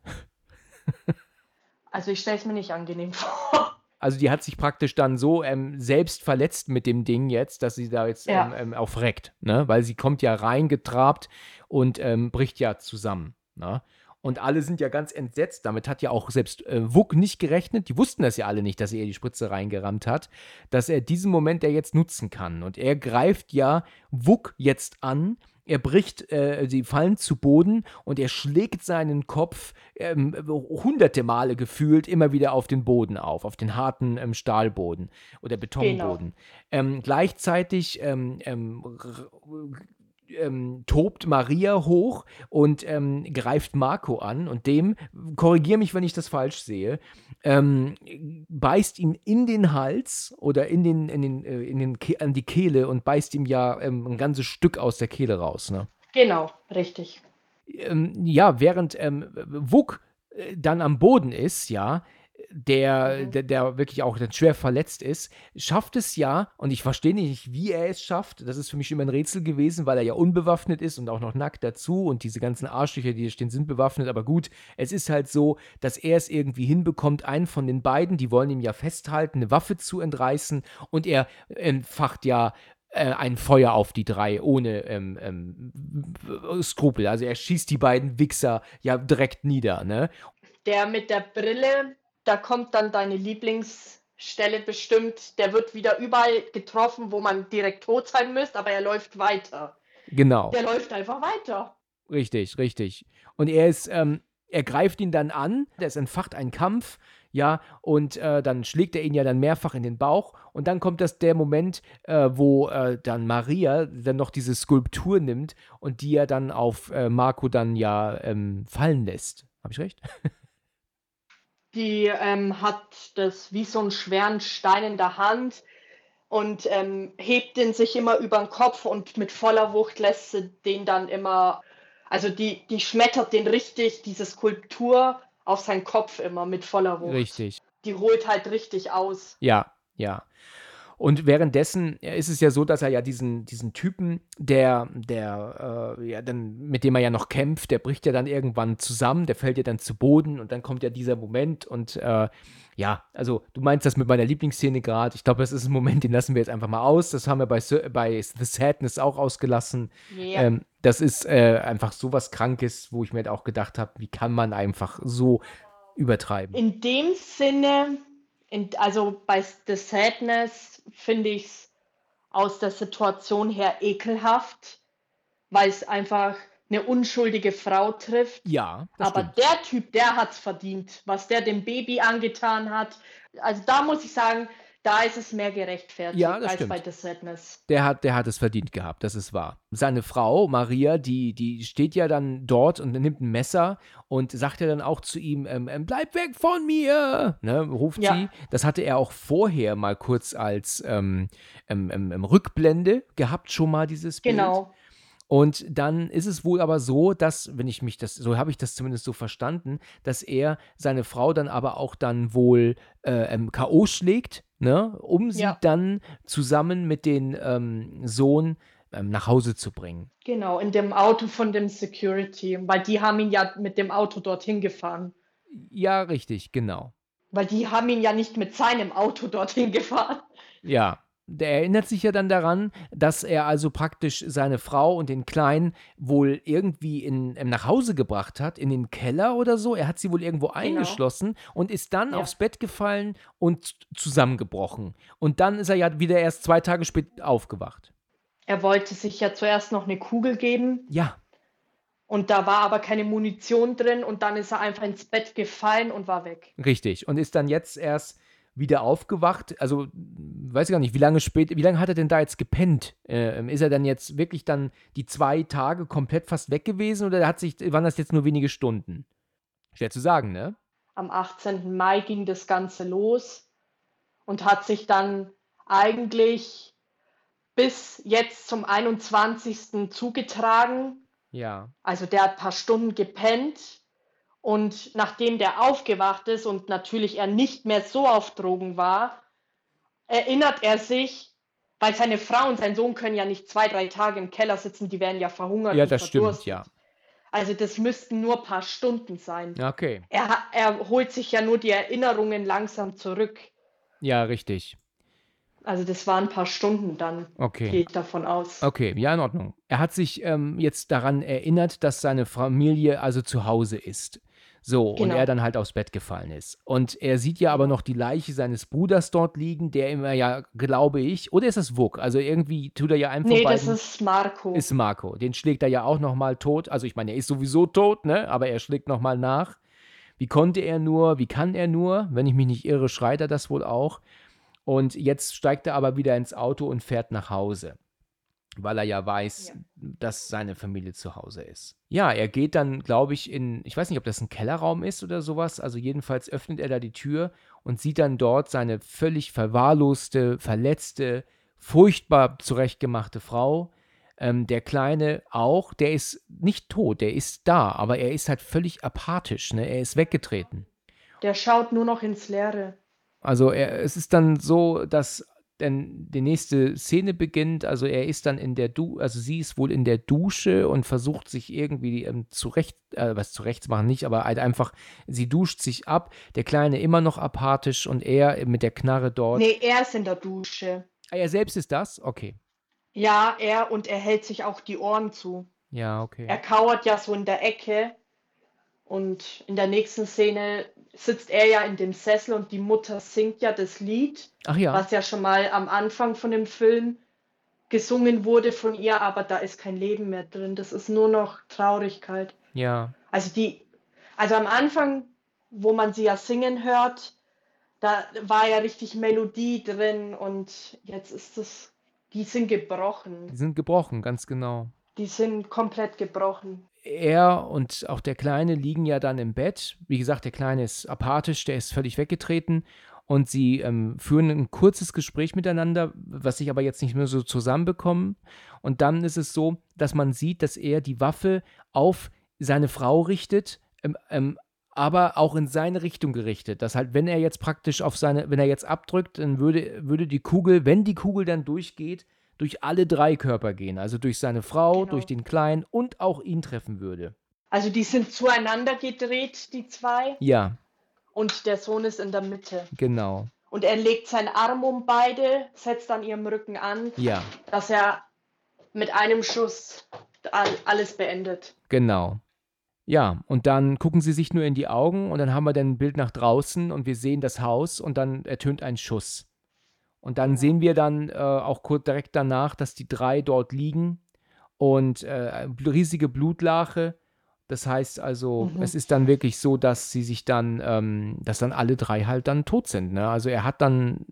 also ich stelle es mir nicht angenehm vor. Also die hat sich praktisch dann so ähm, selbst verletzt mit dem Ding jetzt, dass sie da jetzt ja. ähm, ähm, auch reckt, ne? Weil sie kommt ja reingetrabt und ähm, bricht ja zusammen. Ne? Und alle sind ja ganz entsetzt. Damit hat ja auch selbst äh, Wuck nicht gerechnet. Die wussten das ja alle nicht, dass er die Spritze reingerammt hat, dass er diesen Moment ja jetzt nutzen kann. Und er greift ja Wuck jetzt an er bricht, äh, sie fallen zu Boden und er schlägt seinen Kopf ähm, hunderte Male gefühlt immer wieder auf den Boden auf, auf den harten ähm, Stahlboden oder Betonboden. Genau. Ähm, gleichzeitig ähm, tobt Maria hoch und ähm, greift Marco an und dem, korrigiere mich, wenn ich das falsch sehe, ähm, beißt ihn in den Hals oder in den, in den, äh, in den an die Kehle und beißt ihm ja ähm, ein ganzes Stück aus der Kehle raus. Ne? Genau, richtig. Ähm, ja, während ähm, Wuk äh, dann am Boden ist, ja, der, mhm. der, der, wirklich auch schwer verletzt ist, schafft es ja, und ich verstehe nicht, wie er es schafft. Das ist für mich immer ein Rätsel gewesen, weil er ja unbewaffnet ist und auch noch nackt dazu und diese ganzen Arschlöcher, die hier stehen, sind bewaffnet. Aber gut, es ist halt so, dass er es irgendwie hinbekommt, einen von den beiden, die wollen ihm ja festhalten, eine Waffe zu entreißen und er entfacht ja äh, ein Feuer auf die drei ohne ähm, ähm, Skrupel. Also er schießt die beiden Wichser ja direkt nieder, ne? Der mit der Brille, da kommt dann deine Lieblingsstelle bestimmt. Der wird wieder überall getroffen, wo man direkt tot sein müsste, aber er läuft weiter. Genau. Der läuft einfach weiter. Richtig, richtig. Und er ist, ähm, er greift ihn dann an, es entfacht einen Kampf, ja, und äh, dann schlägt er ihn ja dann mehrfach in den Bauch und dann kommt das der Moment, äh, wo äh, dann Maria dann noch diese Skulptur nimmt und die er dann auf äh, Marco dann ja ähm, fallen lässt. Habe ich recht? Die ähm, hat das wie so einen schweren Stein in der Hand und ähm, hebt den sich immer über den Kopf und mit voller Wucht lässt sie den dann immer, also die, die schmettert den richtig, diese Skulptur auf seinen Kopf immer mit voller Wucht. Richtig. Die holt halt richtig aus. Ja, ja. Und währenddessen ist es ja so, dass er ja diesen, diesen Typen, der, der, äh, ja, dann, mit dem er ja noch kämpft, der bricht ja dann irgendwann zusammen, der fällt ja dann zu Boden und dann kommt ja dieser Moment und äh, ja, also du meinst das mit meiner Lieblingsszene gerade. Ich glaube, das ist ein Moment, den lassen wir jetzt einfach mal aus. Das haben wir bei, bei The Sadness auch ausgelassen. Ja. Ähm, das ist äh, einfach so was Krankes, wo ich mir halt auch gedacht habe, wie kann man einfach so übertreiben. In dem Sinne, in, also bei The Sadness finde ich es aus der Situation her ekelhaft, weil es einfach eine unschuldige Frau trifft. Ja. Aber stimmt. der Typ, der hat es verdient, was der dem Baby angetan hat. Also da muss ich sagen, da ist es mehr gerechtfertigt ja, als stimmt. bei The Sadness. Der hat, der hat es verdient gehabt, das ist wahr. Seine Frau, Maria, die, die steht ja dann dort und nimmt ein Messer und sagt ja dann auch zu ihm, ähm, ähm, bleib weg von mir, ne, ruft ja. sie. Das hatte er auch vorher mal kurz als ähm, ähm, ähm, ähm Rückblende gehabt, schon mal dieses Bild. Genau. Und dann ist es wohl aber so, dass, wenn ich mich das, so habe ich das zumindest so verstanden, dass er seine Frau dann aber auch dann wohl äh, K.O. schlägt, ne, um sie ja. dann zusammen mit dem ähm, Sohn ähm, nach Hause zu bringen. Genau, in dem Auto von dem Security, weil die haben ihn ja mit dem Auto dorthin gefahren. Ja, richtig, genau. Weil die haben ihn ja nicht mit seinem Auto dorthin gefahren. Ja, der erinnert sich ja dann daran, dass er also praktisch seine Frau und den Kleinen wohl irgendwie in, ähm, nach Hause gebracht hat, in den Keller oder so. Er hat sie wohl irgendwo genau. eingeschlossen und ist dann ja. aufs Bett gefallen und zusammengebrochen. Und dann ist er ja wieder erst zwei Tage später aufgewacht. Er wollte sich ja zuerst noch eine Kugel geben. Ja. Und da war aber keine Munition drin und dann ist er einfach ins Bett gefallen und war weg. Richtig. Und ist dann jetzt erst wieder aufgewacht. Also, weiß ich gar nicht, wie lange später, wie lange hat er denn da jetzt gepennt? Äh, ist er dann jetzt wirklich dann die zwei Tage komplett fast weg gewesen oder hat sich, waren das jetzt nur wenige Stunden? Schwer zu sagen, ne? Am 18. Mai ging das Ganze los. und hat sich dann eigentlich bis jetzt zum 21. zugetragen. Ja. Also der hat ein paar Stunden gepennt und nachdem der aufgewacht ist und natürlich er nicht mehr so auf Drogen war, erinnert er sich, weil seine Frau und sein Sohn können ja nicht zwei, drei Tage im Keller sitzen, die werden ja verhungert. Ja, das stimmt, ja. Also das müssten nur ein paar Stunden sein. Okay. Er, er holt sich ja nur die Erinnerungen langsam zurück. Ja, richtig. Also das waren ein paar Stunden dann, Okay. gehe ich davon aus. Okay, ja, in Ordnung. Er hat sich ähm, jetzt daran erinnert, dass seine Familie also zu Hause ist. So, und Genau. er dann halt aufs Bett gefallen ist. Und er sieht ja aber noch die Leiche seines Bruders dort liegen, der immer ja, glaube ich, oder ist das Vuk? Also irgendwie tut er ja von Nee, das ist Marco. ist Marco. Den schlägt er ja auch nochmal tot. Also ich meine, er ist sowieso tot, ne? Aber er schlägt nochmal nach. Wie konnte er nur, wie kann er nur? Wenn ich mich nicht irre, schreit er das wohl auch. Und jetzt steigt er aber wieder ins Auto und fährt nach Hause. Weil er ja weiß, Ja. dass seine Familie zu Hause ist. Ja, er geht dann, glaube ich, in, ich weiß nicht, ob das ein Kellerraum ist oder sowas. Also jedenfalls öffnet er da die Tür und sieht dann dort seine völlig verwahrloste, verletzte, furchtbar zurechtgemachte Frau. Ähm, der Kleine auch, der ist nicht tot, der ist da, aber er ist halt völlig apathisch, ne? Er ist weggetreten. Der schaut nur noch ins Leere. Also er, es ist dann so, dass denn die nächste Szene beginnt, also er ist dann in der Du, also sie ist wohl in der Dusche und versucht sich irgendwie ähm, zurecht, äh, was zurecht machen nicht, aber halt einfach, sie duscht sich ab, der Kleine immer noch apathisch und er mit der Knarre dort. Nee, er ist in der Dusche. Ah, er selbst ist das? Okay. Ja, er und er hält sich auch die Ohren zu. Ja, okay. Er kauert ja so in der Ecke und in der nächsten Szene sitzt er ja in dem Sessel und die Mutter singt ja das Lied, Ach ja. was ja schon mal am Anfang von dem Film gesungen wurde von ihr, aber da ist kein Leben mehr drin. Das ist nur noch Traurigkeit. Ja. Also die, also am Anfang, wo man sie ja singen hört, da war ja richtig Melodie drin und jetzt ist es, die sind gebrochen. Die sind gebrochen, ganz genau. Die sind komplett gebrochen. Er und auch der Kleine liegen ja dann im Bett. Wie gesagt, der Kleine ist apathisch, der ist völlig weggetreten. Und sie ähm, führen ein kurzes Gespräch miteinander, was sich aber jetzt nicht mehr so zusammenbekommen. Und dann ist es so, dass man sieht, dass er die Waffe auf seine Frau richtet, ähm, ähm, aber auch in seine Richtung gerichtet. Dass halt, wenn er jetzt praktisch auf seine, wenn er jetzt abdrückt, dann würde, würde die Kugel, wenn die Kugel dann durchgeht, durch alle drei Körper gehen. Also durch seine Frau, Genau. durch den Kleinen und auch ihn treffen würde. Also die sind zueinander gedreht, die zwei, Ja, und der Sohn ist in der Mitte. genau. Und er legt seinen Arm um beide, setzt an ihrem Rücken an, Ja, dass er mit einem Schuss all- alles beendet. genau. Ja, und dann gucken sie sich nur in die Augen und dann haben wir dann ein Bild nach draußen und wir sehen das Haus und dann ertönt ein Schuss. Und dann sehen wir dann äh, auch kurz direkt danach, dass die drei dort liegen und äh, riesige Blutlache. Das heißt also, Mhm. es ist dann wirklich so, dass sie sich dann, ähm, dass dann alle drei halt dann tot sind. Ne? Also er hat dann,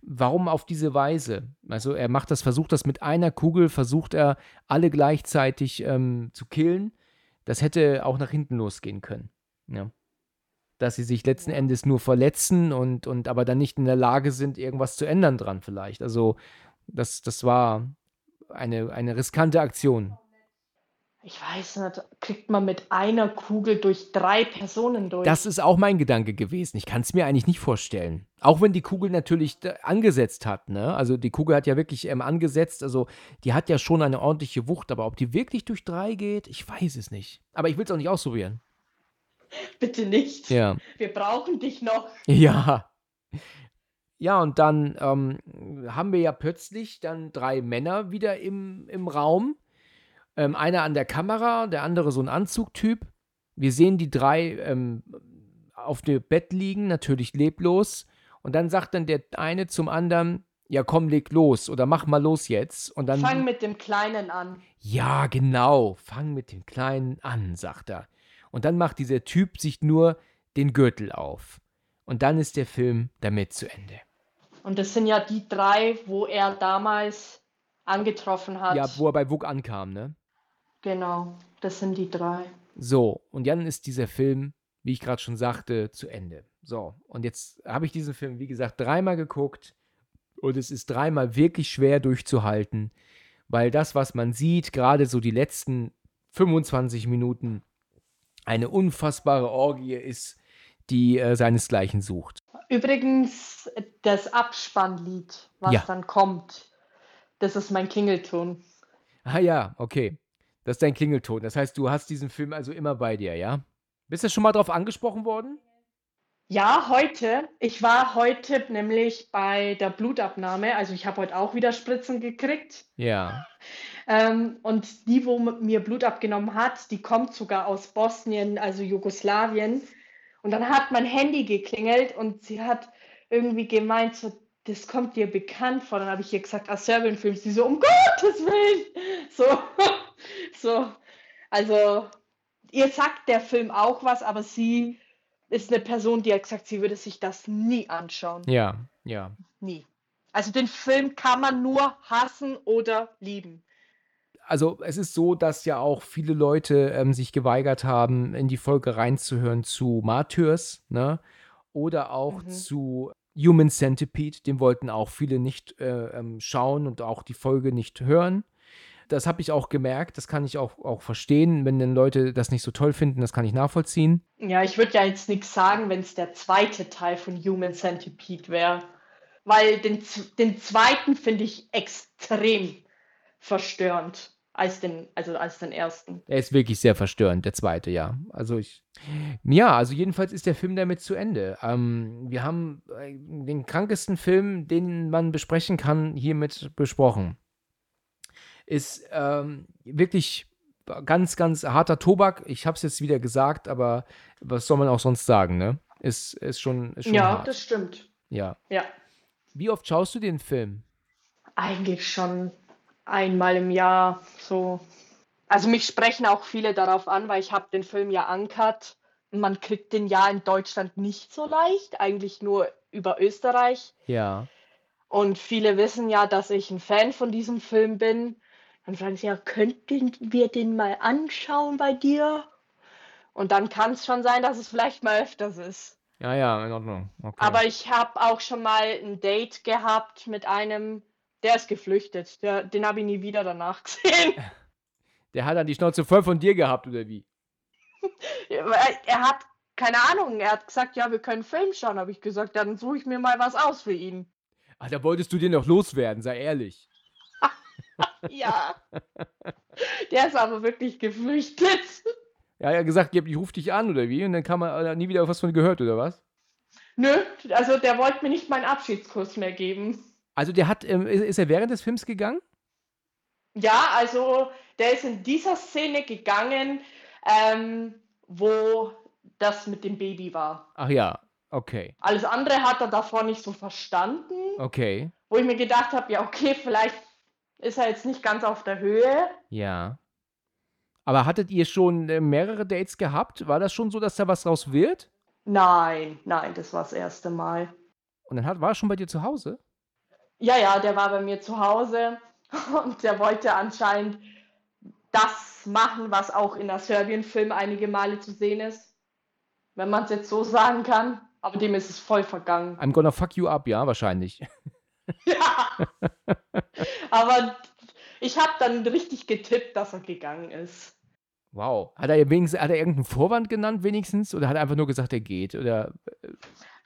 warum auf diese Weise? Also er macht das, versucht das mit einer Kugel, versucht er alle gleichzeitig ähm, zu killen. Das hätte auch nach hinten losgehen können. Ja. Dass sie sich letzten Endes nur verletzen und, und aber dann nicht in der Lage sind, irgendwas zu ändern dran vielleicht. Also das, das war eine, eine riskante Aktion. Ich weiß nicht, kriegt man mit einer Kugel durch drei Personen durch? Das ist auch mein Gedanke gewesen. Ich kann es mir eigentlich nicht vorstellen. Auch wenn die Kugel natürlich angesetzt hat, ne? Also die Kugel hat ja wirklich ähm, angesetzt, also die hat ja schon eine ordentliche Wucht, aber ob die wirklich durch drei geht, ich weiß es nicht. Aber ich will es auch nicht ausprobieren. Bitte nicht. Ja. Wir brauchen dich noch. Ja. Ja, und dann ähm, haben wir ja plötzlich dann drei Männer wieder im, im Raum. Ähm, einer an der Kamera, der andere so ein Anzugtyp. Wir sehen die drei ähm, auf dem Bett liegen, natürlich leblos. Und dann sagt dann der eine zum anderen, ja komm, leg los oder mach mal los jetzt. Und dann, Fang mit dem Kleinen an. ja, genau, fang mit dem Kleinen an, sagt er. Und dann macht dieser Typ sich nur den Gürtel auf. Und dann ist der Film damit zu Ende. Und das sind ja die drei, wo er damals angetroffen hat. Ja, wo er bei Wug ankam, ne? Genau, das sind die drei. So, und dann ist dieser Film, wie ich gerade schon sagte, zu Ende. So, und jetzt habe ich diesen Film, wie gesagt, dreimal geguckt und es ist dreimal wirklich schwer durchzuhalten, weil das, was man sieht, gerade so die letzten 25 Minuten, eine unfassbare Orgie ist, die äh, seinesgleichen sucht. Übrigens, das Abspannlied, was Ja. dann kommt, das ist mein Klingelton. Ah ja, okay. Das ist dein Klingelton. Das heißt, du hast diesen Film also immer bei dir, ja? Bist du schon mal drauf angesprochen worden? Ja, heute. Ich war heute nämlich bei der Blutabnahme. Also ich habe heute auch wieder Spritzen gekriegt. Ja. Ähm, und die, wo mir Blut abgenommen hat, die kommt sogar aus Bosnien, also Jugoslawien. Und dann hat mein Handy geklingelt und sie hat irgendwie gemeint, so, das kommt dir bekannt vor. Dann habe ich ihr gesagt, ah, Serbian-Film. Sie so, um Gottes Willen. So, so. Also, ihr sagt der Film auch was, aber sie ist eine Person, die hat gesagt, sie würde sich das nie anschauen. Ja, ja. Nie. Also den Film kann man nur hassen oder lieben. Also es ist so, dass ja auch viele Leute ähm, sich geweigert haben, in die Folge reinzuhören zu Martyrs, ne? Oder auch Mhm. zu Human Centipede. Den wollten auch viele nicht äh, ähm, schauen und auch die Folge nicht hören. Das habe ich auch gemerkt, das kann ich auch, auch verstehen, wenn dann Leute das nicht so toll finden, das kann ich nachvollziehen. Ja, ich würde ja jetzt nichts sagen, wenn es der zweite Teil von Human Centipede wäre. Weil den, den zweiten finde ich extrem verstörend als den, also als den ersten. Er ist wirklich sehr verstörend, der zweite, ja. Also ich. Ja, also jedenfalls ist der Film damit zu Ende. Ähm, wir haben äh, den krankesten Film, den man besprechen kann, hiermit besprochen. Ist ähm, wirklich ganz, ganz harter Tobak. Ich habe es jetzt wieder gesagt, aber was soll man auch sonst sagen, ne? Ist, ist schon, ist schon Ja, hart. das stimmt. ja. Ja, Wie oft schaust du den Film? eigentlich schon einmal im Jahr so. Also mich sprechen auch viele darauf an, weil ich habe den Film ja ankert. Man kriegt den ja in Deutschland nicht so leicht, eigentlich nur über Österreich. Ja. Und viele wissen ja, dass ich ein Fan von diesem Film bin. Dann fragen sie ja, könnten wir den mal anschauen bei dir? Und dann kann es schon sein, dass es vielleicht mal öfters ist. Ja, ja, in Ordnung. Okay. Aber ich habe auch schon mal ein Date gehabt mit einem, der ist geflüchtet. Der, den habe ich nie wieder danach gesehen. der hat dann die Schnauze voll von dir gehabt, oder wie? er, hat, keine Ahnung, er hat gesagt, ja, wir können Film schauen. Habe ich gesagt, dann suche ich mir mal was aus für ihn. Ah, da wolltest du den noch loswerden, sei ehrlich. Ja. Der ist aber wirklich geflüchtet. Ja, er hat gesagt, ich rufe dich an oder wie? Und dann kam er nie wieder was von gehört, oder was? Nö, also der wollte mir nicht meinen Abschiedskurs mehr geben. Also der hat, ähm, ist, ist er während des Films gegangen? Ja, also der ist in dieser Szene gegangen, ähm, wo das mit dem Baby war. Ach ja, okay. Alles andere hat er davor nicht so verstanden, Okay. wo ich mir gedacht habe, ja, okay, vielleicht ist er jetzt nicht ganz auf der Höhe. Ja. Aber hattet ihr schon äh, mehrere Dates gehabt? War das schon so, dass da was draus wird? Nein, nein, das war das erste Mal. Und dann hat, war er schon bei dir zu Hause? Ja, ja, der war bei mir zu Hause und der wollte anscheinend das machen, was auch in der Serbien-Film einige Male zu sehen ist. Wenn man es jetzt so sagen kann. Aber dem ist es voll vergangen. I'm gonna fuck you up, ja, wahrscheinlich. Ja. Aber ich habe dann richtig getippt, dass er gegangen ist. Wow. Hat er wenigstens, hat er irgendeinen Vorwand genannt wenigstens? Oder hat er einfach nur gesagt, er geht? Oder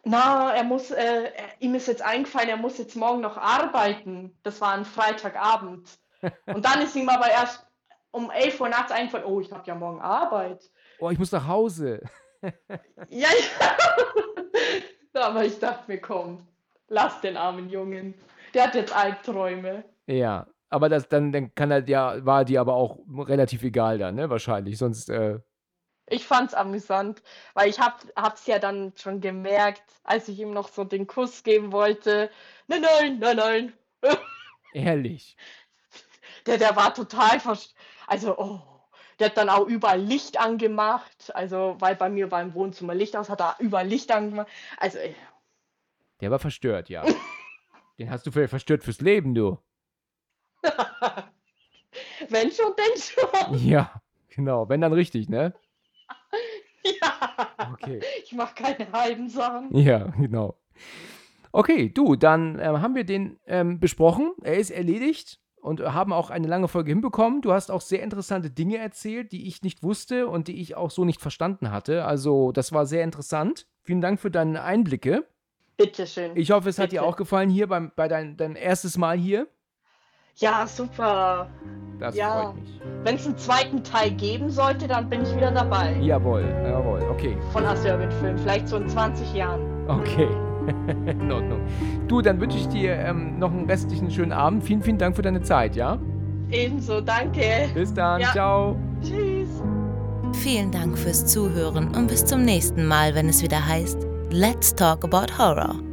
Na, er muss, äh, er, ihm ist jetzt eingefallen, er muss jetzt morgen noch arbeiten. Das war ein Freitagabend. Und dann ist ihm aber erst um 11 Uhr nachts eingefallen, oh, ich habe ja morgen Arbeit. oh, ich muss nach Hause. Ja, ja. Aber ich dachte mir, komm, lass den armen Jungen. Der hat jetzt Albträume. Ja. Aber das dann, dann kann er ja, war dir aber auch relativ egal dann, ne? Wahrscheinlich. Sonst, äh, Ich fand's amüsant, weil ich hab, hab's ja dann schon gemerkt, als ich ihm noch so den Kuss geben wollte. Nein, nein, nein, nein. ehrlich. Der, der war total vers... Also, oh, der hat dann auch überall Licht angemacht. Also, weil bei mir war im Wohnzimmer Licht aus, hat er überall Licht angemacht. Also, Der war verstört, ja. Den hast du vielleicht verstört fürs Leben, du. wenn schon, denn schon. Ja, genau. Wenn dann richtig, ne? Ja. Okay. Ich mache keine halben Sachen. Ja, genau. Okay, du, dann ähm, haben wir den ähm, besprochen. Er ist erledigt und haben auch eine lange Folge hinbekommen. Du hast auch sehr interessante Dinge erzählt, die ich nicht wusste und die ich auch so nicht verstanden hatte. Also, das war sehr interessant. Vielen Dank für deine Einblicke. Bitteschön. Ich hoffe, es hat dir Bitte. auch gefallen hier beim, bei dein, dein erstes Mal hier. Ja, super. Das Ja. freut mich. Wenn es einen zweiten Teil geben sollte, dann bin ich wieder dabei. Jawohl, jawohl. Okay, Von Asservant-Film. Vielleicht so in 20 Jahren. okay. In Ordnung. Du, dann wünsche ich dir ähm, noch einen restlichen schönen Abend. Vielen, vielen Dank für deine Zeit, ja? Ebenso, danke. Bis dann. Ja. Ciao. Tschüss. Vielen Dank fürs Zuhören und bis zum nächsten Mal, wenn es wieder heißt Let's Talk About Horror.